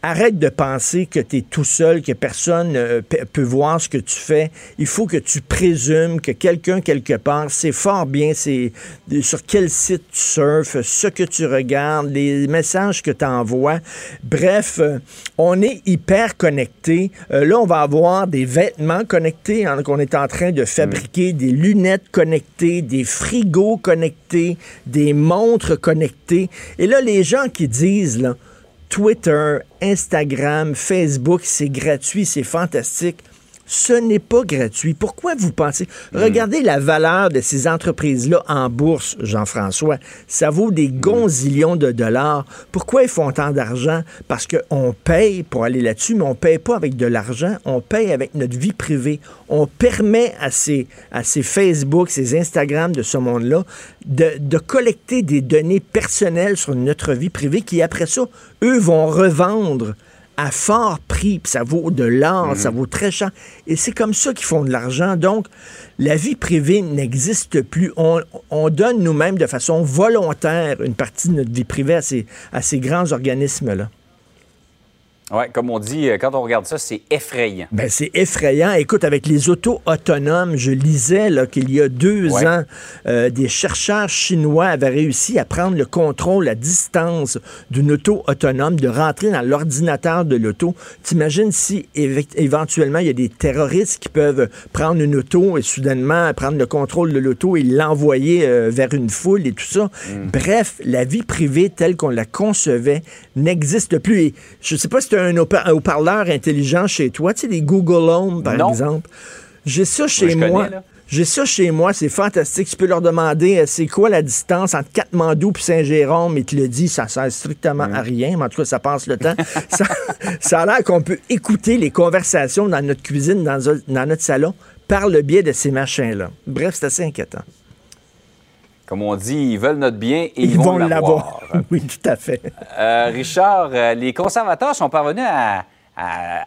Arrête de penser que tu es tout seul, que personne euh, pe- peut voir ce que tu fais. Il faut que tu présumes que quelqu'un quelque part sait fort bien c'est de- sur quel site tu surfes, ce que tu regardes, les messages que tu envoies. Bref, euh, on est hyper connecté. Euh, là, on va avoir des vêtements connectés. hein, qu'on est en train de fabriquer des lunettes connectées, des frigos connectés, des montres connectées. Et là, les gens qui disent, là, Twitter, Instagram, Facebook, c'est gratuit, c'est fantastique. Ce n'est pas gratuit. Pourquoi vous pensez? Regardez la valeur de ces entreprises-là en bourse, Jean-François. Ça vaut des gonzillions de dollars. Pourquoi ils font tant d'argent? Parce qu'on paye pour aller là-dessus, mais on paye pas avec de l'argent, on paye avec notre vie privée. On permet à ces, à ces Facebook, ces Instagram de ce monde-là de, de collecter des données personnelles sur notre vie privée qui, après ça, eux vont revendre à fort prix, puis ça vaut de l'or, ça vaut très cher. Et c'est comme ça qu'ils font de l'argent. Donc, la vie privée n'existe plus. On, on donne nous-mêmes de façon volontaire une partie de notre vie privée à ces, à ces grands organismes-là. Oui, comme on dit, euh, quand on regarde ça, c'est effrayant. Ben, c'est effrayant. Écoute, avec les autos autonomes, je lisais qu'il y a deux ans, euh, des chercheurs chinois avaient réussi à prendre le contrôle à distance d'une auto autonome, de rentrer dans l'ordinateur de l'auto. T'imagines si éventuellement il y a des terroristes qui peuvent prendre une auto et soudainement prendre le contrôle de l'auto et l'envoyer euh, vers une foule et tout ça. Mm. Bref, la vie privée telle qu'on la concevait n'existe plus. Et je sais pas si un haut-parleur intelligent chez toi, tu sais, des Google Home, par exemple. J'ai ça chez moi. J'ai ça chez moi, c'est fantastique. Tu peux leur demander euh, c'est quoi la distance entre Katmandou et Saint-Jérôme, et te le dit, ça sert strictement à rien, mais en tout cas, ça passe le temps. ça, a l'air qu'on peut écouter les conversations dans notre cuisine, dans, dans notre salon, par le biais de ces machins-là. Bref, c'est assez inquiétant. Comme on dit, ils veulent notre bien et ils, vont, l'avoir. oui, tout à fait. Euh, Richard, euh, les conservateurs sont parvenus à à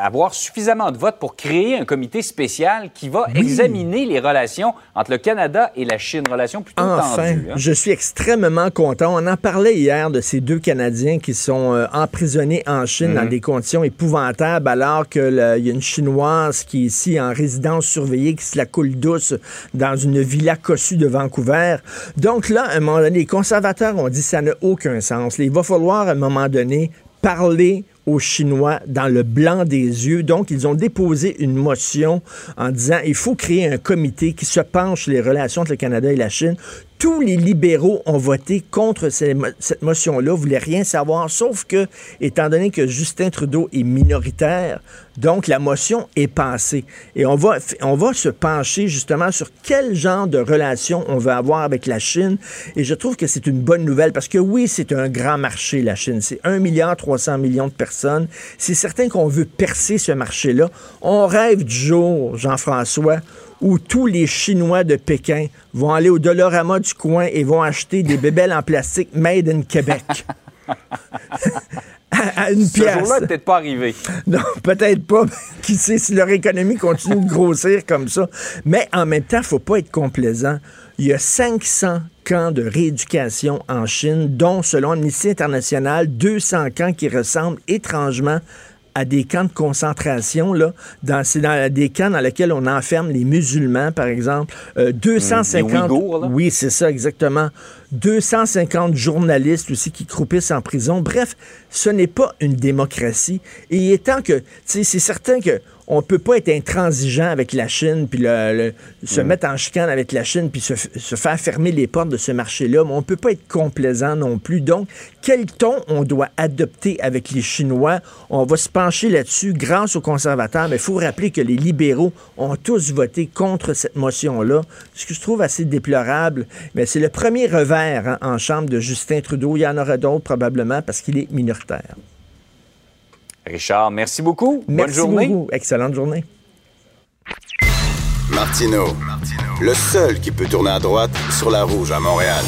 avoir suffisamment de votes pour créer un comité spécial qui va examiner les relations entre le Canada et la Chine, relations plutôt enfin, tendues. Hein. Je suis extrêmement content. On en parlait hier de ces deux Canadiens qui sont euh, emprisonnés en Chine dans mhm. des conditions épouvantables alors qu'il y a une Chinoise qui est ici en résidence surveillée qui se la coule douce dans une villa cossue de Vancouver. Donc là, à un moment donné, les conservateurs ont dit que ça n'a aucun sens. Il va falloir à un moment donné parler aux Chinois dans le blanc des yeux. Donc, ils ont déposé une motion en disant il faut créer un comité qui se penche les relations entre le Canada et la Chine tous les libéraux ont voté contre cette motion-là, voulaient rien savoir, sauf que, étant donné que Justin Trudeau est minoritaire, donc la motion est passée. Et on va, on va se pencher justement sur quel genre de relation on veut avoir avec la Chine. Et je trouve que c'est une bonne nouvelle parce que oui, c'est un grand marché, la Chine. C'est 1 milliard 300 millions de personnes. C'est certain qu'on veut percer ce marché-là. On rêve du jour, Jean-François, où tous les Chinois de Pékin vont aller au Dolorama du coin et vont acheter des bébelles en plastique made in Québec. à, une Ce jour-là peut-être pas arrivé. Non, peut-être pas. Qui sait si leur économie continue de grossir comme ça. Mais en même temps, il faut pas être complaisant. Il y a 500 camps de rééducation en Chine, dont, selon Amnesty International, 200 camps qui ressemblent étrangement à des camps de concentration, là, dans, c'est dans des camps dans lesquels on enferme les musulmans, par exemple. 250. Euh, oui, c'est ça, exactement. 250 journalistes aussi qui croupissent en prison. Bref, ce n'est pas une démocratie. Et étant que, c'est certain que on peut pas être intransigeant avec la Chine, puis le, se mm. mettre en chicane avec la Chine, puis se, faire fermer les portes de ce marché-là, mais on peut pas être complaisant non plus. Donc, quel ton on doit adopter avec les Chinois? On va se pencher là-dessus grâce aux conservateurs, mais il faut rappeler que les libéraux ont tous voté contre cette motion-là, ce que je trouve assez déplorable. Mais c'est le premier revers hein, en chambre de Justin Trudeau. Il y en aura d'autres probablement parce qu'il est minoritaire. Richard, merci beaucoup. Bonne journée. Beaucoup. Excellente journée. Martino, le seul qui peut tourner à droite sur la rouge à Montréal.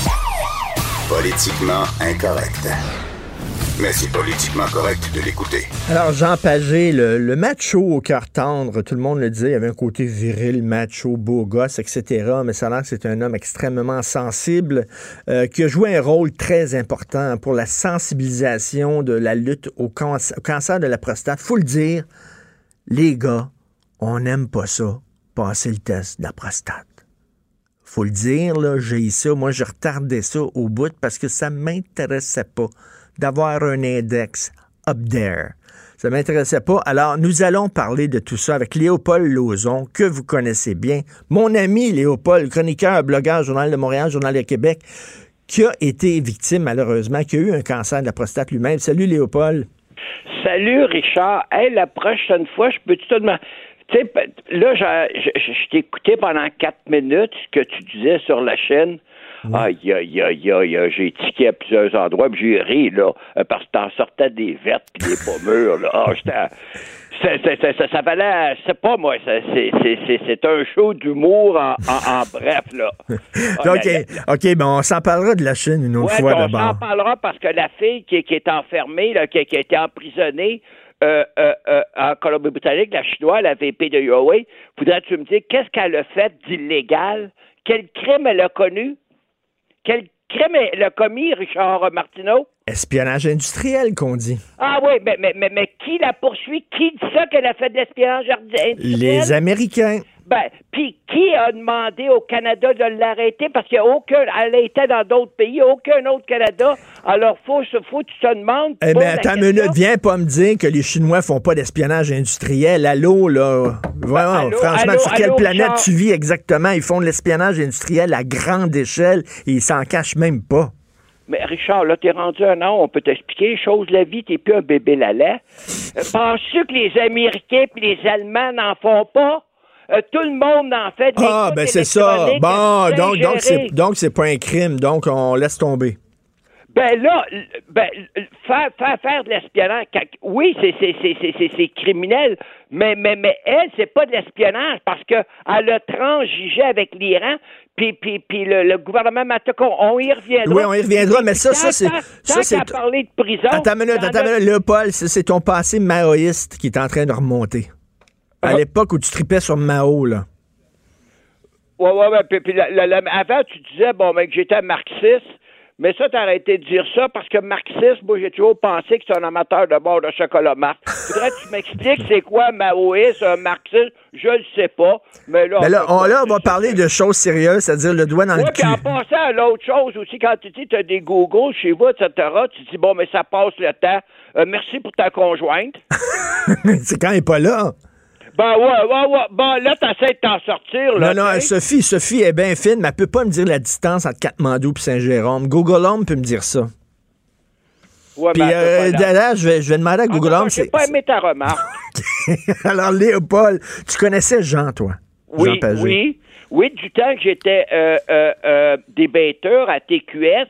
Politiquement incorrect. Mais c'est politiquement correct de l'écouter. Alors, Jean Pagé, le, macho au cœur tendre, tout le monde le disait, il avait un côté viril, macho, beau gosse, etc. Mais ça a que c'est un homme extrêmement sensible euh, qui a joué un rôle très important pour la sensibilisation de la lutte au, cancer de la prostate. Faut le dire, les gars, on n'aime pas ça, passer le test de la prostate faut le dire, j'ai ça. Moi, je retardais ça au bout parce que ça m'intéressait pas d'avoir un index up there. Ça m'intéressait pas. Alors, nous allons parler de tout ça avec Léopold Lauzon, que vous connaissez bien. Mon ami Léopold, chroniqueur, blogueur, Journal de Montréal, Journal de Québec, qui a été victime, malheureusement, qui a eu un cancer de la prostate lui-même. Salut, Léopold. Salut, Richard. Hey, la prochaine fois, je peux-tu te demander. Tu sais, là, je, je t'ai écouté pendant quatre minutes ce que tu disais sur la chaîne. Aïe, aïe, aïe, aïe, j'ai tiqué à plusieurs endroits, puis j'ai ri, là, euh, parce que t'en sortais des vertes puis des pommures, là. Ah, j'étais... Ça, ça, valait, c'est pas moi, c'est un show d'humour en, en, bref, là. OK, OK, ben on s'en parlera de la Chine une autre fois d'abord. On s'en parlera parce que la fille qui, qui est enfermée, là, qui, qui a été emprisonnée, euh, euh, euh, en Colombie-Britannique, la chinoise, la VP de Huawei, voudrais-tu me dire qu'est-ce qu'elle a fait d'illégal? Quel crime elle a connu? Quel crime elle a commis, Richard Martineau? Espionnage industriel, qu'on dit. Ah oui, mais, mais, mais, mais qui la poursuit? Qui dit ça qu'elle a fait de l'espionnage industriel? Les Américains. Ben, puis qui a demandé au Canada de l'arrêter? Parce qu'il aucun. Elle était dans d'autres pays, aucun autre Canada. Alors, faut, faut tu te demandes. Eh mais attends une minute, viens pas me dire que les Chinois font pas d'espionnage industriel. Allô, là. Vraiment, franchement, sur quelle planète tu vis exactement? Ils font de l'espionnage industriel à grande échelle et ils s'en cachent même pas. Mais Richard, là, t'es rendu un an, on peut t'expliquer les choses de la vie, t'es plus un bébé lala. Euh, Penses-tu que les Américains et les Allemands n'en font pas? Euh, tout le monde en fait. Ah, ben c'est ça. Bon, donc, donc, c'est, donc c'est pas un crime, donc on laisse tomber. Ben là, ben, faire, faire, faire de l'espionnage, oui, c'est, c'est, c'est, c'est, criminel, mais, mais, mais elle, c'est pas de l'espionnage parce qu'elle a transigé avec l'Iran, puis, puis, puis le, gouvernement Matacon, on y reviendra. Oui, on y reviendra, mais ça, ça, c'est. Ça, c'est. parler de prison. Attends une minute, attends une minute. Léopold, c'est ton passé maoïste qui est en train de remonter. À ah. l'époque où tu tripais sur Mao, là. Ouais. Puis, puis avant, tu disais, bon, mec, j'étais marxiste. Mais ça, t'as arrêté de dire ça parce que marxiste, moi, j'ai toujours pensé que c'est un amateur de bord de chocolat marque. Faudrait que tu m'expliques c'est quoi maoïste, un marxiste? Je le sais pas. Mais là, là, on, là, on va parler de choses sérieuses, c'est-à-dire le doigt dans le cul. puis en passant à l'autre chose aussi, quand tu dis tu as des Google chez vous, etc., tu dis, bon, mais ça passe le temps. Euh, merci pour ta conjointe. c'est quand elle n'est pas là. Ben ouais, ouais, ouais. Bon, là, t'essaies de t'en sortir. Là, non, non, Sophie, Sophie est bien fine, mais elle peut pas me dire la distance entre Katmandou et Saint-Jérôme. Google Home peut me dire ça. Ouais, Puis ben, euh, là, je vais, je vais demander à Google Home. J'ai pas aimé ta remarque. Alors, Léopold, tu connaissais Jean, toi? Oui, Jean Pagé. oui. Oui, du temps que j'étais euh, euh, euh débatteur à TQS,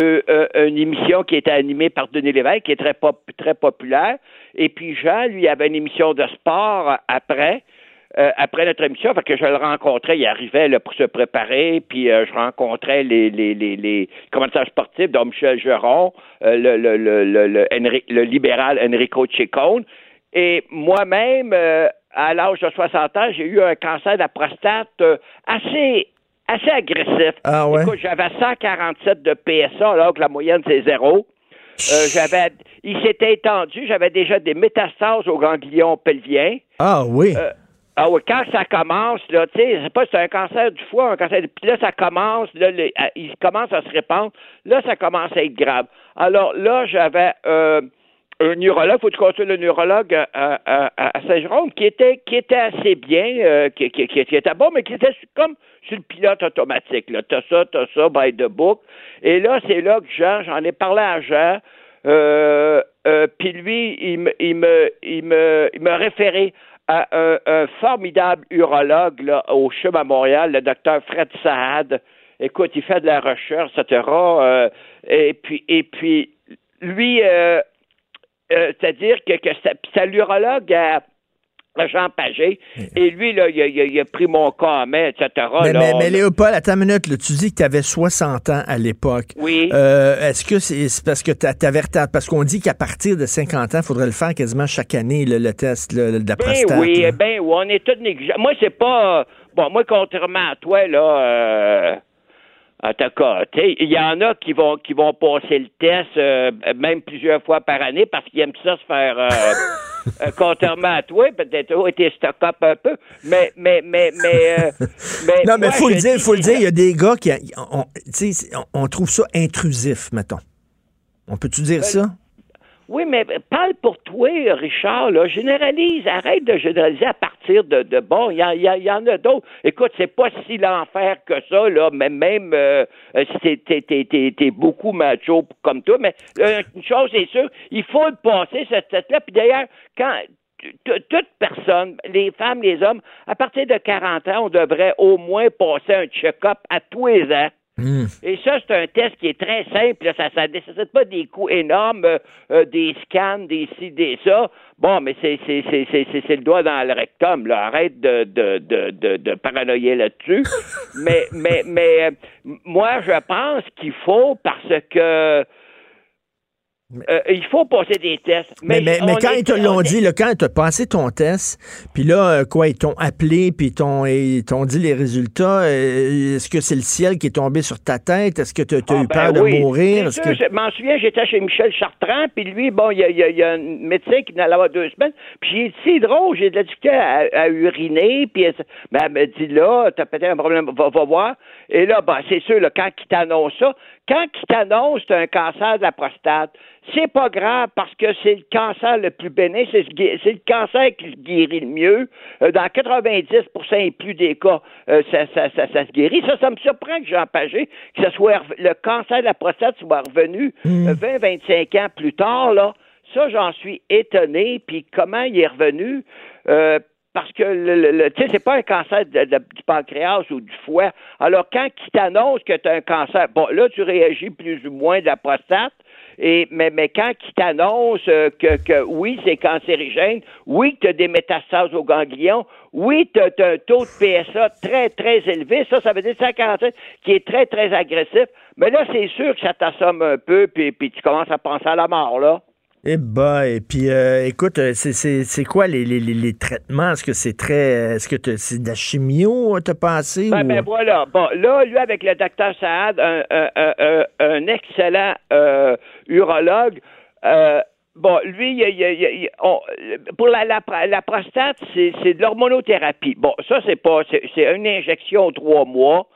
euh, une émission qui était animée par Denis Lévesque, qui est très, pop très populaire. Et puis Jean, lui, avait une émission de sport après. Euh, après notre émission, parce que je le rencontrais, il arrivait là, pour se préparer, puis euh, je rencontrais les, les, les, les commentateurs sportifs, dont Michel Geron, euh, le, le, le, le, le, libéral Enrico Ciccone, et moi-même, à l'âge de 60 ans, j'ai eu un cancer de la prostate assez assez agressif. Ah ouais? Écoute, j'avais 147 de PSA, alors que la moyenne, c'est zéro. Euh, j'avais, il s'était étendu. J'avais déjà des métastases au ganglion pelvien. Ah oui. Euh, ah oui, quand ça commence, là, tu sais, c'est pas c'est un cancer du foie, un cancer. Puis là, ça commence, là, il commence à se répandre. Là, ça commence à être grave. Alors là, j'avais euh, un neurologue, faut que tu consultes le à, à, Saint-Jérôme, qui était, qui était assez bien, qui, qui, qui, était bon, mais qui était comme sur le pilote automatique. Là. T'as ça, t'as ça, by the book. Et là, c'est là que Jean, j'en ai parlé à Jean, euh, euh, puis lui, il me, il me, il me, il me référait à un, formidable urologue là, au CHUM à Montréal, le docteur Fred Saad. Écoute, il fait de la recherche, etc. Euh, et puis, et puis, lui, euh, euh, c'est-à-dire que, que l'urologue à Jean Pagé. Et lui, là, il a, pris mon cas en main, etc. Mais, mais, mais, Léopold, attends une minute. tu dis que tu avais 60 ans à l'époque. Oui. Euh, est-ce que c'est parce que tu avais Parce qu'on dit qu'à partir de 50 ans, il faudrait le faire quasiment chaque année, le, test de la ben prostate. Oui, ben oui, on est tous négligents. Moi, c'est pas... Bon, moi, contrairement à toi, là... Euh... En tout cas, il y en a qui vont qui vont passer le test euh, même plusieurs fois par année parce qu'ils aiment ça se faire euh, euh, contrairement à toi, peut-être oh, été stock-up un peu, mais mais mais mais, mais Non, mais faut le dire, faut le dire, il y a des gars qui on, on trouve ça intrusif, mettons. On peut-tu dire ça? Oui, mais parle pour toi, Richard. Là. Généralise, arrête de généraliser à partir de, de bon. Il y, y, en a d'autres. Écoute, c'est pas si l'enfer que ça, là, mais même euh, si t'es, t'es, beaucoup macho comme toi. Mais euh, une chose est sûre, il faut le passer, cette tête-là. Puis d'ailleurs, quand toute personne, les femmes, les hommes, à partir de 40 ans, on devrait au moins passer un check-up à tous les ans. Hmm. Et ça, c'est un test qui est très simple. Ça ne nécessite pas des coûts énormes, euh, euh, des scans, des ci, des ça. Bon, mais c'est, le doigt dans le rectum. Là. Arrête de, de, de, de, paranoïer là-dessus. mais mais, mais euh, moi, je pense qu'il faut, parce que euh, il faut passer des tests. Mais, mais, quand ils te l'ont dit, là, quand tu as passé ton test, puis là, euh, quoi, ils t'ont appelé, puis ils t'ont dit les résultats, euh, est-ce que c'est le ciel qui est tombé sur ta tête? Est-ce que tu as, ah, eu ben peur de mourir? Je m'en souviens, j'étais chez Michel Chartrand, puis lui, bon, il y, a, un médecin qui venait l'avoir deux semaines, puis j'ai dit, c'est drôle, j'ai de la difficulté à, uriner, puis ben, elle me dit, là, t'as peut-être un problème, va, va voir. Et là, ben, c'est sûr, là, quand il t'annonce ça, quand il t'annonce un cancer de la prostate, c'est pas grave parce que c'est le cancer le plus bénin, c'est le cancer qui se guérit le mieux. Euh, dans 90% et plus des cas, euh, ça, ça, ça, se guérit. Ça, ça me surprend que Jean Pagé, que ce soit le cancer de la prostate soit revenu 20-25 mmh. ans plus tard, là. Ça, j'en suis étonné. Puis comment il est revenu? Euh, parce que le, le, tu sais, c'est pas un cancer du pancréas ou du foie. Alors, quand il t'annonce que tu as un cancer, bon, là, tu réagis plus ou moins de la prostate, et, mais, mais quand il t'annonce euh, que, que oui, c'est cancérigène, oui, tu as des métastases au ganglion, oui, tu as, un taux de PSA très, très élevé, ça, ça veut dire 147, qui est très, très agressif, mais là, c'est sûr que ça t'assomme un peu, puis, puis tu commences à penser à la mort, là. Eh bah, et puis euh, écoute, euh, c'est quoi les, les, les, traitements? Est-ce que c'est très. Est-ce que c'est de la chimio, t'as passé? Ben, ben, voilà. Bon, là, lui, avec le docteur Saad, un, un, un, excellent euh, urologue, Bon, lui, il, pour la, la, la prostate, c'est de l'hormonothérapie. Bon, ça, c'est pas, c'est une injection trois mois.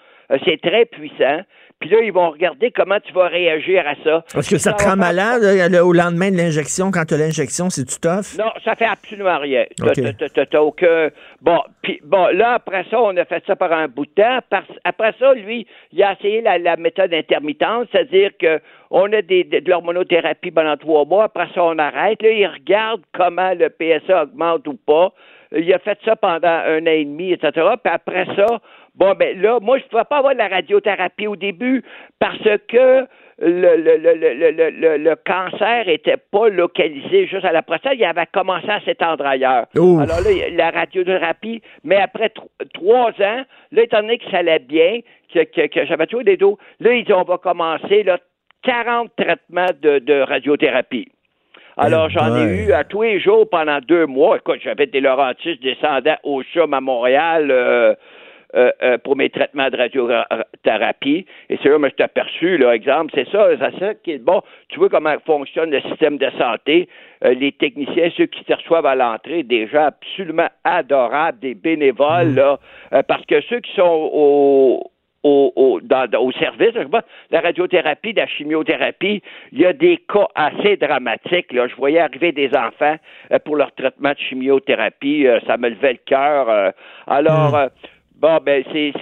C'est très puissant. Puis là, ils vont regarder comment tu vas réagir à ça. Est-ce que ça, te rend malade au lendemain de l'injection, quand tu as l'injection, c'est tu tough? Non, ça fait absolument rien. T'as aucun... Bon, puis bon, là, après ça, on a fait ça par un bout de temps. Après ça, lui, il a essayé la, méthode intermittente, c'est-à-dire que on a des, de l'hormonothérapie pendant trois mois, après ça, on arrête. Là, il regarde comment le PSA augmente ou pas. Il a fait ça pendant un an et demi, etc. Puis après ça, Bon, ben là, moi, je ne pouvais pas avoir de la radiothérapie au début parce que le, le, le, le, le cancer n'était pas localisé juste à la prostate, il avait commencé à s'étendre ailleurs. Alors là, la radiothérapie, mais après trois ans, là, étant donné que ça allait bien, que, que, j'avais toujours des dos, là, ils dit on va commencer là, 40 traitements de, de radiothérapie. Alors, j'en ai eu à tous les jours pendant deux mois. Écoute, j'avais des Laurentis descendant au CHUM à Montréal. Euh, euh, euh, pour mes traitements de radiothérapie. Et c'est là que je suis aperçu, là, exemple, c'est ça, c'est ça qui est bon. Tu vois comment fonctionne le système de santé. Euh, les techniciens, ceux qui te reçoivent à l'entrée, déjà absolument adorables, des bénévoles, mm. là, parce que ceux qui sont au, au, dans, au service, la radiothérapie, la chimiothérapie, il y a des cas assez dramatiques. Là. Je voyais arriver des enfants pour leur traitement de chimiothérapie, ça me levait le cœur. alors, mm. Bon, ben, c'est.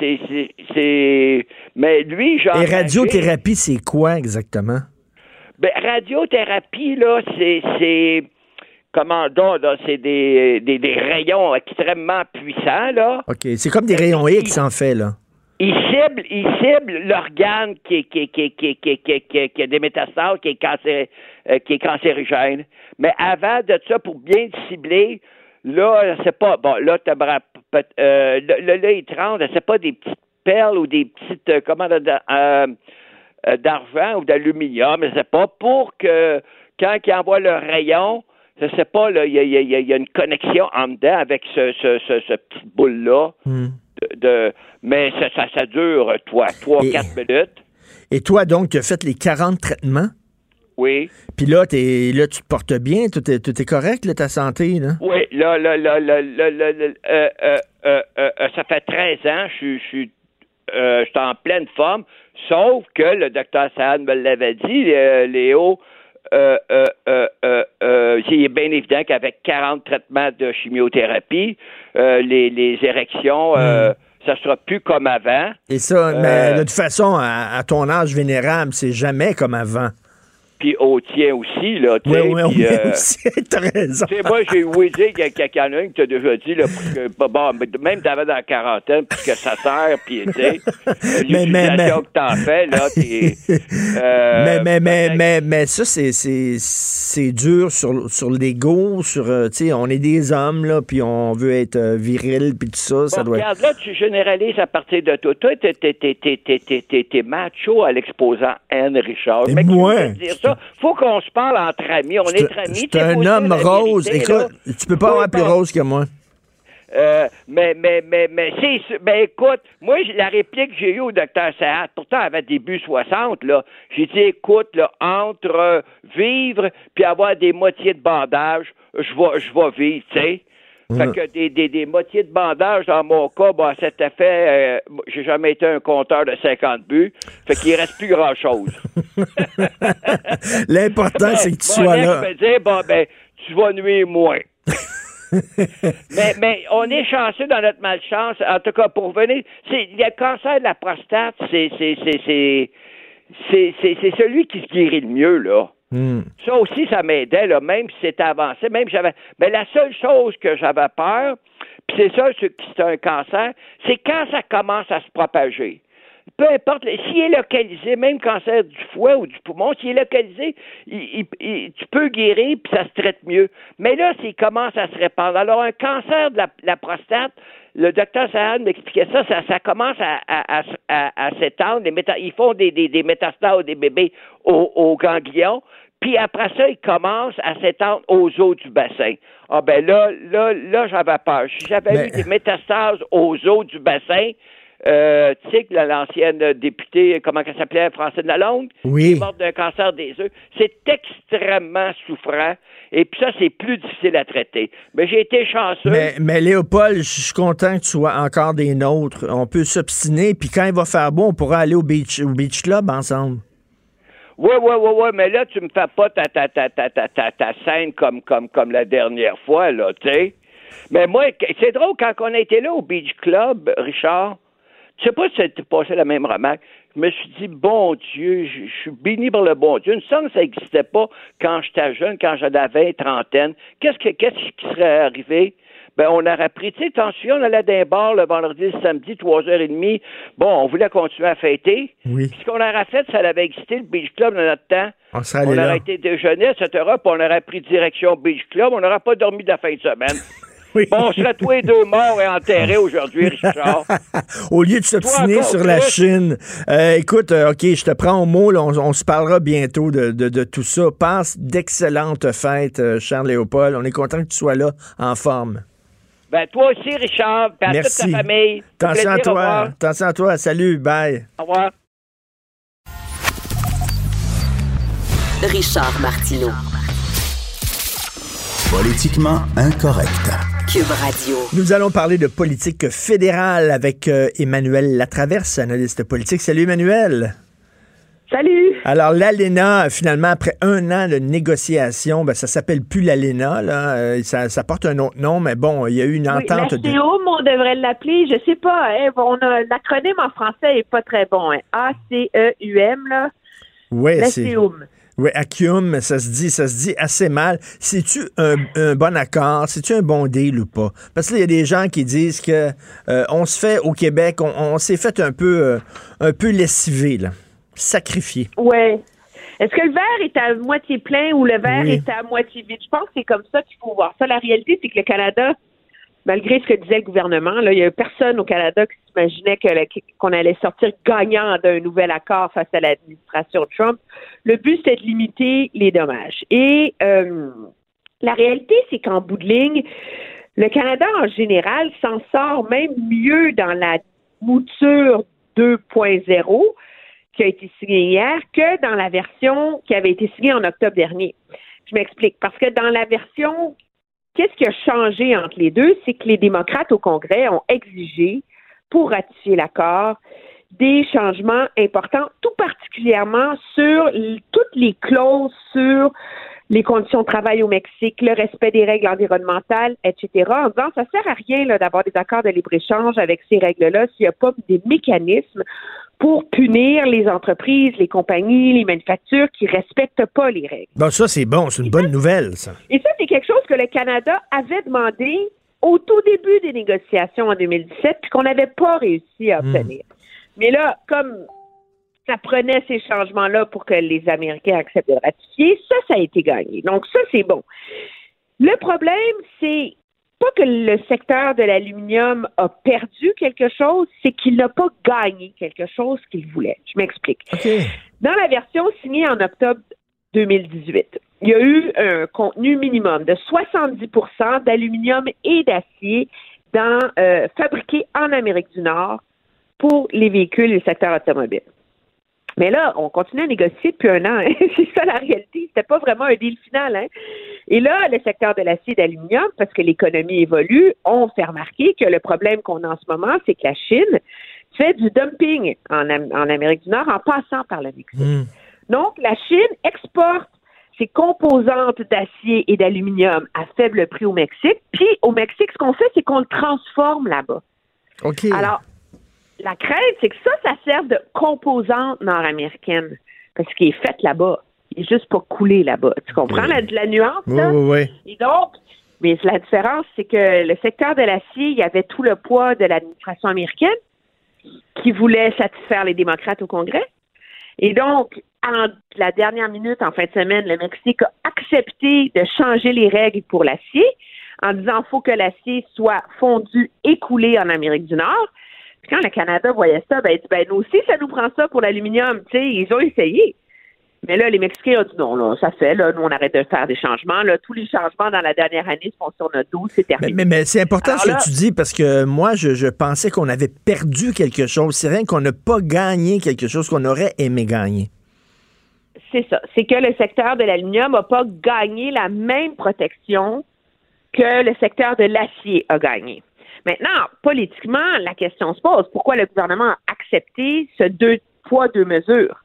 c'est, Mais lui, genre. Et radiothérapie, c'est quoi exactement? Ben, radiothérapie, là, c'est. c'est comment donc, c'est des, des, des, rayons extrêmement puissants, là. OK, c'est comme des rayons X, en fait, là. Il cible, il cible l'organe qui, qui, qui, qui, qui, qui, qui, a des métastases, qui est, cancer, euh, qui est cancérigène. Mais avant de ça, pour bien cibler, là, c'est pas. Bon, là, tu euh, le, le, étrange, c'est pas des petites perles ou des petites euh, comment euh, euh, d'argent ou d'aluminium, c'est pas pour que quand ils envoient le rayon, je sais pas, il y, y, a une connexion en dedans avec ce, ce, ce, petit boule-là. Hmm. De, mais ça, ça, ça, dure, toi, 3-4 minutes. Et toi, donc, tu as fait les 40 traitements? Oui. Puis là, es, là, tu te portes bien, tout est, tout est correct, là, ta santé, là? Oui, là, là, là, là, là, là, euh, euh, euh, euh, ça fait 13 ans, je suis en pleine forme, sauf que le docteur Saad me l'avait dit, Léo, euh, euh, il est bien évident qu'avec 40 traitements de chimiothérapie, les, les érections... Hmm. Ça sera plus comme avant. Et ça, mais de toute façon, à ton âge vénérable, c'est jamais comme avant puis au tien aussi, là, tu sais. Oui, oui, euh, aussi, t'as raison. Tu sais, moi, j'ai ouï dire qu'il y, a un qui t'a déjà dit, là, que, bon, même t'avais dans la quarantaine, puis que ça sert, puis, tu sais, mais, mais, mais, que t'en fais, là, t'es... Euh, mais, mais, mais, mais, mais, ça, c'est, c'est, c'est dur sur, sur l'ego, sur, euh, tu sais, on est des hommes, là, puis on veut être euh, viril, puis tout ça, ça doit regarde, là, tu généralises à partir de toi. Toi, t'es, t'es, macho à l'exposant Anne Richard. Mais moi? Ça. Faut qu'on se parle entre amis. On est, amis. C'est un homme rose. Écoute, tu peux pas avoir plus rose que moi. Euh, mais, mais, mais, mais, c'est, ben, écoute, moi, la réplique que j'ai eue au docteur Sahat, pourtant, avait début 60, là, j'ai dit, écoute, là, entre euh, vivre puis avoir des moitiés de bandage, je vais, je vais vivre, tu sais. Fait que des, des, des, moitiés de bandage, dans mon cas, bah, cet effet, euh, j'ai jamais été un compteur de 50 buts. Fait qu'il reste plus grand-chose. L'important, c'est que tu sois là. Bon, ben, tu vas nuire moins. mais, mais on est chanceux dans notre malchance. En tout cas, pour venir, le cancer de la prostate, c'est c'est c'est c'est celui qui se guérit le mieux là. Hmm. Ça aussi, ça m'aidait là, même si c'était avancé, même j'avais. Mais la seule chose que j'avais peur, puis c'est ça, c'est un cancer, c'est quand ça commence à se propager peu importe, s'il est localisé, même cancer du foie ou du poumon, s'il est localisé, tu peux guérir puis ça se traite mieux. Mais là, s'il commence à se répandre, alors un cancer de la, prostate, le docteur Sahan m'expliquait ça, ça, commence à, s'étendre. Ils font des, des, des métastases des bébés aux, ganglions. Puis après ça, il commence à s'étendre aux os du bassin. Ah ben là, là, là, j'avais peur. Si j'avais eu des métastases aux os du bassin, euh, tu sais que l'ancienne députée, comment elle s'appelait, Francine Lalonde, oui. est morte d'un cancer des œufs. C'est extrêmement souffrant. Et puis ça, c'est plus difficile à traiter. Mais j'ai été chanceux. Mais, Léopold, je suis content que tu sois encore des nôtres. On peut s'obstiner, puis quand il va faire beau, on pourra aller au beach, au beach club ensemble. Oui, oui, oui, oui, mais là, tu me fais pas ta, ta, ta, ta, ta, ta, scène comme, comme, comme la dernière fois, là, tu sais. Mais moi, c'est drôle, quand on été là au Beach Club, Richard, je sais pas si ça passé la même remarque. Je me suis dit, bon Dieu, je, suis béni par le bon Dieu. Une sens ça n'existait pas quand j'étais jeune, quand j'avais 20, trentaine. Qu'est-ce, que, qu'est-ce qui serait arrivé? Ben, on aurait pris, tu sais, attention, on allait d'un bar le vendredi, le samedi, trois heures et demie. Bon, on voulait continuer à fêter. Oui. Puis ce qu'on aurait fait, ça avait existé, le Beach Club dans notre temps. On, on aurait été déjeuner, etc., puis on aurait pris direction Beach Club. On n'aurait pas dormi de la fin de semaine. Bon, on serait tous les deux morts et enterrés aujourd'hui, Richard. au lieu de s'obstiner sur la Chine. Euh, écoute, euh, OK, je te prends au mot. on, se parlera bientôt de, tout ça. Passe d'excellentes fêtes, euh, Charles Léopold. On est content que tu sois là, en forme. Ben, toi aussi, Richard, et à toute ta famille. Attention à toi. Attention à toi. Salut, bye. Au revoir. Richard Martineau. Politiquement incorrect. Cube Radio. Nous allons parler de politique fédérale avec euh, Emmanuel Latraverse, analyste politique. Salut Emmanuel. Salut. Alors, l'ALENA, finalement, après un an de négociation, ben, ça s'appelle plus l'ALENA. Là. Euh, ça, porte un autre nom, mais bon, il y a eu une entente. Oui, on devrait l'appeler, je sais pas. Hein, l'acronyme en français est pas très bon. Hein. A-C-E-U-M, là. Oui, c'est. Oui, Acuum, ça se dit, ça se dit assez mal. C'est-tu un, bon accord? C'est-tu un bon deal ou pas? Parce qu'il y a des gens qui disent que euh, on se fait au Québec, on, s'est fait un peu euh, un peu lessivé, là. Sacrifié. Oui. Est-ce que le verre est à moitié plein ou le verre est à moitié vide? Je pense que c'est comme ça qu'il faut voir ça. La réalité, c'est que le Canada malgré ce que disait le gouvernement, là, il n'y a personne au Canada qui s'imaginait qu'on allait sortir gagnant d'un nouvel accord face à l'administration Trump. Le but, c'est de limiter les dommages. Et euh, la réalité, c'est qu'en bout de ligne, le Canada, en général, s'en sort même mieux dans la mouture 2.0 qui a été signée hier que dans la version qui avait été signée en octobre dernier. Je m'explique. Parce que dans la version Qu'est-ce qui a changé entre les deux? C'est que les démocrates au Congrès ont exigé, pour ratifier l'accord, des changements importants, tout particulièrement sur toutes les clauses sur les conditions de travail au Mexique, le respect des règles environnementales, etc. En disant, ça sert à rien d'avoir des accords de libre-échange avec ces règles-là s'il n'y a pas des mécanismes pour punir les entreprises, les compagnies, les manufactures qui respectent pas les règles. Bon, ça, c'est bon. C'est une bonne nouvelle, ça. Et ça, c'est quelque chose que le Canada avait demandé au tout début des négociations en 2017, puis qu'on n'avait pas réussi à hmm. obtenir. Mais là, comme ça prenait ces changements-là pour que les Américains acceptent de ratifier, ça, ça a été gagné. Donc, ça, c'est bon. Le problème, c'est pas que le secteur de l'aluminium a perdu quelque chose, c'est qu'il n'a pas gagné quelque chose qu'il voulait. Je m'explique. Dans la version signée en octobre 2018. Il y a eu un contenu minimum de 70% d'aluminium et d'acier dans euh, fabriqués en Amérique du Nord pour les véhicules et le secteur automobile. Mais là, on continue à négocier depuis un an. Hein. C'est ça la réalité. C'était pas vraiment un deal final. Hein. Et là, le secteur de l'acier et d'aluminium, parce que l'économie évolue, on fait remarquer que le problème qu'on a en ce moment, c'est que la Chine fait du dumping en, Amérique du Nord en passant par le Mexique. Hmm. Donc, la Chine exporte ses composantes d'acier et d'aluminium à faible prix au Mexique. Puis, au Mexique, ce qu'on fait, c'est qu'on le transforme là-bas. OK. Alors, la crainte, c'est que ça, ça sert de composante nord-américaine. Parce qu'il est fait là-bas. Il est juste pas coulé là-bas. Tu comprends la, la, nuance, Oui, oui, oui. Et donc, mais la différence, c'est que le secteur de l'acier, il y avait tout le poids de l'administration américaine qui voulait satisfaire les démocrates au Congrès. Et donc, en la dernière minute, en fin de semaine, le Mexique a accepté de changer les règles pour l'acier en disant qu'il faut que l'acier soit fondu et coulé en Amérique du Nord. Puis quand le Canada voyait ça, ben, ben nous aussi, ça nous prend ça pour l'aluminium. Tu sais, ils ont essayé. Mais là, les Mexicains ont dit non, là, ça fait, là, nous, on arrête de faire des changements. Là, tous les changements dans la dernière année se font sur notre dos, c'est terminé. Mais, c'est important ce que tu dis parce que moi, je, pensais qu'on avait perdu quelque chose. C'est rien qu'on n'a pas gagné quelque chose qu'on aurait aimé gagner. C'est ça. C'est que le secteur de l'aluminium n'a pas gagné la même protection que le secteur de l'acier a gagné. Maintenant, politiquement, la question se pose. Pourquoi le gouvernement a accepté ce deux poids, deux mesures?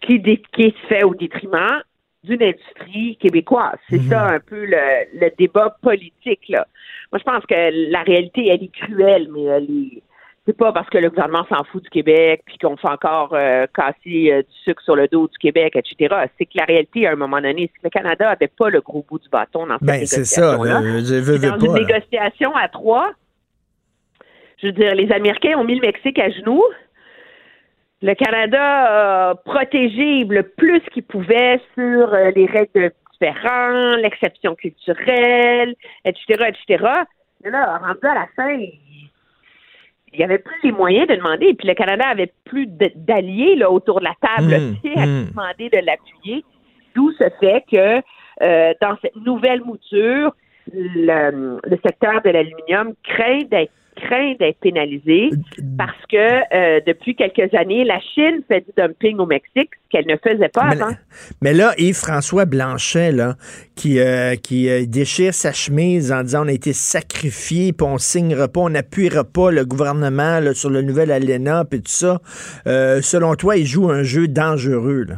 qui, se fait au détriment d'une industrie québécoise? C'est mhm. ça un peu le, débat politique. Là. Moi, je pense que la réalité, elle est cruelle, mais elle est. C'est pas parce que le gouvernement s'en fout du Québec puis qu'on fait encore euh, casser euh, du sucre sur le dos du Québec, etc. C'est que la réalité, à un moment donné, c'est que le Canada n'avait pas le gros bout du bâton dans cette ben, c'est ça. dans une négociation à trois, je veux dire, les Américains ont mis le Mexique à genoux. Le Canada a protégé le plus qu'il pouvait sur euh, les règles différentes, l'exception culturelle, etc., etc. Mais là, rendu à la fin, il n'y avait plus les moyens de demander. Puis le Canada avait plus d'alliés autour de la table mmh, à mmh. demander de l'appuyer. D'où ce fait que euh, dans cette nouvelle mouture, le, le secteur de l'aluminium craint d'être craint d'être pénalisée parce que euh, depuis quelques années, la Chine fait du dumping au Mexique, ce qu'elle ne faisait pas avant. Mais là, Yves-François Blanchet, là, qui, euh, qui euh, déchire sa chemise en disant on a été sacrifié, puis on signera pas, on n'appuiera pas le gouvernement sur le nouvel ALENA, puis tout ça. selon toi, il joue un jeu dangereux. Là.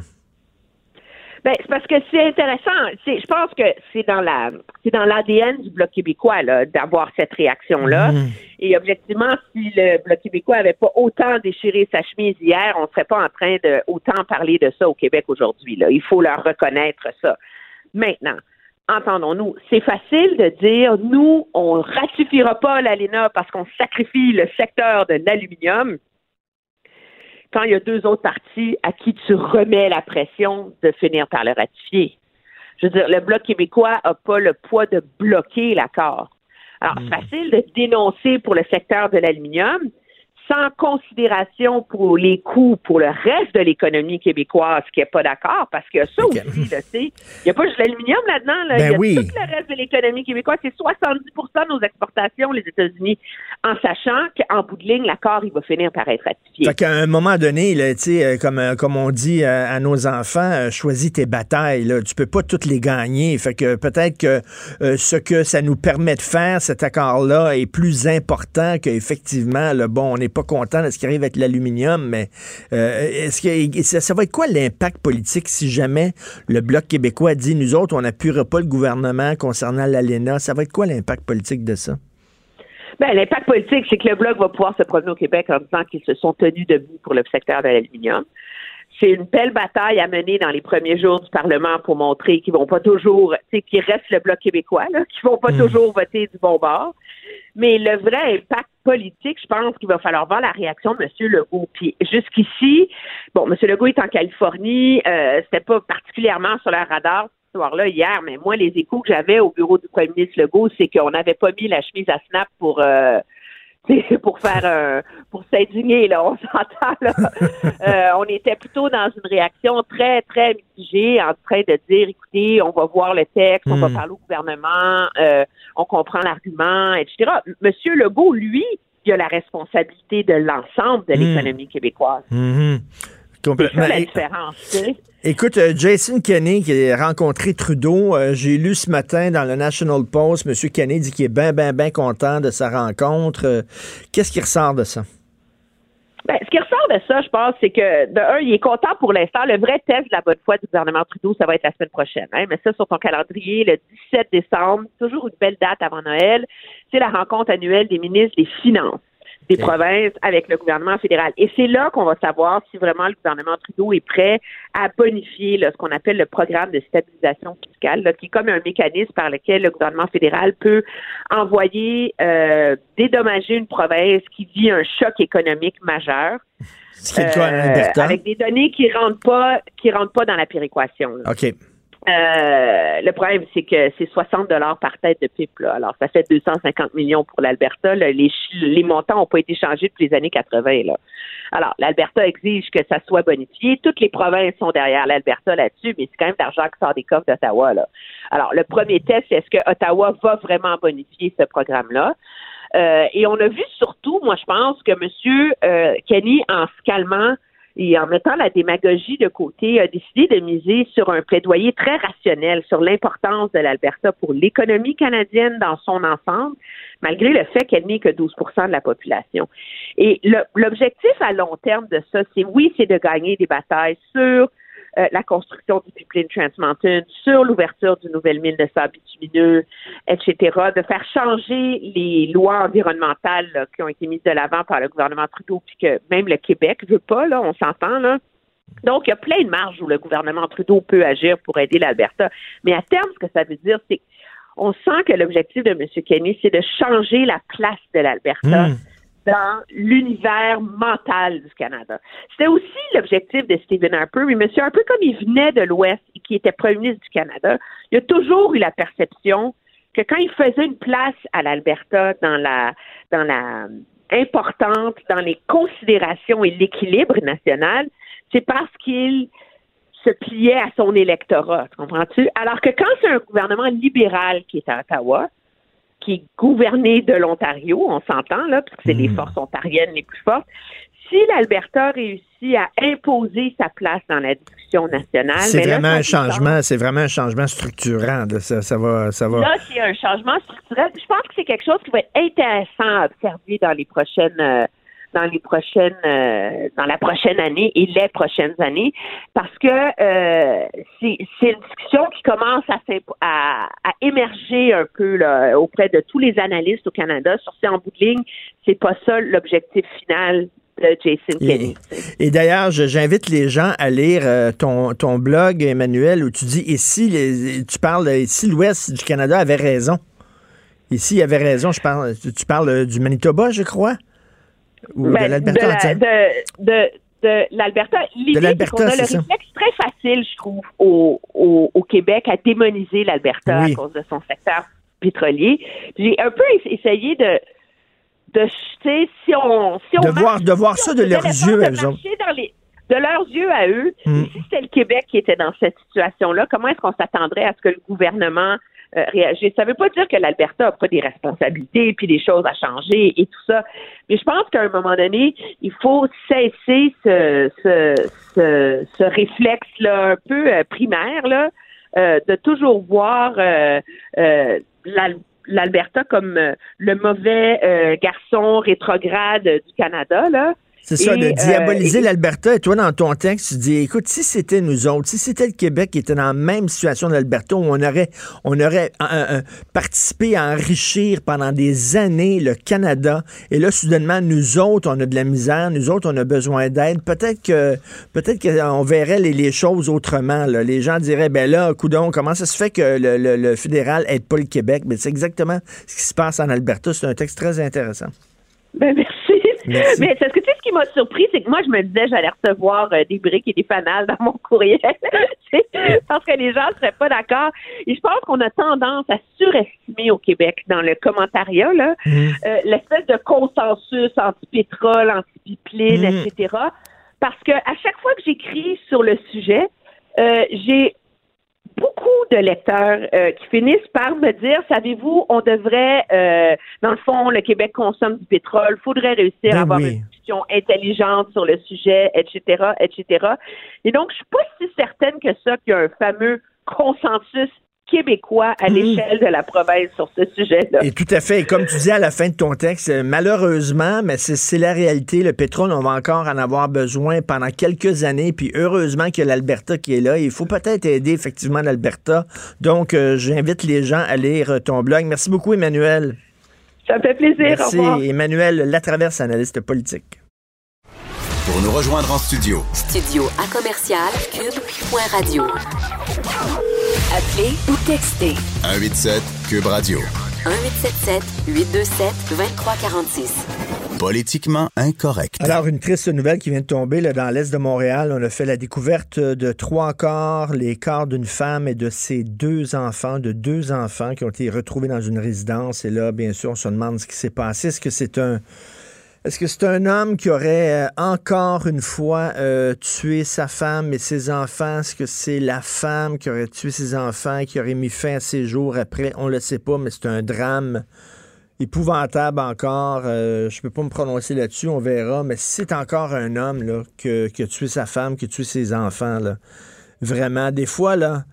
Ben, c'est parce que c'est intéressant. je pense que c'est dans la, c'est dans l'ADN du Bloc québécois là, d'avoir cette réaction-là. Mm. Et objectivement, si le Bloc québécois avait pas autant déchiré sa chemise hier, on serait pas en train de autant parler de ça au Québec aujourd'hui. Là, il faut leur reconnaître ça. Maintenant, entendons-nous, c'est facile de dire nous, on ratifiera pas l'ALENA parce qu'on sacrifie le secteur de l'aluminium quand il y a deux autres partis à qui tu remets la pression de finir par le ratifier. Je veux dire, le Bloc québécois n'a pas le poids de bloquer l'accord. Alors, c'est mm. facile de dénoncer pour le secteur de l'aluminium, sans considération pour les coûts pour le reste de l'économie québécoise qui n'est pas d'accord, parce que ça aussi, il n'y a pas juste l'aluminium là-dedans, là, ben il y a tout le reste de l'économie québécoise. C'est 70% de nos exportations, les États-Unis, en sachant qu'en bout de ligne, l'accord, il va finir par être ratifié. Fait qu'à un moment donné, là, euh, comme, euh, comme on dit à, nos enfants, euh, choisis tes batailles. Là. Tu peux pas toutes les gagner. Fait que peut-être que ce que ça nous permet de faire, cet accord-là, est plus important qu'effectivement, le bon, on est pas content de ce qui arrive avec l'aluminium, mais euh, est-ce que ça, va être quoi l'impact politique si jamais le Bloc québécois dit nous autres, on n'appuiera pas le gouvernement concernant l'ALENA? Ça va être quoi l'impact politique de ça? Ben, l'impact politique, c'est que le Bloc va pouvoir se promener au Québec en disant qu'ils se sont tenus debout pour le secteur de l'aluminium. C'est une belle bataille à mener dans les premiers jours du Parlement pour montrer qu'ils vont pas toujours, tu sais, qu'ils restent le Bloc québécois, qu'ils vont pas hmm. toujours voter du bon bord. Mais le vrai impact politique, je pense qu'il va falloir voir la réaction de M. Legault. Puis jusqu'ici, bon, M. Legault est en Californie, euh, c'était pas particulièrement sur le radar ce soir-là hier, mais moi, les échos que j'avais au bureau du premier ministre Legault, c'est qu'on n'avait pas mis la chemise à snap pour euh, pour faire un, pour s'indigner, là, on s'entend, là. Euh, on était plutôt dans une réaction très, très mitigée, en train de dire, écoutez, on va voir le texte, on va hmm. parler au gouvernement, euh, on comprend l'argument, etc. Monsieur Legault, lui, il a la responsabilité de l'ensemble de hmm. l'économie québécoise. Hmm. C'est la différence, Écoute, euh, Jason Kenney qui a rencontré Trudeau, euh, j'ai lu ce matin dans le National Post, M. Kenney dit qu'il est bien, bien, bien content de sa rencontre. Euh, qu'est-ce qui ressort de ça? Ben, ce qui ressort de ça, je pense, c'est que, de un, il est content pour l'instant. Le vrai test de la bonne foi du gouvernement Trudeau, ça va être la semaine prochaine. Hein? Mais ça, sur ton calendrier, le 17 décembre, toujours une belle date avant Noël, c'est la rencontre annuelle des ministres des Finances des provinces avec le gouvernement fédéral. Et c'est là qu'on va savoir si vraiment le gouvernement Trudeau est prêt à bonifier ce qu'on appelle le programme de stabilisation fiscale, qui est comme un mécanisme par lequel le gouvernement fédéral peut envoyer euh, dédommager une province qui vit un choc économique majeur. Euh, avec des données qui rentrent pas qui rentrent pas dans la péréquation. OK. Euh, le problème, c'est que c'est 60 dollars par tête de PIB. Là. Alors, ça fait 250 millions pour l'Alberta. Les, montants n'ont pas été changés depuis les années 80. Là. Alors, l'Alberta exige que ça soit bonifié. Toutes les provinces sont derrière l'Alberta là-dessus, mais c'est quand même d'argent qui sort des coffres d'Ottawa. Alors, le premier test, c'est est-ce que Ottawa va vraiment bonifier ce programme-là? Euh, et on a vu surtout, moi, je pense que M. Euh, Kenny, en se calmant, et en mettant la démagogie de côté, a décidé de miser sur un plaidoyer très rationnel sur l'importance de l'Alberta pour l'économie canadienne dans son ensemble, malgré le fait qu'elle n'est que 12% de la population. Et l'objectif à long terme de ça, c'est oui, c'est de gagner des batailles sur euh, la construction du pipeline Trans Mountain, sur l'ouverture d'une nouvelle mine de sable bitumineux, etc., de faire changer les lois environnementales qui ont été mises de l'avant par le gouvernement Trudeau, puis que même le Québec veut pas, là, on s'entend, là. Donc, il y a plein de marges où le gouvernement Trudeau peut agir pour aider l'Alberta. Mais à terme, ce que ça veut dire, c'est qu'on sent que l'objectif de M. Kenny, c'est de changer la place de l'Alberta. Hmm dans l'univers mental du Canada. C'était aussi l'objectif de Stephen Harper, mais monsieur, un peu comme il venait de l'Ouest et qui était premier ministre du Canada, il a toujours eu la perception que quand il faisait une place à l'Alberta dans la dans la importante dans les considérations et l'équilibre national, c'est parce qu'il se pliait à son électorat, comprends-tu? Alors que quand c'est un gouvernement libéral qui est à Ottawa, qui est gouverné de l'Ontario, on s'entend, là, parce que c'est les hmm. forces ontariennes les plus fortes. Si l'Alberta réussit à imposer sa place dans la discussion nationale, c'est vraiment un changement, c'est vraiment un changement structurant. ça, ça va, ça va. Là, c'est un changement structurel. Je pense que c'est quelque chose qui va être intéressant à observer dans les prochaines. Euh, dans les prochaines euh, dans la prochaine année et les prochaines années parce que euh, c'est une discussion qui commence à, à, à émerger un peu là, auprès de tous les analystes au Canada sur ces en bout de ligne c'est pas ça l'objectif final de Jason Kenney. Et, d'ailleurs, j'invite les gens à lire euh, ton, ton blog, Emmanuel, où tu dis ici, les, tu parles ici, l'Ouest du Canada avait raison? Ici, il avait raison. Je parle, tu parles du Manitoba, je crois? Ou de ben, l'Alberta? De, de, l'Alberta. L'idée, c'est qu'on a le réflexe très facile, je trouve, au, au, Québec à démoniser l'Alberta à cause de son secteur pétrolier. J'ai un peu essayé de de si on si on de voir de voir ça de leurs yeux à eux de leurs yeux à eux si c'était le Québec qui était dans cette situation là comment est-ce qu'on s'attendrait à ce que le gouvernement euh. Ça ne veut pas dire que l'Alberta n'a pas des responsabilités puis des choses à changer et tout ça. Mais je pense qu'à un moment donné, il faut cesser ce, ce, ce, ce réflexe-là un peu euh, primaire, là, euh, de toujours voir l'Alberta comme le mauvais garçon rétrograde du Canada, là. C'est ça, de diaboliser euh, l'Alberta. Et toi, dans ton texte, tu dis, écoute, si c'était nous autres, si c'était le Québec qui était dans la même situation d'Alberta, où on aurait, on aurait participé à enrichir pendant des années le Canada, et là, soudainement, nous autres, on a de la misère, nous autres, on a besoin d'aide. Peut-être que, peut-être qu'on verrait les, choses autrement. Les gens diraient, ben là, coudon, comment ça se fait que le, fédéral aide pas le Québec? Mais c'est exactement ce qui se passe en Alberta. C'est un texte très intéressant. Ben merci. Mais ce que tu sais, ce qui m'a surpris, c'est que moi, je me disais, j'allais recevoir euh, des briques et des fanales dans mon courriel. parce que les gens ne seraient pas d'accord. Et je pense qu'on a tendance à surestimer au Québec, dans le commentariat, là, mmh. euh, l'espèce de consensus anti-pétrole, anti-pipeline, mmh. etc. Parce que à chaque fois que j'écris sur le sujet, euh, j'ai beaucoup de lecteurs euh, qui finissent par me dire, savez-vous, on devrait, euh, dans le fond, le Québec consomme du pétrole, faudrait réussir à ben avoir une discussion intelligente sur le sujet, etc., etc. Et donc, je suis pas si certaine que ça qu'il y a un fameux consensus québécois à hmm. l'échelle de la province sur ce sujet-là. Et tout à fait. Et comme tu dis à la fin de ton texte, euh, malheureusement, mais c'est la réalité. Le pétrole, on va encore en avoir besoin pendant quelques années. Puis heureusement qu'il y a l'Alberta qui est là. Il faut peut-être aider effectivement l'Alberta. Donc, euh, j'invite les gens à lire ton blog. Merci beaucoup, Emmanuel. Ça me fait plaisir. Merci, Emmanuel Latraverse, analyste politique. Pour nous rejoindre en studio. Studio à commercial cube.radio. Appelez ou textez. 187 cube radio. 1877 827 2346. Politiquement incorrect. Alors, une triste nouvelle qui vient de tomber là, dans l'est de Montréal. On a fait la découverte de trois corps, les corps d'une femme et de ses deux enfants, de deux enfants qui ont été retrouvés dans une résidence. Et là, bien sûr, on se demande ce qui s'est passé. Est-ce que c'est un est-ce que c'est un homme qui aurait euh, encore une fois euh, tué sa femme et ses enfants? Est-ce que c'est la femme qui aurait tué ses enfants qui aurait mis fin à ses jours après? On ne le sait pas, mais c'est un drame épouvantable encore. Euh, je ne peux pas me prononcer là-dessus, on verra. Mais c'est encore un homme là, qui a tué sa femme, qui a tué ses enfants, vraiment, des fois, là,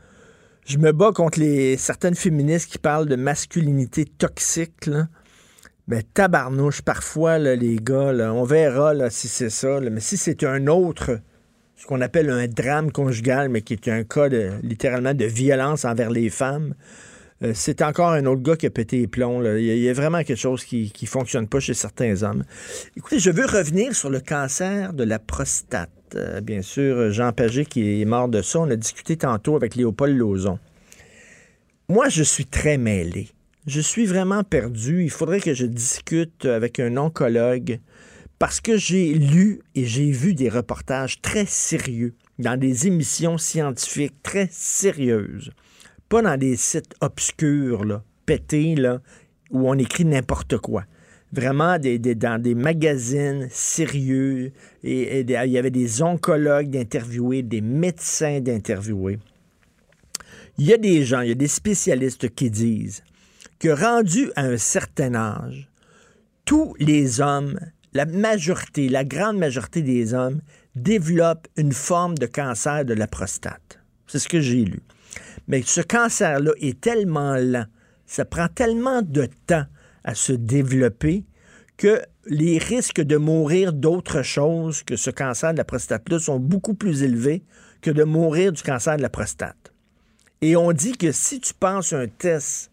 je me bats contre les certaines féministes qui parlent de masculinité toxique. Mais tabarnouche, parfois, les gars, on verra là, si c'est ça. mais si c'est un autre, ce qu'on appelle un drame conjugal, mais qui est un cas littéralement de violence envers les femmes, euh, c'est encore un autre gars qui a pété les plombs. Il, y a, vraiment quelque chose qui ne fonctionne pas chez certains hommes. Écoutez, je veux revenir sur le cancer de la prostate. Euh, bien sûr, Jean Pagé qui est mort de ça. On a discuté tantôt avec Léopold Lauzon. Moi, je suis très mêlé je suis vraiment perdu. Il faudrait que je discute avec un oncologue parce que j'ai lu et j'ai vu des reportages très sérieux dans des émissions scientifiques très sérieuses. Pas dans des sites obscurs, là, pétés, là, où on écrit n'importe quoi. Vraiment dans des magazines sérieux. Et, il y avait des oncologues d'interviewer, des médecins d'interviewer. Il y a des gens, il y a des spécialistes qui disent que rendu à un certain âge, tous les hommes, la majorité, la grande majorité des hommes, développent une forme de cancer de la prostate. C'est ce que j'ai lu. Mais ce cancer-là est tellement lent, ça prend tellement de temps à se développer que les risques de mourir d'autre chose que ce cancer de la prostate-là sont beaucoup plus élevés que de mourir du cancer de la prostate. Et on dit que si tu penses un test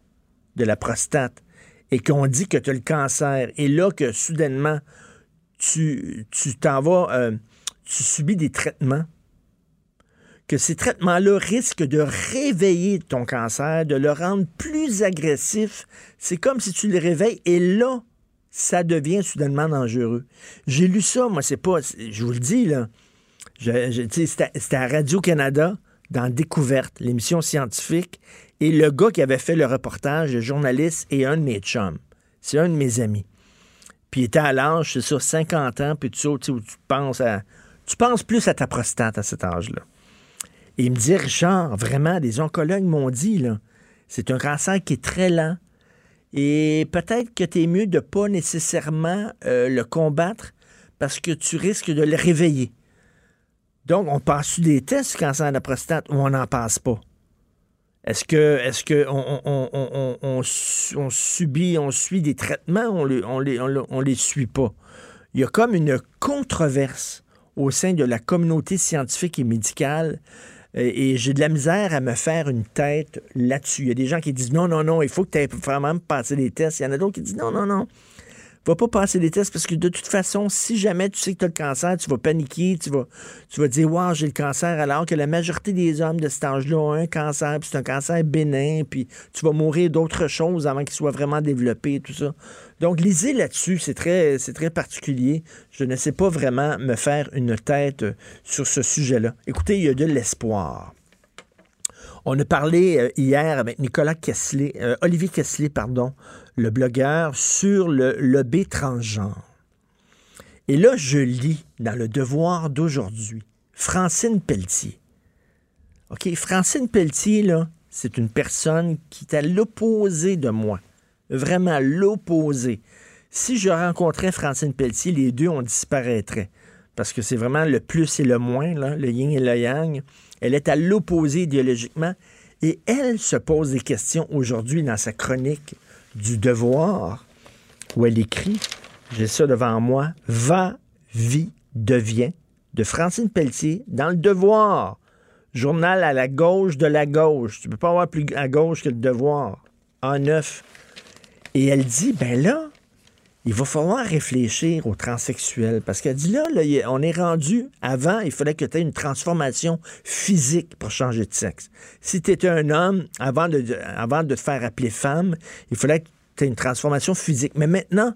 de la prostate et qu'on dit que tu as le cancer et là que soudainement tu t'en vas, euh, tu subis des traitements, que ces traitements-là risquent de réveiller ton cancer, de le rendre plus agressif. C'est comme si tu le réveilles et là, ça devient soudainement dangereux. J'ai lu ça, moi, c'est pas, je vous le dis, là. C'était à Radio-Canada, dans Découverte, l'émission scientifique, et le gars qui avait fait le reportage, le journaliste, est un de mes chums. C'est un de mes amis. Puis il était à l'âge, c'est ça, 50 ans, puis tu où tu penses à. Tu penses plus à ta prostate à cet âge-là. Et il me dit, Richard, vraiment, des oncologues m'ont dit, là, c'est un cancer qui est très lent. Et peut-être que tu es mieux de pas nécessairement euh, le combattre parce que tu risques de le réveiller. Donc, on passe des tests du cancer de la prostate ou on n'en passe pas? Est-ce que on, subit, on suit des traitements, on les, on les, les suit pas? Il y a comme une controverse au sein de la communauté scientifique et médicale et j'ai de la misère à me faire une tête là-dessus. Il y a des gens qui disent non, non, non, il faut que tu aies vraiment passé des tests. Il y en a d'autres qui disent non, non, non. Va pas passer des tests parce que de toute façon, si jamais tu sais que tu as le cancer, tu vas paniquer, tu vas, tu dire Wow, j'ai le cancer, alors que la majorité des hommes de cet âge-là ont un cancer, puis c'est un cancer bénin, puis tu vas mourir d'autres choses avant qu'il soit vraiment développé, tout ça. Donc, lisez là-dessus, c'est très, très particulier. Je ne sais pas vraiment me faire une tête sur ce sujet-là. Écoutez, il y a de l'espoir. On a parlé euh, hier avec Nicolas Kessler, euh, Olivier Kessler, pardon, le blogueur, sur le lobby transgenre. Et là, je lis dans le devoir d'aujourd'hui Francine Pelletier. OK, Francine Pelletier, là, c'est une personne qui est à l'opposé de moi. Vraiment l'opposé. Si je rencontrais Francine Pelletier, les deux, on disparaîtrait. Parce que c'est vraiment le plus et le moins, le yin et le yang. Elle est à l'opposé idéologiquement. Et elle se pose des questions aujourd'hui dans sa chronique du devoir, où elle écrit, j'ai ça devant moi, Va, vie, devient, de Francine Pelletier, dans le devoir. Journal à la gauche de la gauche. Tu peux pas avoir plus à gauche que le devoir. En neuf. Et elle dit, ben là, il va falloir réfléchir aux transsexuels. Parce qu'elle dit là, on est rendu, avant, il fallait que tu aies une transformation physique pour changer de sexe. Si tu étais un homme, avant de, te faire appeler femme, il fallait que tu aies une transformation physique. Mais maintenant,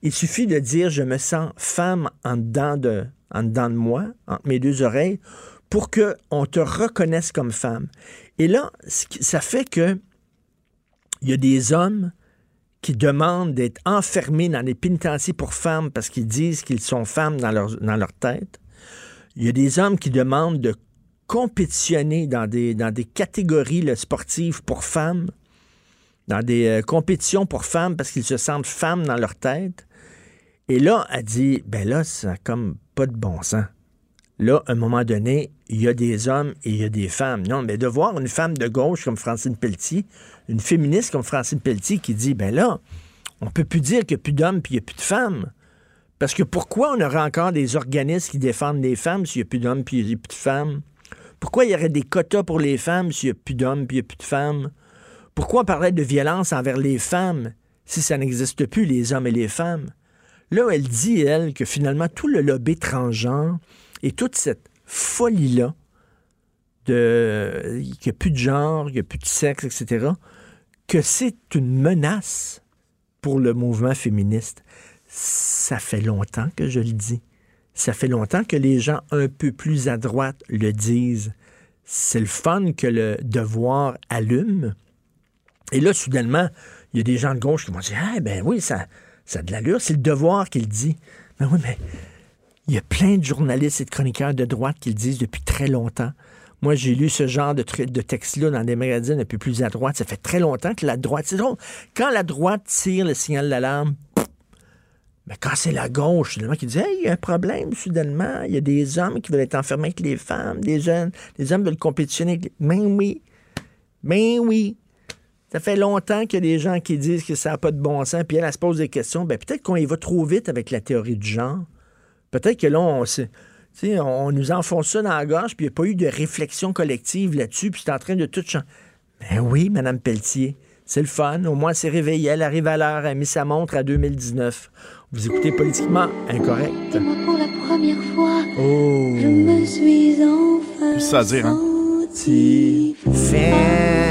il suffit de dire je me sens femme en dedans de, en dedans de moi, entre mes deux oreilles, pour qu'on te reconnaisse comme femme. Et là, ça fait que il y a des hommes qui demandent d'être enfermés dans des pénitenciers pour femmes parce qu'ils disent qu'ils sont femmes dans leur, tête. Il y a des hommes qui demandent de compétitionner dans des, dans des catégories sportives pour femmes, dans des euh, compétitions pour femmes parce qu'ils se sentent femmes dans leur tête. Et là, elle dit, ben là, ça n'a comme pas de bon sens. Là, à un moment donné, il y a des hommes et il y a des femmes. Non, mais de voir une femme de gauche comme Francine Pelletier, une féministe comme Francine Pelletier qui dit, ben là, on peut plus dire qu'il n'y a plus d'hommes puis il n'y a plus de femmes. Parce que pourquoi on aurait encore des organismes qui défendent les femmes s'il n'y a plus d'hommes puis il n'y a plus de femmes? Pourquoi il y aurait des quotas pour les femmes s'il n'y a plus d'hommes puis il n'y a plus de femmes? Pourquoi on parlait de violence envers les femmes si ça n'existe plus, les hommes et les femmes? Là, elle dit, elle, que finalement, tout le lobby transgenre et toute cette folie-là, qu'il n'y a plus de genre, qu'il n'y a plus de sexe, etc., que c'est une menace pour le mouvement féministe. Ça fait longtemps que je le dis. Ça fait longtemps que les gens un peu plus à droite le disent. C'est le fun que le devoir allume. Et là, soudainement, il y a des gens de gauche qui vont dire Ah, ben oui, ça, a de l'allure, c'est le devoir qu'il dit. Ben oui, mais il y a plein de journalistes et de chroniqueurs de droite qui le disent depuis très longtemps. Moi, j'ai lu ce genre de, texte-là dans des magazines un peu plus à droite. Ça fait très longtemps que la droite. C'est drôle. Quand la droite tire le signal d'alarme, mais quand c'est la gauche, soudainement, qui dit Hey, il y a un problème, soudainement. Il y a des hommes qui veulent être enfermés avec les femmes, des jeunes, des hommes veulent compétitionner avec les. Mais oui. Mais oui. Ça fait longtemps qu'il y a des gens qui disent que ça n'a pas de bon sens, puis elle, se pose des questions. Ben, peut-être qu'on y va trop vite avec la théorie du genre. Peut-être que là, on, on nous enfonce ça dans la gorge, puis il n'y a pas eu de réflexion collective là-dessus, puis c'est en train de tout changer. Ben oui, Mme Pelletier, c'est le fun. Au moins, elle s'est réveillée, elle arrive à l'heure, elle a mis sa montre à 2019. Vous écoutez politiquement incorrect. Moi, pour la première fois, oh. je me suis enfin ça à dire, hein? Fais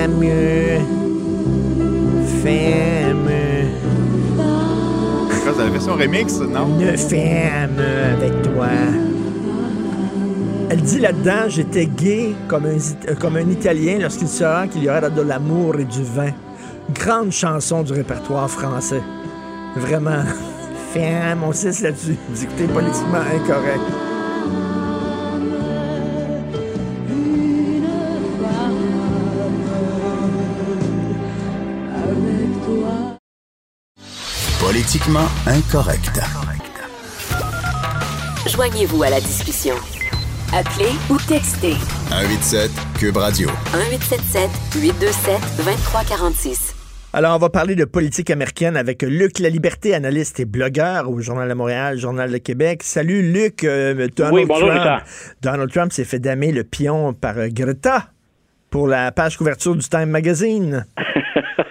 mieux. Fais mieux la version femme avec toi. Elle dit là-dedans, j'étais gay comme un, un Italien lorsqu'il saura qu'il y aurait de l'amour et du vin. Grande chanson du répertoire français. Vraiment. Femme, on sait là-dessus. Vous écoutez politiquement incorrect. Politiquement incorrect. Joignez-vous à la discussion. Appelez ou textez. 187 Cube Radio. 1877 827 2346. Alors, on va parler de politique américaine avec Luc La Liberté, analyste et blogueur au Journal de Montréal, Journal de Québec. Salut Luc. Euh, Donald oui, bonjour, Trump, Donald Trump s'est fait damer le pion par Greta pour la page couverture du Time Magazine.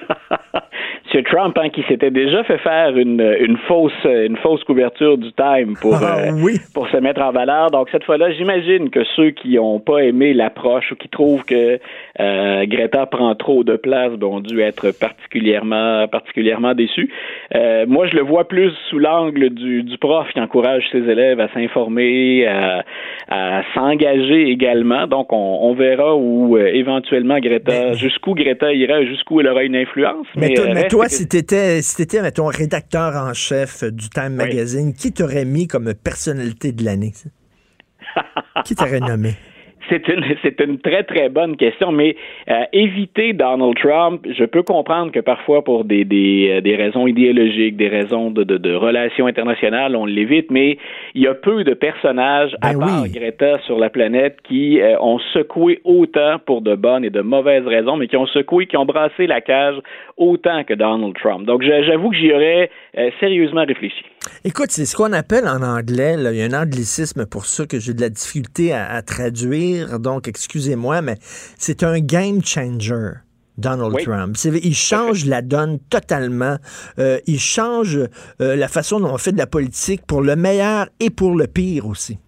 M. Trump, hein, qui s'était déjà fait faire une, une fausse une fausse couverture du Time pour ah, euh, pour se mettre en valeur. Donc cette fois-là, j'imagine que ceux qui n'ont pas aimé l'approche ou qui trouvent que euh, Greta prend trop de place ben, ont dû être particulièrement particulièrement déçus. Euh, moi, je le vois plus sous l'angle du, du prof qui encourage ses élèves à s'informer, à, à s'engager également. Donc on, on verra où éventuellement Greta, jusqu'où Greta ira, jusqu'où elle aura une influence. Mais, mais toi, si t'étais, si t'étais, mettons, rédacteur en chef du Time Magazine, qui t'aurait mis comme personnalité de l'année? qui t'aurait nommé? C'est une, c'est une très, très bonne question, mais euh, éviter Donald Trump, je peux comprendre que parfois, pour des, des, euh, des raisons idéologiques, des raisons de, de, de relations internationales, on l'évite, mais il y a peu de personnages, à ben part Greta, sur la planète qui euh, ont secoué autant pour de bonnes et de mauvaises raisons, mais qui ont secoué, qui ont brassé la cage autant que Donald Trump. Donc, j'avoue que j'y aurais sérieusement réfléchi. Écoute, c'est ce qu'on appelle en anglais, il y a un anglicisme pour ça que j'ai de la difficulté à traduire donc excusez-moi, mais c'est un game changer. Donald Trump. Il change la donne totalement. Euh, il change euh, la façon dont on fait de la politique pour le meilleur et pour le pire aussi.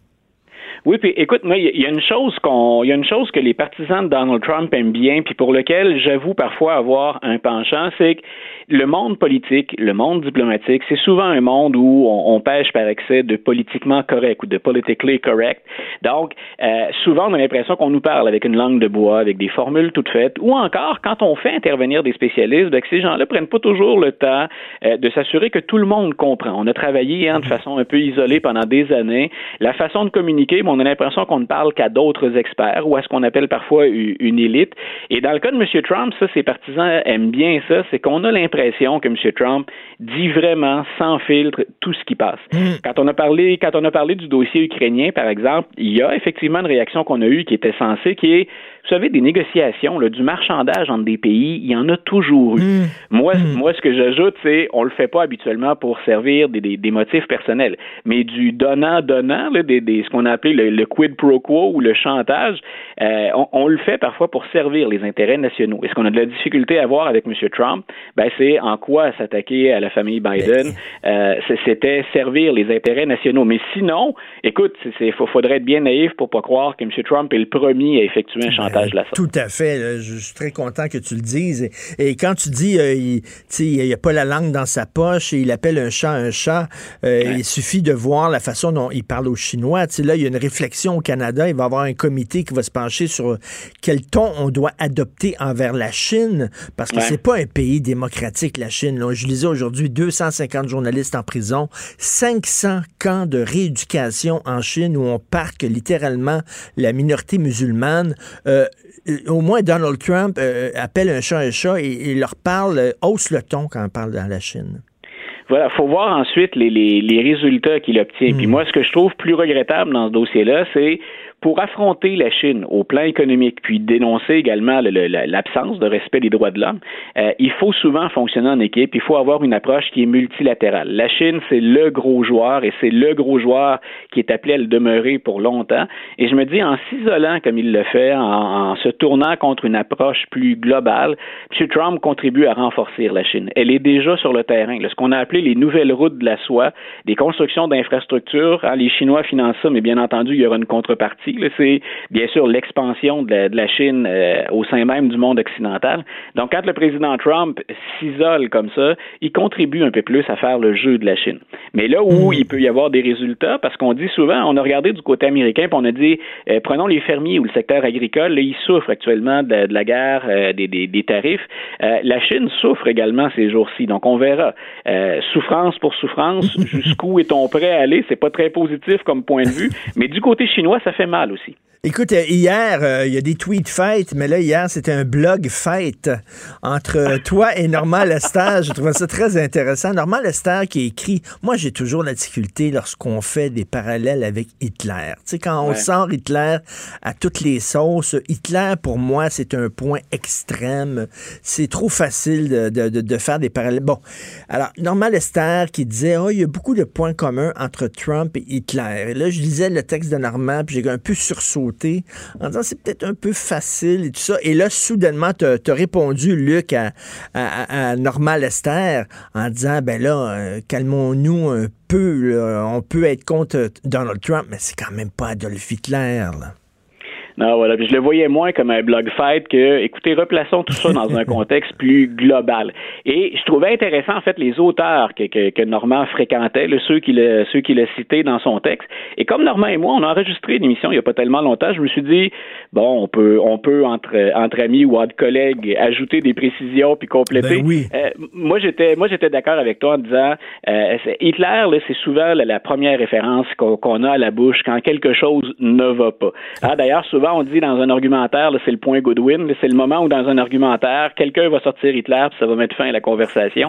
Oui, puis écoute, moi, il y, a une chose qu'on, il y a une chose que les partisans de Donald Trump aiment bien, puis pour lequel j'avoue parfois avoir un penchant, c'est que le monde politique, le monde diplomatique, c'est souvent un monde où on, pêche par excès de politiquement correct ou de politically correct. Donc, euh, souvent, on a l'impression qu'on nous parle avec une langue de bois, avec des formules toutes faites, ou encore, quand on fait intervenir des spécialistes, ben, que ces gens-là prennent pas toujours le temps euh, de s'assurer que tout le monde comprend. On a travaillé hein, de façon un peu isolée pendant des années. La façon de communiquer, on a l'impression qu'on ne parle qu'à d'autres experts ou à ce qu'on appelle parfois une élite. Et dans le cas de M. Trump, ça, ses partisans aiment bien ça, c'est qu'on a l'impression que M. Trump dit vraiment sans filtre tout ce qui passe. Hmm. Quand on a parlé, quand on a parlé du dossier ukrainien, par exemple, il y a effectivement une réaction qu'on a eue qui était censée, qui est vous savez, des négociations, là, du marchandage entre des pays, il y en a toujours eu. Mmh. Moi, mmh. moi, ce que j'ajoute, c'est on le fait pas habituellement pour servir des, des, des motifs personnels, mais du donnant-donnant, des, des, ce qu'on a appelé le, quid pro quo ou le chantage, euh, on, on, le fait parfois pour servir les intérêts nationaux. Et ce qu'on a de la difficulté à voir avec M. Trump, ben, c'est en quoi s'attaquer à la famille Biden, euh, c'était servir les intérêts nationaux. Mais sinon, écoute, il faudrait être bien naïf pour pas croire que M. Trump est le premier à effectuer un chantage tout à fait. Je suis très content que tu le dises. Et, quand tu dis euh, il n'y a pas la langue dans sa poche et il appelle un chat un chat, euh, il suffit de voir la façon dont il parle aux Chinois. là, il y a une réflexion au Canada. Il va y avoir un comité qui va se pencher sur quel ton on doit adopter envers la Chine, parce que c'est pas un pays démocratique, la Chine. Je lisais aujourd'hui 250 journalistes en prison, 500 camps de rééducation en Chine où on parque littéralement la minorité musulmane. Euh, au moins Donald Trump euh, appelle un chat un chat et, leur parle, euh, hausse le ton quand on parle dans la Chine. Voilà, faut voir ensuite les, les, résultats qu'il obtient. Puis hmm. moi, ce que je trouve plus regrettable dans ce dossier-là, c'est pour affronter la Chine au plan économique, puis dénoncer également l'absence de respect des droits de l'homme, euh, il faut souvent fonctionner en équipe, il faut avoir une approche qui est multilatérale. La Chine, c'est le gros joueur et c'est le gros joueur qui est appelé à le demeurer pour longtemps. Et je me dis, en s'isolant comme il le fait, en, se tournant contre une approche plus globale, M. Trump contribue à renforcer la Chine. Elle est déjà sur le terrain. ce qu'on a appelé les nouvelles routes de la soie, des constructions d'infrastructures, hein, les Chinois financent ça, mais bien entendu, il y aura une contrepartie c'est bien sûr l'expansion de, la Chine euh, au sein même du monde occidental. Donc, quand le président Trump s'isole comme ça, il contribue un peu plus à faire le jeu de la Chine. Mais là où hmm. il peut y avoir des résultats, parce qu'on dit souvent, on a regardé du côté américain, puis on a dit, euh, prenons les fermiers ou le secteur agricole, là, ils souffrent actuellement de, la guerre, euh, des, des, tarifs. la Chine souffre également ces jours-ci. Donc, on verra. souffrance pour souffrance, jusqu'où est-on prêt à aller? C'est pas très positif comme point de vue, mais du côté chinois, ça fait mal aussi. Écoute, euh, hier, euh, il y a des tweets fêtes, mais là, hier, c'était un blog fête entre toi et Normand Lester. Je trouvais ça très intéressant. Normand Lester qui écrit Moi, j'ai toujours la difficulté lorsqu'on fait des parallèles avec Hitler. Tu sais, quand on sort Hitler à toutes les sauces, Hitler, pour moi, c'est un point extrême. C'est trop facile de, faire des parallèles. Bon, alors, Normand Lester qui disait Oh, il y a beaucoup de points communs entre Trump et Hitler. Et là, je lisais le texte de Normand, puis j'ai un peu sursauté en disant c'est peut-être un peu facile et tout ça. Et là, soudainement, tu as, répondu, Luc, à, à, Norma Lester en disant ben là, euh, calmons-nous un peu. On peut être contre Donald Trump, mais c'est quand même pas Adolf Hitler. Non, voilà. je le voyais moins comme un blog fight que, écoutez, replaçons tout ça dans un contexte plus global. Et je trouvais intéressant, en fait, les auteurs que, que, que Normand fréquentait, ceux qu'il a, ceux qu'il a cités dans son texte. Et comme Normand et moi, on a enregistré une émission il n'y a pas tellement longtemps, je me suis dit, bon, on peut, on peut entre, entre amis ou entre collègues ajouter des précisions puis compléter. Ben oui. Euh, moi, j'étais, moi, j'étais d'accord avec toi en disant, euh, Hitler, c'est souvent la, première référence qu'on, a à la bouche quand quelque chose ne va pas. Ah, d'ailleurs, souvent, on dit dans un argumentaire, c'est le point Goodwin, c'est le moment où dans un argumentaire, quelqu'un va sortir Hitler, puis ça va mettre fin à la conversation.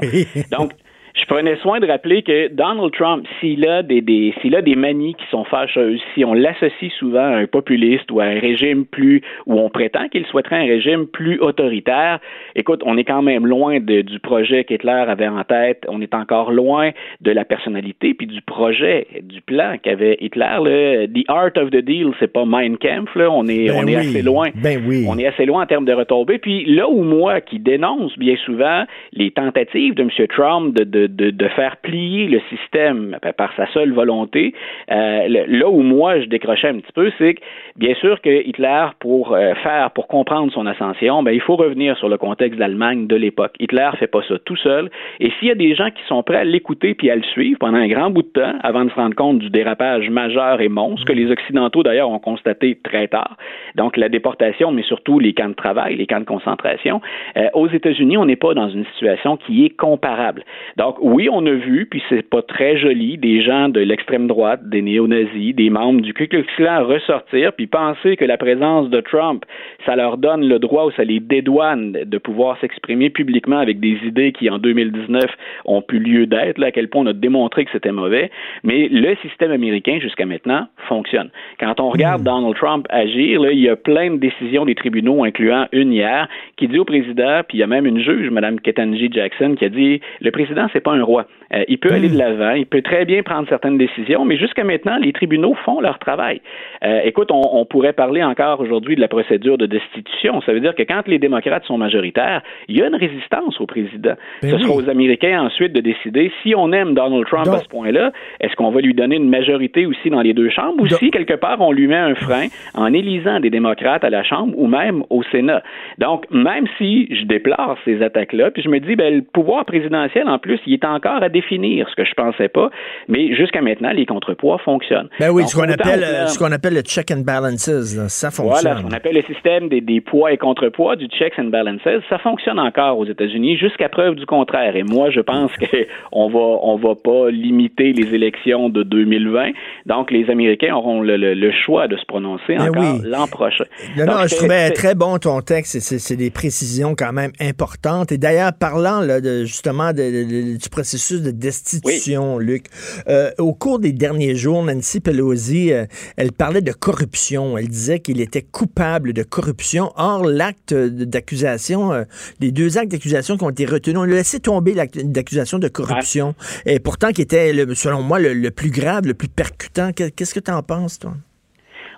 Donc, je prenais soin de rappeler que Donald Trump, s'il a des, des s'il a des manies qui sont fâcheuses, si on l'associe souvent à un populiste ou à un régime plus, où on prétend qu'il souhaiterait un régime plus autoritaire, écoute, on est quand même loin de, du projet qu'Hitler avait en tête, on est encore loin de la personnalité puis du projet, du plan qu'avait Hitler. Là. The Art of the Deal, c'est pas Mein Kampf, là. on est, ben on est assez loin. Ben oui. On est assez loin en termes de retombées. Puis là où moi, qui dénonce bien souvent les tentatives de M. Trump de, de de, faire plier le système par sa seule volonté. Euh, là où moi je décrochais un petit peu, c'est que bien sûr que Hitler, pour euh, faire, pour comprendre son ascension, ben, il faut revenir sur le contexte de l'Allemagne de l'époque. Hitler fait pas ça tout seul. Et s'il y a des gens qui sont prêts à l'écouter puis à le suivre pendant un grand bout de temps, avant de se rendre compte du dérapage majeur et monstre que les Occidentaux d'ailleurs ont constaté très tard, donc la déportation, mais surtout les camps de travail, les camps de concentration, euh, aux États-Unis, on n'est pas dans une situation qui est comparable. Donc oui, on a vu, puis c'est pas très joli, des gens de l'extrême droite, des néo-nazis, des membres du Ku Klux Klan ressortir, puis penser que la présence de Trump, ça leur donne le droit ou ça les dédouane de pouvoir s'exprimer publiquement avec des idées qui, en 2019, ont pu lieu d'être, à quel point on a démontré que c'était mauvais. Mais le système américain, jusqu'à maintenant, fonctionne. Quand on regarde hmm. Donald Trump agir, là, il y a plein de décisions des tribunaux, incluant une hier, qui dit au président, puis il y a même une juge, Mme Ketanji Jackson, qui a dit le président, c'est pas un roi. Euh, il peut aller de hmm. l'avant, il peut très bien prendre certaines décisions, mais jusqu'à maintenant, les tribunaux font leur travail. Euh, écoute, on, pourrait parler encore aujourd'hui de la procédure de destitution. Ça veut dire que quand les démocrates sont majoritaires, il y a une résistance au président. Ben ce sera aux Américains ensuite de décider si on aime Donald Trump à ce point-là, est-ce qu'on va lui donner une majorité aussi dans les deux chambres ou si quelque part on lui met un frein en élisant des démocrates à la Chambre ou même au Sénat. Donc, même si je déplore ces attaques-là, puis je me dis, ben, le pouvoir présidentiel, en plus, il est encore à définir, ce que je pensais pas, mais jusqu'à maintenant, les contrepoids fonctionnent. Ben oui, ce qu'on appelle, ce qu'on appelle le check and balances, ça fonctionne. Voilà, ce qu'on appelle le système des, des, poids et contrepoids, du checks and balances, ça fonctionne encore aux États-Unis jusqu'à preuve du contraire. Et moi, je pense qu'on va, on va pas limiter les élections de 2020. Donc, les Américains auront le, le, choix de se prononcer ben encore l'an prochain. Non, non, je trouvais très bon ton texte. C'est des précisions quand même importantes. Et d'ailleurs, parlant là, de, justement de, du processus de destitution, Luc, euh, au cours des derniers jours, Nancy Pelosi, euh, elle parlait de corruption. Elle disait qu'il était coupable de corruption. Or, l'acte d'accusation, euh, les deux actes d'accusation qui ont été retenus, on a laissé tomber l'acte d'accusation de corruption. Et pourtant, qui était, selon moi, le, le, plus grave, le plus percutant. Qu'est-ce que tu en penses, toi?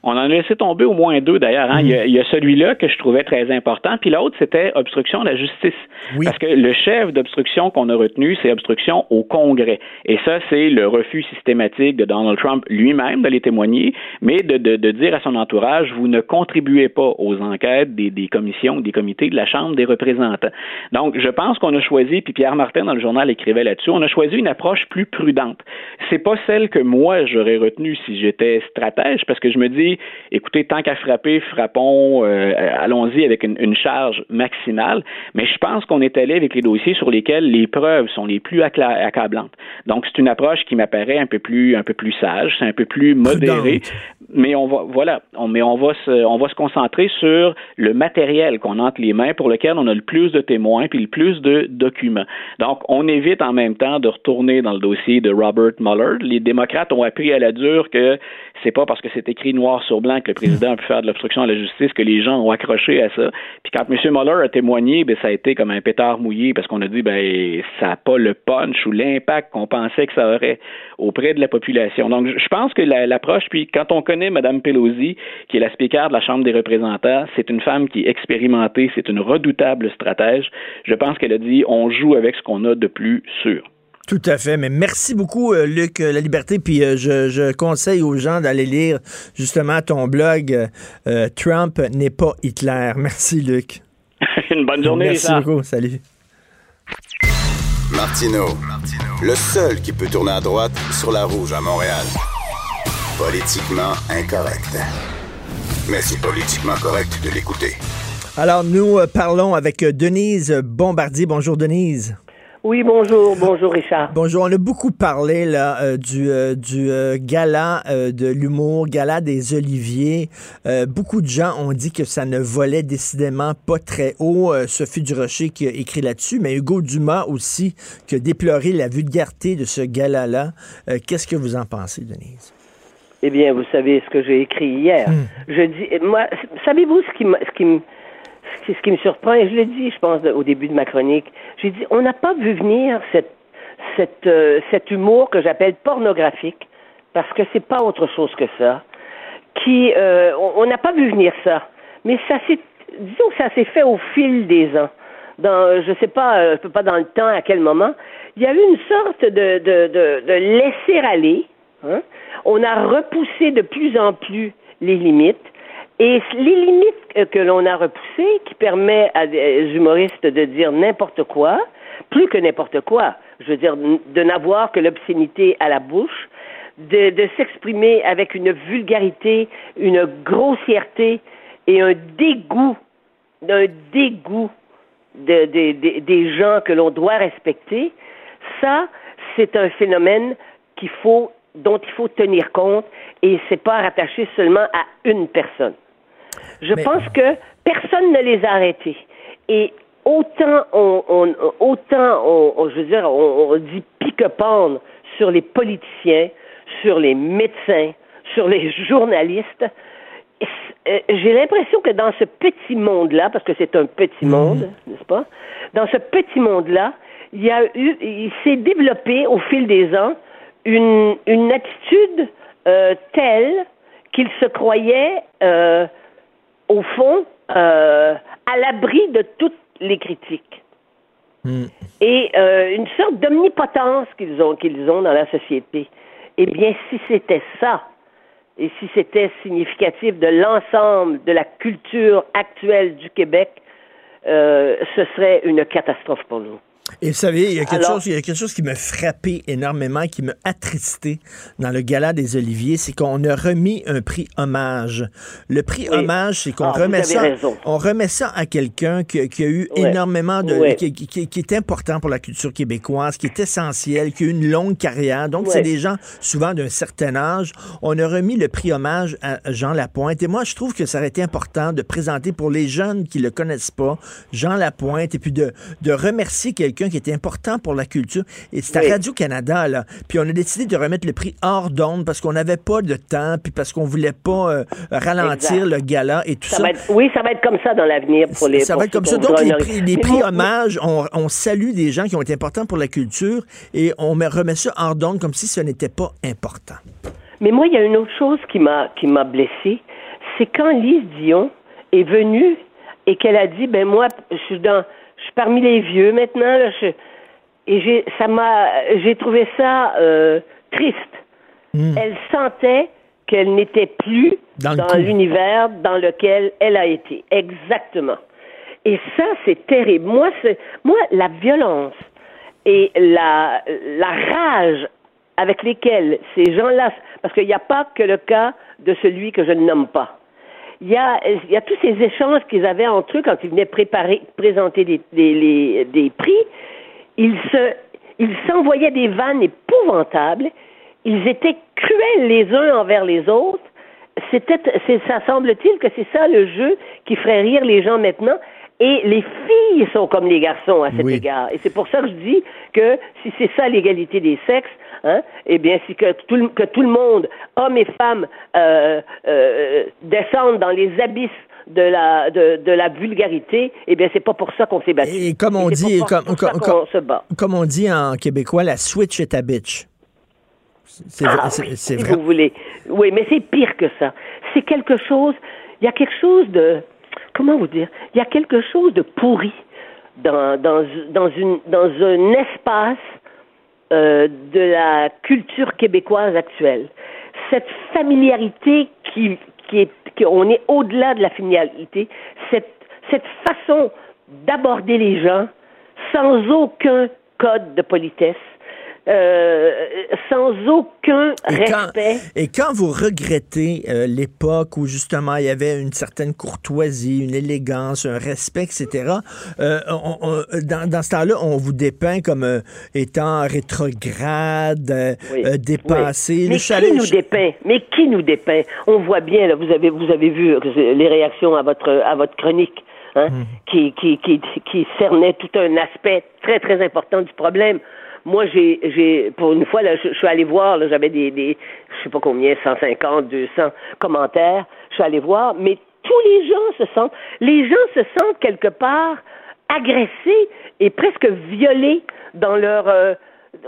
On en a laissé tomber au moins deux d'ailleurs. Hein. Il y a, celui-là que je trouvais très important, puis l'autre c'était obstruction à la justice. Parce que le chef d'obstruction qu'on a retenu, c'est obstruction au Congrès. Et ça, c'est le refus systématique de Donald Trump lui-même d'aller témoigner, mais de, de, de, dire à son entourage, vous ne contribuez pas aux enquêtes des, des commissions, des comités de la Chambre des représentants. Donc, je pense qu'on a choisi, puis Pierre Martin dans le journal écrivait là-dessus, on a choisi une approche plus prudente. C'est pas celle que moi j'aurais retenue si j'étais stratège, parce que je me dis, écoutez, tant qu'à frapper, frappons, euh, allons-y avec une, charge maximale. Mais je pense qu'on est allé avec les dossiers sur lesquels les preuves sont les plus accablantes. Donc, c'est une approche qui m'apparaît un peu plus, un peu plus sage, c'est un peu plus modéré. Mais on va, voilà, on, mais on va se, on va se concentrer sur le matériel qu'on a entre les mains pour lequel on a le plus de témoins puis le plus de documents. Donc, on évite en même temps de retourner dans le dossier de Robert Mueller. Les démocrates ont appris à la dure que c'est pas parce que c'est écrit noir sur blanc que le président a pu faire de l'obstruction à la justice, que les gens ont accroché à ça. Puis quand M. Mueller a témoigné, ben, ça a été comme un pétard mouillé parce qu'on a dit ben ça n'a pas le punch ou l'impact qu'on pensait que ça aurait auprès de la population. Donc je pense que l'approche, puis quand on connaît Mme Pelosi, qui est la speaker de la Chambre des représentants, c'est une femme qui est expérimentée, c'est une redoutable stratège. Je pense qu'elle a dit on joue avec ce qu'on a de plus sûr. Tout à fait. Mais merci beaucoup, euh, Luc euh, La Liberté. Puis euh, je, conseille aux gens d'aller lire justement ton blog Trump n'est pas Hitler. Merci, Luc. Une bonne journée, Merci beaucoup. Salut. Martino, le seul qui peut tourner à droite sur la rouge à Montréal. Politiquement incorrect. Mais c'est politiquement correct de l'écouter. Alors, nous parlons avec Denise Bombardier. Bonjour, Denise. Oui, bonjour, bonjour Richard. Bonjour, on a beaucoup parlé là euh, du, euh, du euh, gala de l'humour, gala des Oliviers. beaucoup de gens ont dit que ça ne volait décidément pas très haut. Sophie Durocher qui a écrit là-dessus, mais Hugo Dumas aussi qui a déploré la vulgarité de ce gala-là. Qu'est-ce que vous en pensez, Denise? Eh bien, vous savez ce que j'ai écrit hier. Hmm. Je dis, moi, savez-vous ce qui, ce qui me c'est ce qui me surprend, et je l'ai dit, je pense, au début de ma chronique. J'ai dit, on n'a pas vu venir euh, cet humour que j'appelle pornographique, parce que c'est pas autre chose que ça. Qui, euh, on n'a pas vu venir ça, mais ça s'est, disons que ça s'est fait au fil des ans. Dans, je sais pas, euh, je peux pas dans le temps à quel moment. Il y a eu une sorte de, de, de, de laisser aller. Hein? On a repoussé de plus en plus les limites. Et les limites que l'on a repoussées, qui permet à des humoristes de dire n'importe quoi, plus que n'importe quoi, je veux dire, de n'avoir que l'obscénité à la bouche, de, s'exprimer avec une vulgarité, une grossièreté et un dégoût, un dégoût de, des gens que l'on doit respecter, ça, c'est un phénomène dont il faut tenir compte et c'est pas rattaché seulement à une personne. Je pense que personne ne les a arrêtés. Et autant on, autant on, je veux dire, on, dit pique-pendre sur les politiciens, sur les médecins, sur les journalistes. Euh, j'ai l'impression que dans ce petit monde-là, parce que c'est un petit mhm. monde, n'est-ce pas? Dans ce petit monde-là, il y a eu, il s'est développé au fil des ans une, une attitude euh, telle qu'il se croyait euh, au fond, euh, à l'abri de toutes les critiques. Hmm. Et euh, une sorte d'omnipotence qu'ils ont, qu'ils ont dans la société. Eh bien, si c'était ça, et si c'était significatif de l'ensemble de la culture actuelle du Québec, euh, ce serait une catastrophe pour nous. Et vous savez, il y, a quelque chose, il y a quelque chose qui m'a frappé énormément, qui m'a attristé dans le gala des Oliviers, c'est qu'on a remis un prix hommage. Le prix hommage, c'est qu'on ah, remet ça, on remet ça à quelqu'un qui, a eu énormément de, qui, qui, est important pour la culture québécoise, qui est essentiel, qui a eu une longue carrière. Donc, c'est des gens souvent d'un certain âge. On a remis le prix hommage à Jean Lapointe. Et moi, je trouve que ça aurait été important de présenter pour les jeunes qui le connaissent pas, Jean Lapointe, et puis de, de remercier quelqu'un qui était important pour la culture. Et c'était à Radio-Canada, là. Puis on a décidé de remettre le prix hors d'onde parce qu'on n'avait pas de temps, puis parce qu'on voulait pas euh, ralentir le gala et tout ça. oui, ça va être comme ça dans l'avenir pour les. Ça va être comme ça. Donc, les prix, les prix hommages, on, salue des gens qui ont été importants pour la culture et on remet ça hors d'onde comme si ce n'était pas important. Mais moi, il y a une autre chose qui m'a qui m'a blessé, c'est quand Lise Dion est venue et qu'elle a dit ben moi je suis dans je suis parmi les vieux maintenant. et j'ai, ça m'a, j'ai trouvé ça euh, triste. Hmm. Elle sentait qu'elle n'était plus dans, l'univers dans lequel elle a été. Exactement. Et ça, c'est terrible. Moi, c'est, moi, la violence et la, la rage avec lesquelles ces gens-là, parce qu'il n'y a pas que le cas de celui que je ne nomme pas il y a, il y a tous ces échanges qu'ils avaient entre eux quand ils venaient préparer, présenter des, des, des prix. Ils se, ils s'envoyaient des vannes épouvantables. Ils étaient cruels les uns envers les autres. C'était, ça semble-t-il que c'est ça le jeu qui ferait rire les gens maintenant. Et les filles sont comme les garçons à cet égard. Et c'est pour ça que je dis que si c'est ça l'égalité des sexes, hein, eh bien, si que tout, que tout le monde, hommes et femmes, euh, euh, descendent dans les abysses de la de, de la vulgarité, eh bien c'est pas pour ça qu'on s'est battu. Et comme on dit, comme, comme on dit en québécois, la switch est à bitch. C'est ah, vrai. si vous voulez. Oui, mais c'est pire que ça. C'est quelque chose. Il y a quelque chose de. Comment vous dire Il y a quelque chose de pourri dans dans dans une dans un espace euh, de la culture québécoise actuelle. Cette familiarité qui qui est qu'on est au-delà de la finalité, cette, cette façon d'aborder les gens sans aucun code de politesse, euh, sans aucun respect. et quand vous regrettez euh, l'époque où justement il y avait une certaine courtoisie, une élégance, un respect, etc., euh, dans, dans, ce temps-là, on vous dépeint comme étant rétrograde, dépassé. Mais qui nous dépeint? Mais qui nous dépeint? On voit bien, là, vous avez vous avez vu les réactions à votre à votre chronique. Hein, hmm. qui, qui, qui, qui cernait tout un aspect très, très important du problème. Moi, j'ai, j'ai, pour une fois, là, je, suis allé voir, là, j'avais des, des, je sais pas combien, 150, 200 commentaires. Je suis allé voir, mais tous les gens se sentent, les gens se sentent quelque part agressés et presque violés dans leur, euh,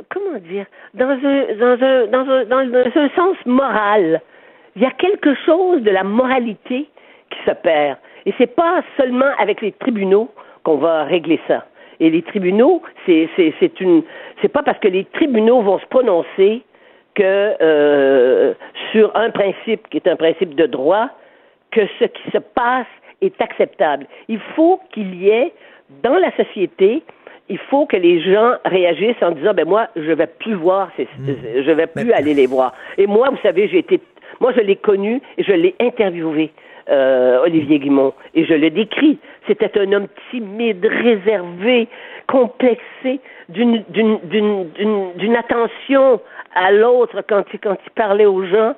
comment dire, dans un, dans un, dans un, dans un sens moral. Il y a quelque chose de la moralité qui se perd. Et c'est pas seulement avec les tribunaux qu'on va régler ça. Et les tribunaux, c'est c'est une c'est pas parce que les tribunaux vont se prononcer que euh, sur un principe qui est un principe de droit que ce qui se passe est acceptable. Il faut qu'il y ait dans la société il faut que les gens réagissent en disant ben moi je vais plus voir ces, hmm. je vais plus aller les voir et moi vous savez j'ai été moi je l'ai connu et je l'ai interviewé euh, Olivier Guimont. Et je le décris. C'était un homme timide, réservé, complexé, d'une, attention à l'autre quand il, parlait aux gens.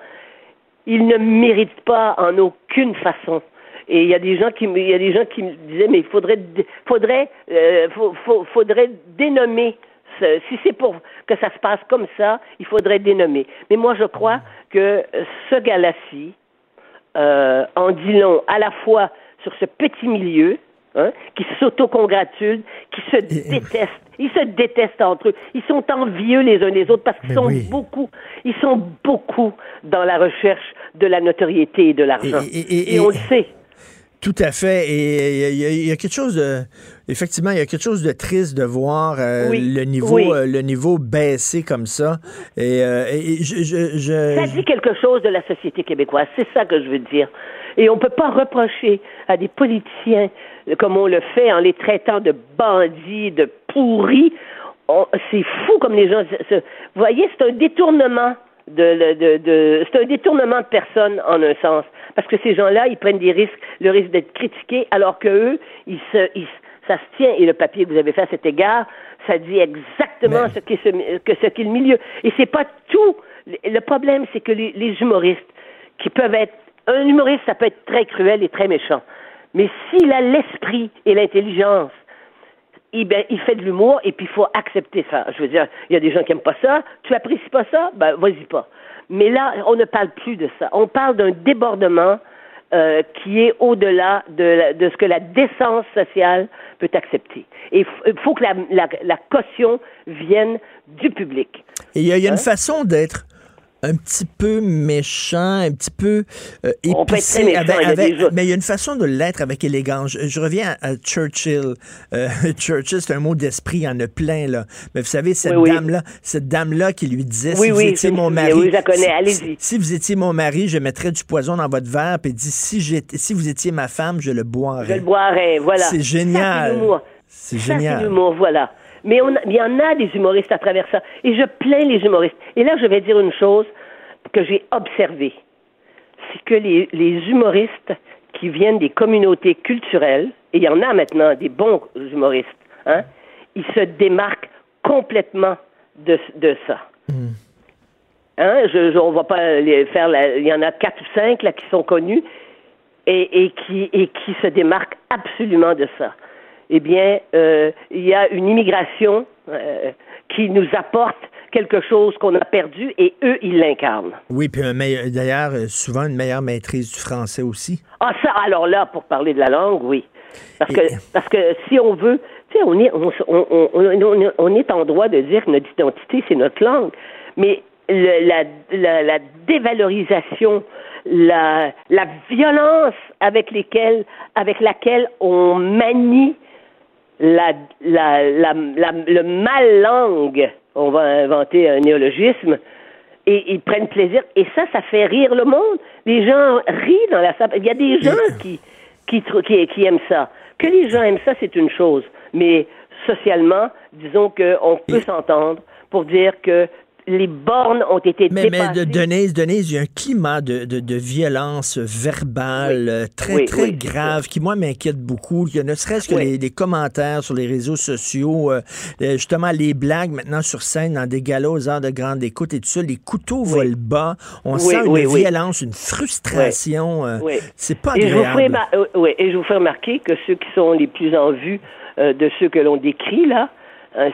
Il ne mérite pas en aucune façon. Et il y a des gens qui me disaient mais il faudrait euh, dénommer si c'est pour que ça se passe comme ça, il faudrait dénommer. Mais moi je crois que ce gars-là-ci, euh, en dit long à la fois sur ce petit milieu, hein, qui s'autocongratule, qui se déteste. Ils se détestent entre eux. Ils sont envieux les uns les autres parce qu'ils sont beaucoup, ils sont beaucoup dans la recherche de la notoriété et de l'argent. et, on le sait. Tout à fait. Et il y, a quelque chose de, effectivement, il y a quelque chose de triste de voir euh, le niveau, euh, le niveau baisser comme ça. Et, euh, je, ça dit quelque chose de la société québécoise. C'est ça que je veux dire. Et on peut pas reprocher à des politiciens, comme on le fait en les traitant de bandits, de pourris. C'est fou comme les gens. vous voyez, c'est un détournement de, de, de c'est un détournement de personnes en un sens parce que ces gens-là, ils prennent des risques, le risque d'être critiqués, alors que eux, ils se, ils, ça se tient. Et le papier que vous avez fait à cet égard, ça dit exactement ce qu'est ce, que ce qu'est le milieu. Et c'est pas tout. Le problème, c'est que les, les, humoristes, qui peuvent être, un humoriste, ça peut être très cruel et très méchant. Mais s'il a l'esprit et l'intelligence, eh ben, il fait de l'humour et puis il faut accepter ça. Je veux dire, il y a des gens qui aiment pas ça. Tu apprécies pas ça? Ben, vas-y pas. Mais là, on ne parle plus de ça. On parle d'un débordement euh, qui est au-delà de, de, ce que la décence sociale peut accepter. Et il faut que la, la, la, caution vienne du public. Et il y a, une hein? façon d'être un petit peu méchant, un petit peu euh, épicé. mais il y a une façon de l'être avec élégance. Je, reviens à, Churchill. Euh, Churchill, c'est un mot d'esprit, il y en a plein, là. Mais vous savez, cette dame-là, cette dame-là qui lui disait, si vous étiez mon mari, si, vous étiez mon mari, je mettrais du poison dans votre verre, puis dit, si, si vous étiez ma femme, je le boirais. Je le boirais, voilà. C'est génial. C'est génial. C'est l'humour, voilà. Mais il y en a des humoristes à travers ça. Et je plains les humoristes. Et là, je vais dire une chose que j'ai observée. C'est que les, humoristes qui viennent des communautés culturelles, et il y en a maintenant des bons humoristes, hein, ils se démarquent complètement de, ça. Hmm. Hein, je, on va pas les faire, il y en a quatre ou cinq là qui sont connus. et, et, qui, et qui se démarque absolument de ça. Eh bien, euh, il y a une immigration euh, qui nous apporte quelque chose qu'on a perdu et eux, ils l'incarnent. Oui, puis d'ailleurs, souvent une meilleure maîtrise du français aussi. Ah, ça, alors là, pour parler de la langue, oui. Parce que, parce que si on veut, tu sais, on est, on, on, on, on, est en droit de dire que notre identité, c'est notre langue. Mais la, la, la, dévalorisation, la, la violence avec, lesquelles, avec laquelle on manie la, la, la, le mal langue, on va inventer un néologisme, et ils prennent plaisir. Et ça, ça fait rire le monde. Les gens rient dans la salle. Il y a des gens qui, qui, qui, qui aiment ça. Que les gens aiment ça, c'est une chose. Mais socialement, disons qu'on peut s'entendre pour dire que les bornes ont été mais, dépassées. Mais de Denise, Denise, il y a un climat de, de, de violence verbale euh, très, très grave qui, moi, m'inquiète beaucoup. Il y a ne serait-ce que les, les, commentaires sur les réseaux sociaux, euh, justement, les blagues maintenant sur scène dans des galas aux heures de grande écoute et tout ça, les couteaux volent bas. On sent une violence, une frustration. Euh, c'est pas agréable. Et je, vous ferai et je vous fais remarquer que ceux qui sont les plus en vue de ceux que l'on décrit, là,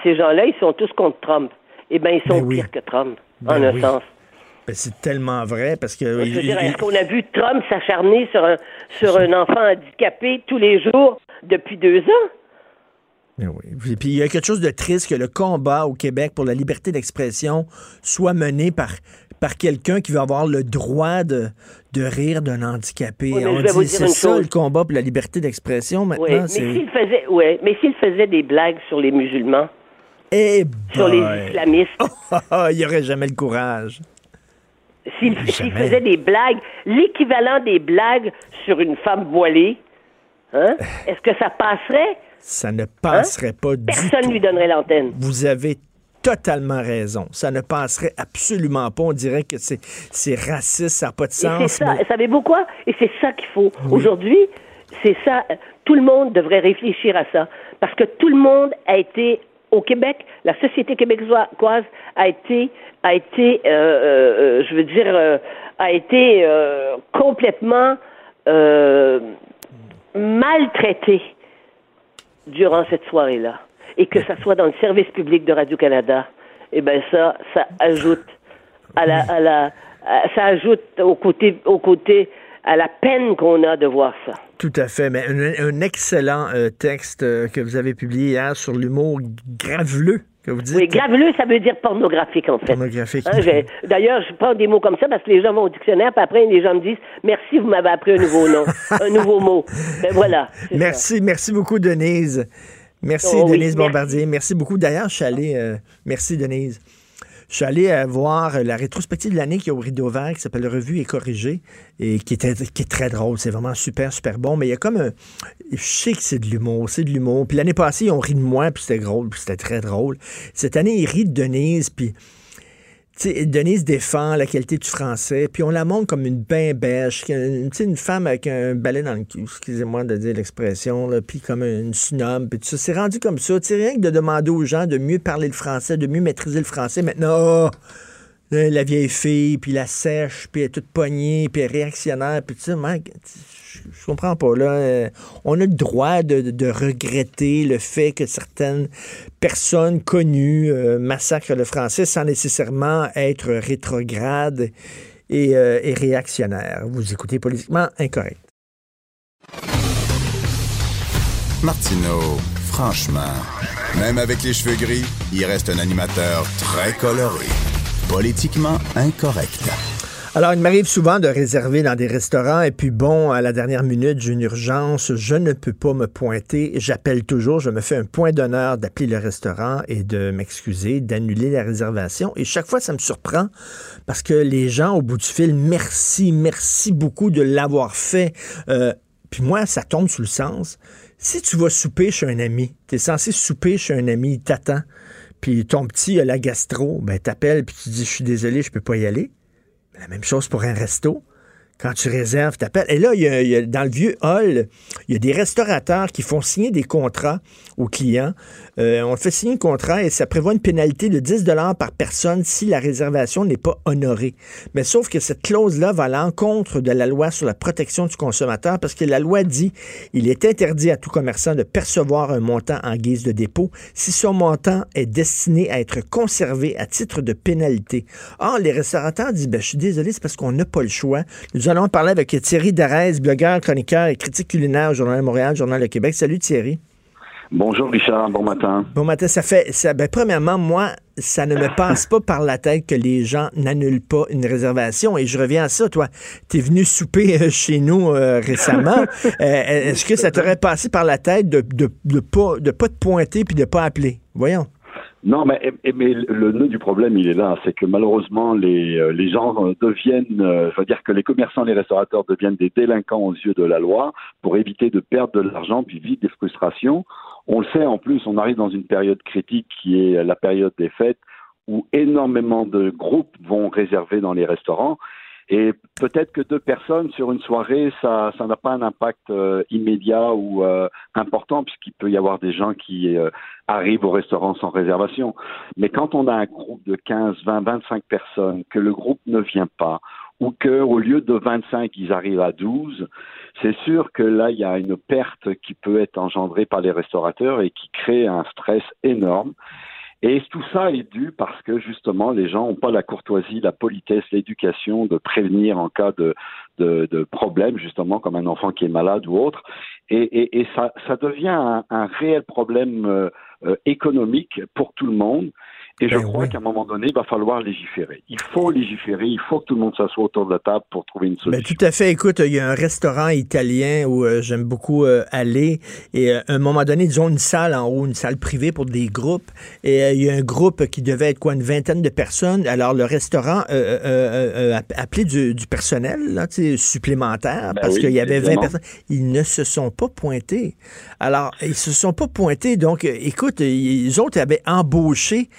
ces gens-là, ils sont tous contre Trump eh bien, ils sont ben pires que Trump, en ben un sens. Ben, c'est tellement vrai parce que. Je veux dire, est-ce qu'on a vu Trump s'acharner sur un, sur un enfant handicapé tous les jours depuis deux ans? Mais oui. Puis il y a quelque chose de triste que le combat au Québec pour la liberté d'expression soit mené par, par quelqu'un qui veut avoir le droit de, de rire d'un handicapé. On dit c'est ça le combat pour la liberté d'expression maintenant. Oui, mais s'il faisait, ouais, mais s'il faisait des blagues sur les musulmans. Eh sur les islamistes. il n'y aurait jamais le courage. S'il faisait des blagues, l'équivalent des blagues sur une femme voilée, hein, est-ce que ça passerait? Ça ne passerait pas du tout. Personne lui donnerait l'antenne. Vous avez totalement raison. Ça ne passerait absolument pas. On dirait que c'est raciste, ça n'a pas de sens. c'est ça. Savez-vous quoi? Et c'est ça qu'il faut. Aujourd'hui, c'est ça. Tout le monde devrait réfléchir à ça. Parce que tout le monde a été au Québec, la société québécoise a été, a été, euh, euh, euh, je veux dire, a été complètement maltraitée durant cette soirée-là. Et que ça soit dans le service public de Radio-Canada, eh bien ça, ça ajoute à la, à la, ça ajoute au côté, au côté à la peine qu'on a de voir ça. Tout à fait. Mais un, excellent euh, texte euh, que vous avez publié hier sur l'humour graveleux. Que vous dites. Oui, graveleux, ça veut dire pornographique, en fait. Pornographique. Hein, d'ailleurs, je prends des mots comme ça parce que les gens vont au dictionnaire, puis après, les gens me disent Merci, vous m'avez appris un nouveau nom, un nouveau mot. Ben voilà. Merci, merci beaucoup, Denise. Merci, oh Denise Bombardier. Merci. beaucoup. D'ailleurs, je suis allé. Euh, merci, Denise. Je suis allé euh, voir la rétrospective de l'année qui est au Rideau Vert, qui s'appelle Revue et corrigée, et qui, était, est très drôle. C'est vraiment super, super bon. Mais il y a comme un. Je sais que c'est de l'humour, c'est de l'humour. Puis l'année passée, ils ont ri de moi, puis c'était drôle, puis c'était très drôle. Cette année, ils rient de Denise, puis Denise défend la qualité du français, puis on la montre comme une bain bêche, une, une femme avec un balai dans le cul, excusez-moi de dire l'expression, puis comme une snob, puis ça. C'est rendu comme ça. Rien que de demander aux gens de mieux parler le français, de mieux maîtriser le français. Maintenant, oh, la vieille fille, puis la sèche, puis elle est toute poignée, puis réactionnaire, puis tu sais, je comprends pas. Là. Euh, on a le droit de, regretter le fait que certaines personnes connues euh, massacrent le français sans nécessairement être rétrograde et, euh, et réactionnaire. Vous écoutez politiquement incorrect. Martineau, franchement, même avec les cheveux gris, il reste un animateur très coloré. Politiquement incorrect. Alors, il m'arrive souvent de réserver dans des restaurants et puis bon, à la dernière minute, j'ai une urgence, je ne peux pas me pointer. J'appelle toujours, je me fais un point d'honneur d'appeler le restaurant et de m'excuser, d'annuler la réservation. Et chaque fois, ça me surprend parce que les gens au bout du fil, merci, merci beaucoup de l'avoir fait. Euh, puis moi, ça tombe sous le sens. Si tu vas souper chez un ami, tu es censé souper chez un ami, il t'attend, puis ton petit a la gastro, ben t'appelles puis tu dis je suis désolé, je peux pas y aller. La même chose pour un resto. quand tu réserves, t'appelles. Et là, il y, a, dans le vieux hall, il y a des restaurateurs qui font signer des contrats aux clients. Euh, on fait signer un contrat et ça prévoit une pénalité de 10 par personne si la réservation n'est pas honorée. Mais sauf que cette clause-là va à l'encontre de la loi sur la protection du consommateur parce que la loi dit il est interdit à tout commerçant de percevoir un montant en guise de dépôt si son montant est destiné à être conservé à titre de pénalité. Or, les restaurateurs disent ben, je suis désolé, c'est parce qu'on n'a pas le choix. Nous allons parler avec Thierry Darès, blogueur, chroniqueur et critique culinaire au Journal de Montréal, Journal de Québec. Salut Thierry. Bonjour Richard, bon matin. Bon matin, ça fait. Ça, ben, premièrement, moi, ça ne me passe pas par la tête que les gens n'annulent pas une réservation. Et je reviens à ça, toi. Tu es venu souper euh, chez nous euh, récemment. Euh, est-ce que ça t'aurait passé par la tête de ne de, pas, de pas te pointer puis de pas appeler? Voyons. Non, mais, mais le nœud du problème, il est là. C'est que malheureusement, les, les gens deviennent, euh, je veux dire que les commerçants, les restaurateurs deviennent des délinquants aux yeux de la loi pour éviter de perdre de l'argent puis vivre des frustrations. On le sait en plus, on arrive dans une période critique qui est la période des fêtes où énormément de groupes vont réserver dans les restaurants et peut-être que deux personnes sur une soirée, ça, ça n'a pas un impact euh, immédiat ou euh, important, puisqu'il peut y avoir des gens qui euh, arrivent au restaurant sans réservation. Mais quand on a un groupe de 15, 20, 25 personnes, que le groupe ne vient pas, ou qu'au lieu de 25, ils arrivent à 12, c'est sûr que là, il y a une perte qui peut être engendrée par les restaurateurs et qui crée un stress énorme. Et tout ça est dû parce que justement les gens n'ont pas la courtoisie, la politesse, l'éducation de prévenir en cas de, de, problème, justement comme un enfant qui est malade ou autre. Et, ça, ça, devient un, un réel problème euh, euh, économique pour tout le monde. Et je ben crois qu'à un moment donné, il va falloir légiférer. Il faut légiférer, il faut que tout le monde s'assoie autour de la table pour trouver une ben, solution. tout à fait. Écoute, il y a un restaurant italien où euh, j'aime beaucoup euh, aller. Et euh, à un moment donné, ils ont une salle en haut, une salle privée pour des groupes. Et il y a un groupe qui devait être quoi, une vingtaine de personnes. Alors le restaurant a appelé du, personnel là, supplémentaire ben parce qu'il y avait 20 personnes. Ils ne se sont pas pointés. Alors, ils se sont pas pointés. Donc, écoute, les autres avaient embauché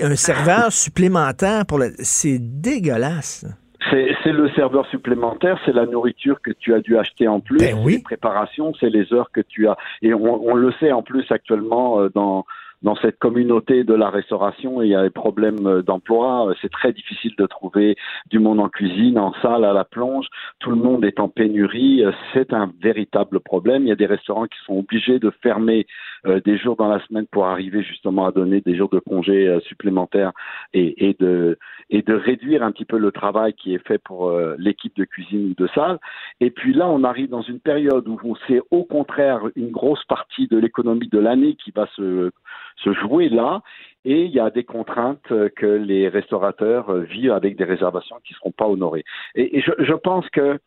un serveur supplémentaire pour le... C'est dégueulasse. C'est le serveur supplémentaire, c'est la nourriture que tu as dû acheter en plus, ben oui. les préparations, c'est les heures que tu as. Et on, on, le sait en plus actuellement euh, dans dans cette communauté de la restauration, il y a des problèmes euh, d'emploi. C'est très difficile de trouver du monde en cuisine, en salle, à la plonge. Tout le monde est en pénurie. C'est un véritable problème. Il y a des restaurants qui sont obligés de fermer euh, des jours dans la semaine pour arriver justement à donner des jours de congés euh, supplémentaires et, et, de, et de réduire un petit peu le travail qui est fait pour l'équipe de cuisine ou de salle. Et puis là, on arrive dans une période où c'est au contraire une grosse partie de l'économie de l'année qui va se se jouer là. Et il y a des contraintes que les restaurateurs vivent avec des réservations qui ne seront pas honorées. Et, je, je, pense que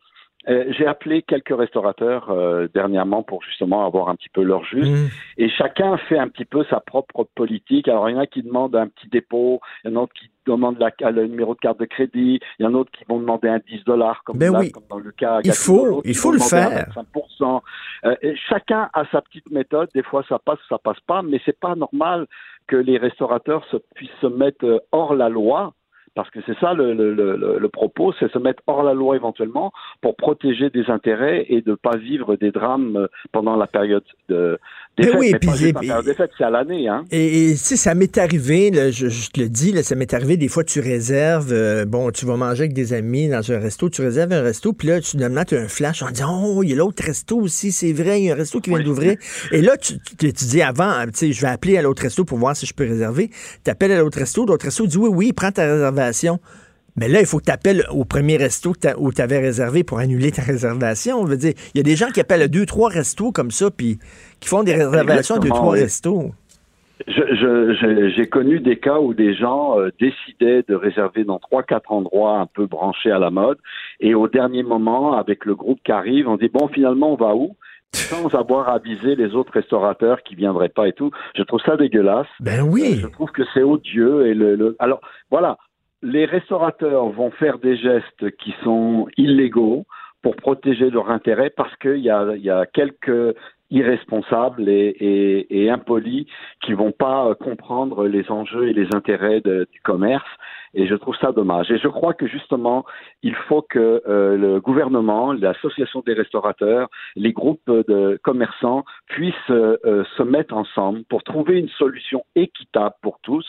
euh, j'ai appelé quelques restaurateurs euh, dernièrement pour justement avoir un petit peu leur juste. Mmh. Et chacun fait un petit peu sa propre politique. Alors, il y en a qui demandent un petit dépôt, il y en a d'autres qui demandent la, le numéro de carte de crédit, il y en a d'autres qui vont demander un 10 dollars, comme, ben comme dans le cas. Il faut, il faut le faire. 5%. Euh, chacun a sa petite méthode. Des fois, ça passe, ça passe pas, mais c'est pas normal que les restaurateurs se, puissent se mettre hors la loi parce que c'est ça le, le, le, le propos, c'est se mettre hors la loi éventuellement pour protéger des intérêts et de ne pas vivre des drames euh, pendant la période de, des fêtes. Oui, puis, des fêtes, c'est à l'année. Hein? Et, et si ça m'est arrivé, là, je, je, te le dis, là, ça m'est arrivé, des fois tu réserves, euh, bon, tu vas manger avec des amis dans un resto, tu réserves un resto, puis là, tu tu as un flash en disant, oh, il y a l'autre resto aussi, c'est vrai, il y a un resto qui vient d'ouvrir. Et là, tu, tu, dis avant, tu sais, je vais appeler à l'autre resto pour voir si je peux réserver. Tu appelles à l'autre resto, l'autre resto dit, oui, oui, prends ta réservation mais là, il faut que tu appelles au premier resto où tu avais réservé pour annuler ta réservation. On veut dire, il y a des gens qui appellent à deux, trois restos comme ça, puis qui font des réservations à deux, trois restos. J'ai connu des cas où des gens euh, décidaient de réserver dans trois, quatre endroits un peu branchés à la mode, et au dernier moment, avec le groupe qui arrive, on dit bon, finalement, on va où? Sans avoir avisé les autres restaurateurs qui viendraient pas et tout. Je trouve ça dégueulasse. Ben oui. Euh, je trouve que c'est odieux et le... alors voilà les restaurateurs vont faire des gestes qui sont illégaux pour protéger leur intérêt parce qu'il y a, quelques irresponsables et, impolis qui vont pas comprendre les enjeux et les intérêts du commerce et je trouve ça dommage. Et je crois que justement, il faut que euh, le gouvernement, l'association des restaurateurs, les groupes de commerçants puissent euh, euh, se mettre ensemble pour trouver une solution équitable pour tous.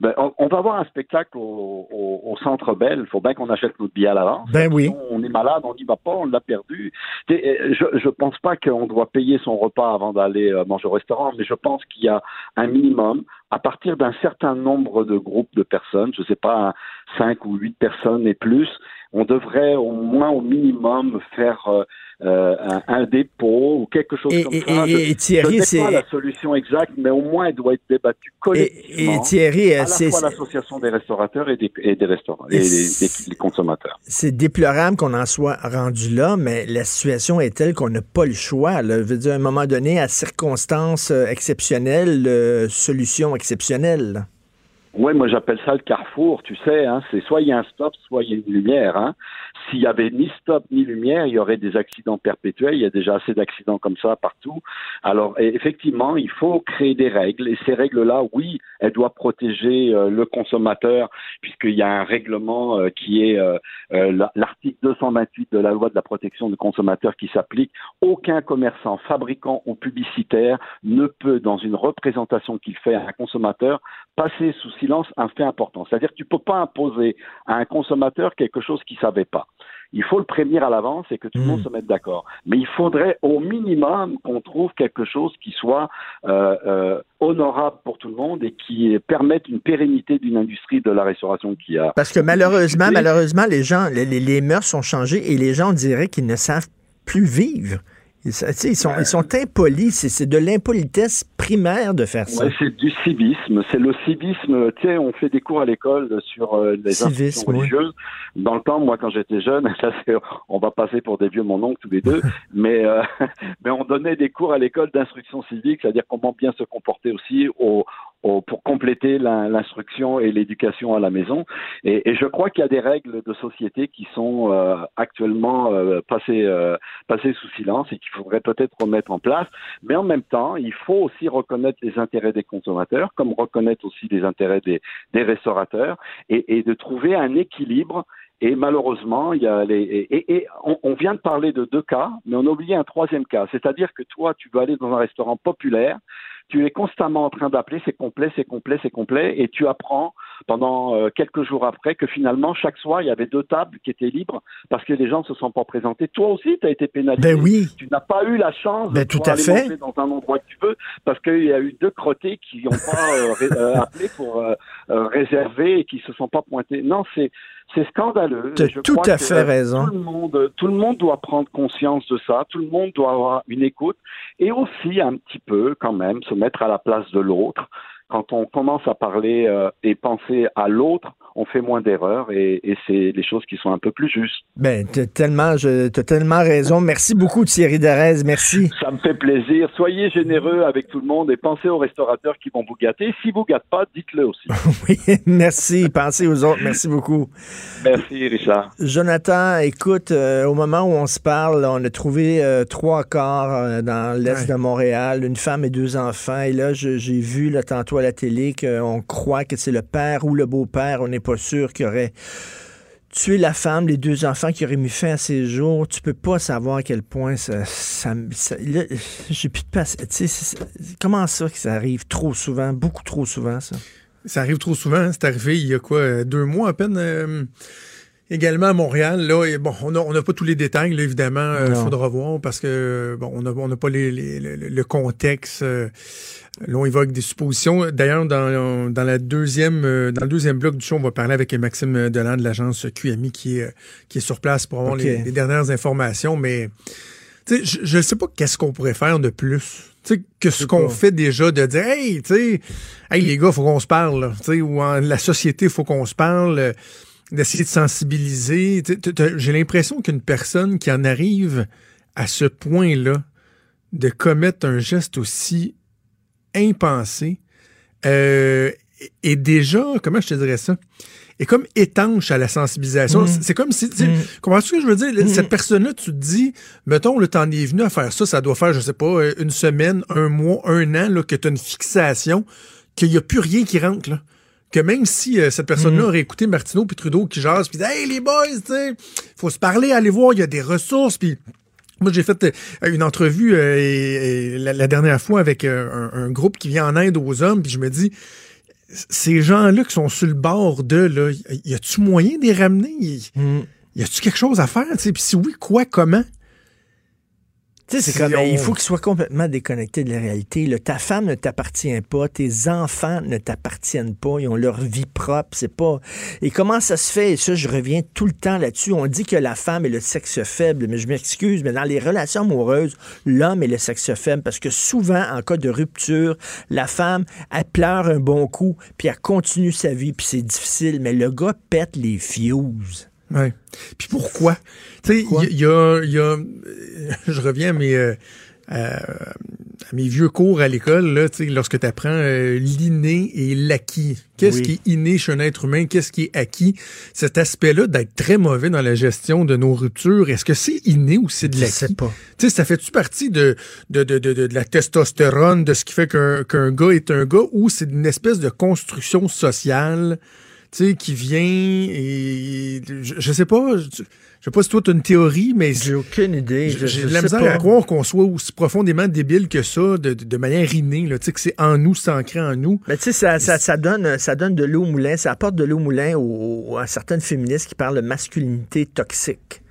Ben, on, va voir un spectacle au, au, Centre Bell. Il faut bien qu'on achète notre billet à l'avance. Ben oui. On est malade, on n'y va pas, on l'a perdu. je ne pense pas qu'on doit payer son repas avant d'aller manger au restaurant, mais je pense qu'il y a un minimum à partir d'un certain nombre de groupes de personnes, je ne sais pas, cinq ou huit personnes et plus, on devrait au moins au minimum faire euh, euh, un, dépôt ou quelque chose comme ça. Et, Thierry, c'est pas la solution exacte, mais au moins elle doit être débattue collectivement. Et, Thierry, à la fois l'association des restaurateurs et des, et des restaurants et des, consommateurs. C'est déplorable qu'on en soit rendu là, mais la situation est telle qu'on n'a pas le choix. Là. Je veux dire, à un moment donné, à circonstances euh, exceptionnelles, solution exceptionnelle. Oui, moi j'appelle ça le carrefour, tu sais, hein, c'est soit il y a un stop, soit il y a une lumière. Hein. S'il y avait ni stop ni lumière, il y aurait des accidents perpétuels. Il y a déjà assez d'accidents comme ça partout. Alors effectivement, il faut créer des règles et ces règles-là, oui, elles doivent protéger euh, le consommateur puisqu'il y a un règlement euh, qui est euh, l'article 228 de la loi de la protection du consommateur qui s'applique. Aucun commerçant, fabricant ou publicitaire ne peut, dans une représentation qu'il fait à un consommateur, passer sous silence un fait important. C'est-à-dire que tu ne peux pas imposer à un consommateur quelque chose qu'il ne savait pas. Il faut le prévenir à l'avance et que tout le monde hmm. se mette d'accord. Mais il faudrait au minimum qu'on trouve quelque chose qui soit euh, euh, honorable pour tout le monde et qui permette une pérennité d'une industrie de la restauration qui a. Parce que malheureusement, malheureusement, les gens, les, les mœurs sont changées et les gens diraient qu'ils ne savent plus vivre. Ils, sont, ils sont impolis. C'est de l'impolitesse primaire de faire ça. c'est du civisme. C'est le civisme. Tu sais, on fait des cours à l'école sur euh, les institutions religieuses. Dans le temps, moi, quand j'étais jeune, on va passer pour des vieux mon oncle tous les deux, mais, euh, mais on donnait des cours à l'école d'instruction civique, c'est-à-dire comment bien se comporter aussi pour compléter l'instruction et l'éducation à la maison. Et, je crois qu'il y a des règles de société qui sont euh, actuellement euh, passées, euh, passées sous silence et qu'il faudrait peut-être remettre en place. Mais en même temps, il faut aussi reconnaître les intérêts des consommateurs, comme reconnaître aussi les intérêts des, des restaurateurs, et, et de trouver un équilibre et malheureusement, il y a les et, et on, on, vient de parler de deux cas, mais on a oublié un troisième cas. C'est-à-dire que toi, tu veux aller dans un restaurant populaire, tu es constamment en train d'appeler, c'est complet, c'est complet, c'est complet, et tu apprends pendant euh, quelques jours après que finalement, chaque soir, il y avait deux tables qui étaient libres parce que les gens ne se sont pas présentés. Toi aussi, tu as été pénalisé. Ben oui. Tu n'as pas eu la chance ben, de tout à fait. dans un endroit que tu veux parce qu'il y a eu deux crottés qui n'ont pas euh, euh, appelé pour réserver et qui se sont pas pointés. Non, c'est c'est scandaleux. Tu as tout à fait raison. Tout le, monde, tout le monde doit prendre conscience de ça. Tout le monde doit avoir une écoute et aussi un petit peu, quand même, se mettre à la place de l'autre. Quand on commence à parler euh, et penser à l'autre, on fait moins d'erreurs et, c'est des choses qui sont un peu plus justes. Ben, tu as tellement, tellement raison. Merci beaucoup, Thierry Darez. Merci. Ça me fait plaisir. Soyez généreux avec tout le monde et pensez aux restaurateurs qui vont vous gâter. Si vous gâtent pas, dites-le aussi. oui, merci. Pensez aux autres. Merci beaucoup. Merci, Richard. Jonathan, écoute, euh, au moment où on se parle, on a trouvé euh, trois corps euh, dans l'est de Montréal, une femme et deux enfants. Et là, j'ai vu là, tantôt à la télé qu'on croit que c'est le père ou le beau-père. On n'est pas sûr qu'il aurait tué la femme, les deux enfants qui auraient mis fin à ses jours. Tu peux pas savoir à quel point ça. J'ai plus de patience. Comment ça que ça arrive trop souvent, beaucoup trop souvent, ça? Ça arrive trop souvent. C'est arrivé il y a quoi, deux mois à peine? Euh, également à Montréal, là, bon, on n'a pas tous les détails, évidemment, il euh, faudra voir parce que bon, on n'a pas le contexte. Euh, Là, on évoque des suppositions. D'ailleurs, dans, dans, la deuxième, euh, dans le deuxième bloc du show, on va parler avec Maxime Delan de l'agence QMI qui est, qui est sur place pour avoir les, dernières informations. Mais je ne sais pas qu'est-ce qu'on pourrait faire de plus. que ce qu'on fait déjà de dire Hey, tu hey les gars, faut qu'on se parle. ou en la société, faut qu'on se parle. Euh, d'essayer de sensibiliser. J'ai l'impression qu'une personne qui en arrive à ce point-là de commettre un geste aussi impensé. Euh, et déjà, comment je te dirais ça? est comme étanche à la sensibilisation. Mm. C'est comme si, mm. comment ce que je veux dire? Mm. Cette personne-là, tu te dis, mettons, le temps est venu à faire ça, ça doit faire, je sais pas, une semaine, un mois, un an, là, que tu as une fixation, qu'il n'y a plus rien qui rentre, là que même si euh, cette personne-là aurait écouté Martineau puis Trudeau qui jase puis hey les boys, tu sais, faut se parler, aller voir, il y a des ressources puis moi, j'ai fait euh, une entrevue euh, la, dernière fois avec un, groupe qui vient en aide aux hommes, puis je me dis, ces gens-là qui sont sur le bord de, là, y a-tu moyen de les ramener? Y, mm. y a-tu quelque chose à faire? Puis si oui, quoi, comment? C'est comme, il faut qu'il soit complètement déconnecté de la réalité. Là, ta femme ne t'appartient pas, tes enfants ne t'appartiennent pas, ils ont leur vie propre, c'est pas. Et comment ça se fait? Et ça, je reviens tout le temps là-dessus. On dit que la femme est le sexe faible, mais je m'excuse, mais dans les relations amoureuses, l'homme est le sexe faible parce que souvent, en cas de rupture, la femme, elle pleure un bon coup, puis elle continue sa vie, puis c'est difficile, mais le gars pète les fuses. Ouais. Puis pourquoi? Tu sais, il y, a, y a, je reviens à mes, euh, à, mes vieux cours à l'école, là, tu sais, lorsque tu apprends euh, l'inné et l'acquis. Qu'est-ce qui est inné chez un être humain? Qu'est-ce qui est acquis? Cet aspect-là d'être très mauvais dans la gestion de nos ruptures, est-ce que c'est inné ou c'est de l'acquis? Je sais pas. Tu sais, ça fait-tu partie de, de, de, de, de la testostérone, de ce qui fait qu'un qu'un gars est un gars, ou c'est une espèce de construction sociale tu sais, qui vient et je, sais pas, je, sais pas si toi as une théorie, mais j'ai aucune idée. J'ai la misère à croire qu'on soit aussi profondément débile que ça, de, de manière innée, là, tu sais, que c'est en nous, c'est ancré en nous. Mais tu sais, ça, ça, ça, donne, ça donne de l'eau au moulin, ça apporte de l'eau au moulin aux, à certaines féministes qui parlent de masculinité toxique.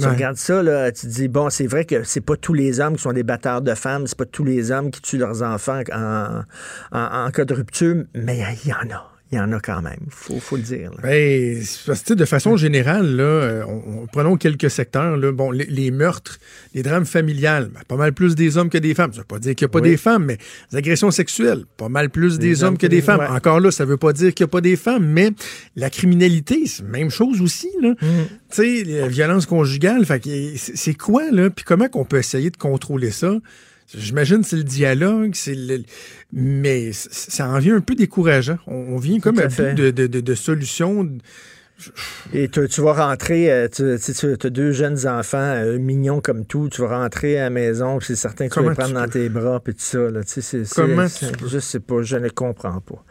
Tu regardes ça, là, tu te dis, bon, c'est vrai que c'est pas tous les hommes qui sont des batteurs de femmes, c'est pas tous les hommes qui tuent leurs enfants en, en, en cas de rupture, mais il y en a il y en a quand même, faut, faut le dire. Ben, de façon générale, là, euh, prenons quelques secteurs. Là, bon, les, meurtres, les drames familiales, ben, pas mal plus des hommes que des femmes. Ça veut pas dire qu'il n'y a pas des femmes, mais les agressions sexuelles, pas mal plus des, hommes que, des, femmes. Encore là, ça veut pas dire qu'il n'y a pas des femmes, mais la criminalité, c'est la même chose aussi. Là. Mm. Tu sais, la violence conjugale, c'est quoi, là? Puis comment qu'on peut essayer de contrôler ça? J'imagine c'est le dialogue, c'est le... mais ça en vient un peu décourageant. On, vient comme un peu de, de, de, de solutions et tu, vas rentrer, euh, tu, as deux jeunes enfants euh, mignons comme tout, tu vas rentrer à la maison, c'est certain que tu vas les prendre dans tes bras, puis tout ça. Là, Comment Je sais pas, je ne comprends pas.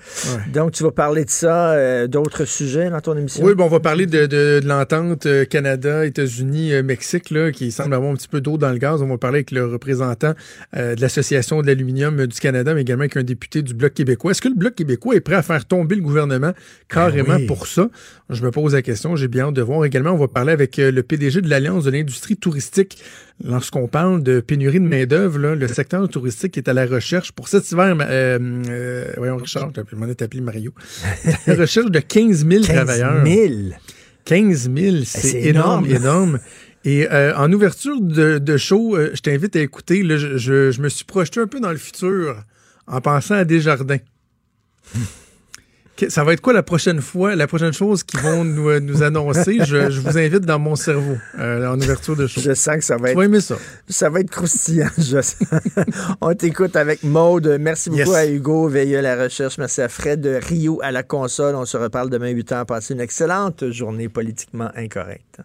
Donc, tu vas parler de ça, euh, d'autres sujets dans ton émission? Oui, bon, on va parler de, de, l'entente Canada, États-Unis, Mexique, là, qui semble avoir un petit peu d'eau dans le gaz. On va parler avec le représentant de l'Association de l'aluminium du Canada, mais également avec un député du Bloc québécois. Est-ce que le Bloc québécois est prêt à faire tomber le gouvernement carrément ben pour ça? Je me pose la question, j'ai bien hâte de voir. Également, on va parler avec euh, le PDG de l'Alliance de l'industrie touristique. Lorsqu'on parle de pénurie de main-d'œuvre, le secteur touristique est à la recherche pour cet hiver. Euh, euh, voyons, Richard, je appelé Mario. la recherche de 15 000 travailleurs. 15 000 15 000, c'est énorme, énorme. Et en ouverture de, show, je t'invite à écouter. je, je, me suis projeté un peu dans le futur en pensant à Desjardins. Ça va être quoi la prochaine fois, la prochaine chose qu'ils vont nous, euh, nous annoncer? Je, vous invite dans mon cerveau euh, en ouverture de show. Je sens que ça va être. aimer ça. Ça va être croustillant. On t'écoute avec Maude. Merci beaucoup à Hugo Veilleux à la recherche. Merci à Fred de Rio à la console. On se reparle demain 8 h. Passez une excellente journée politiquement incorrecte.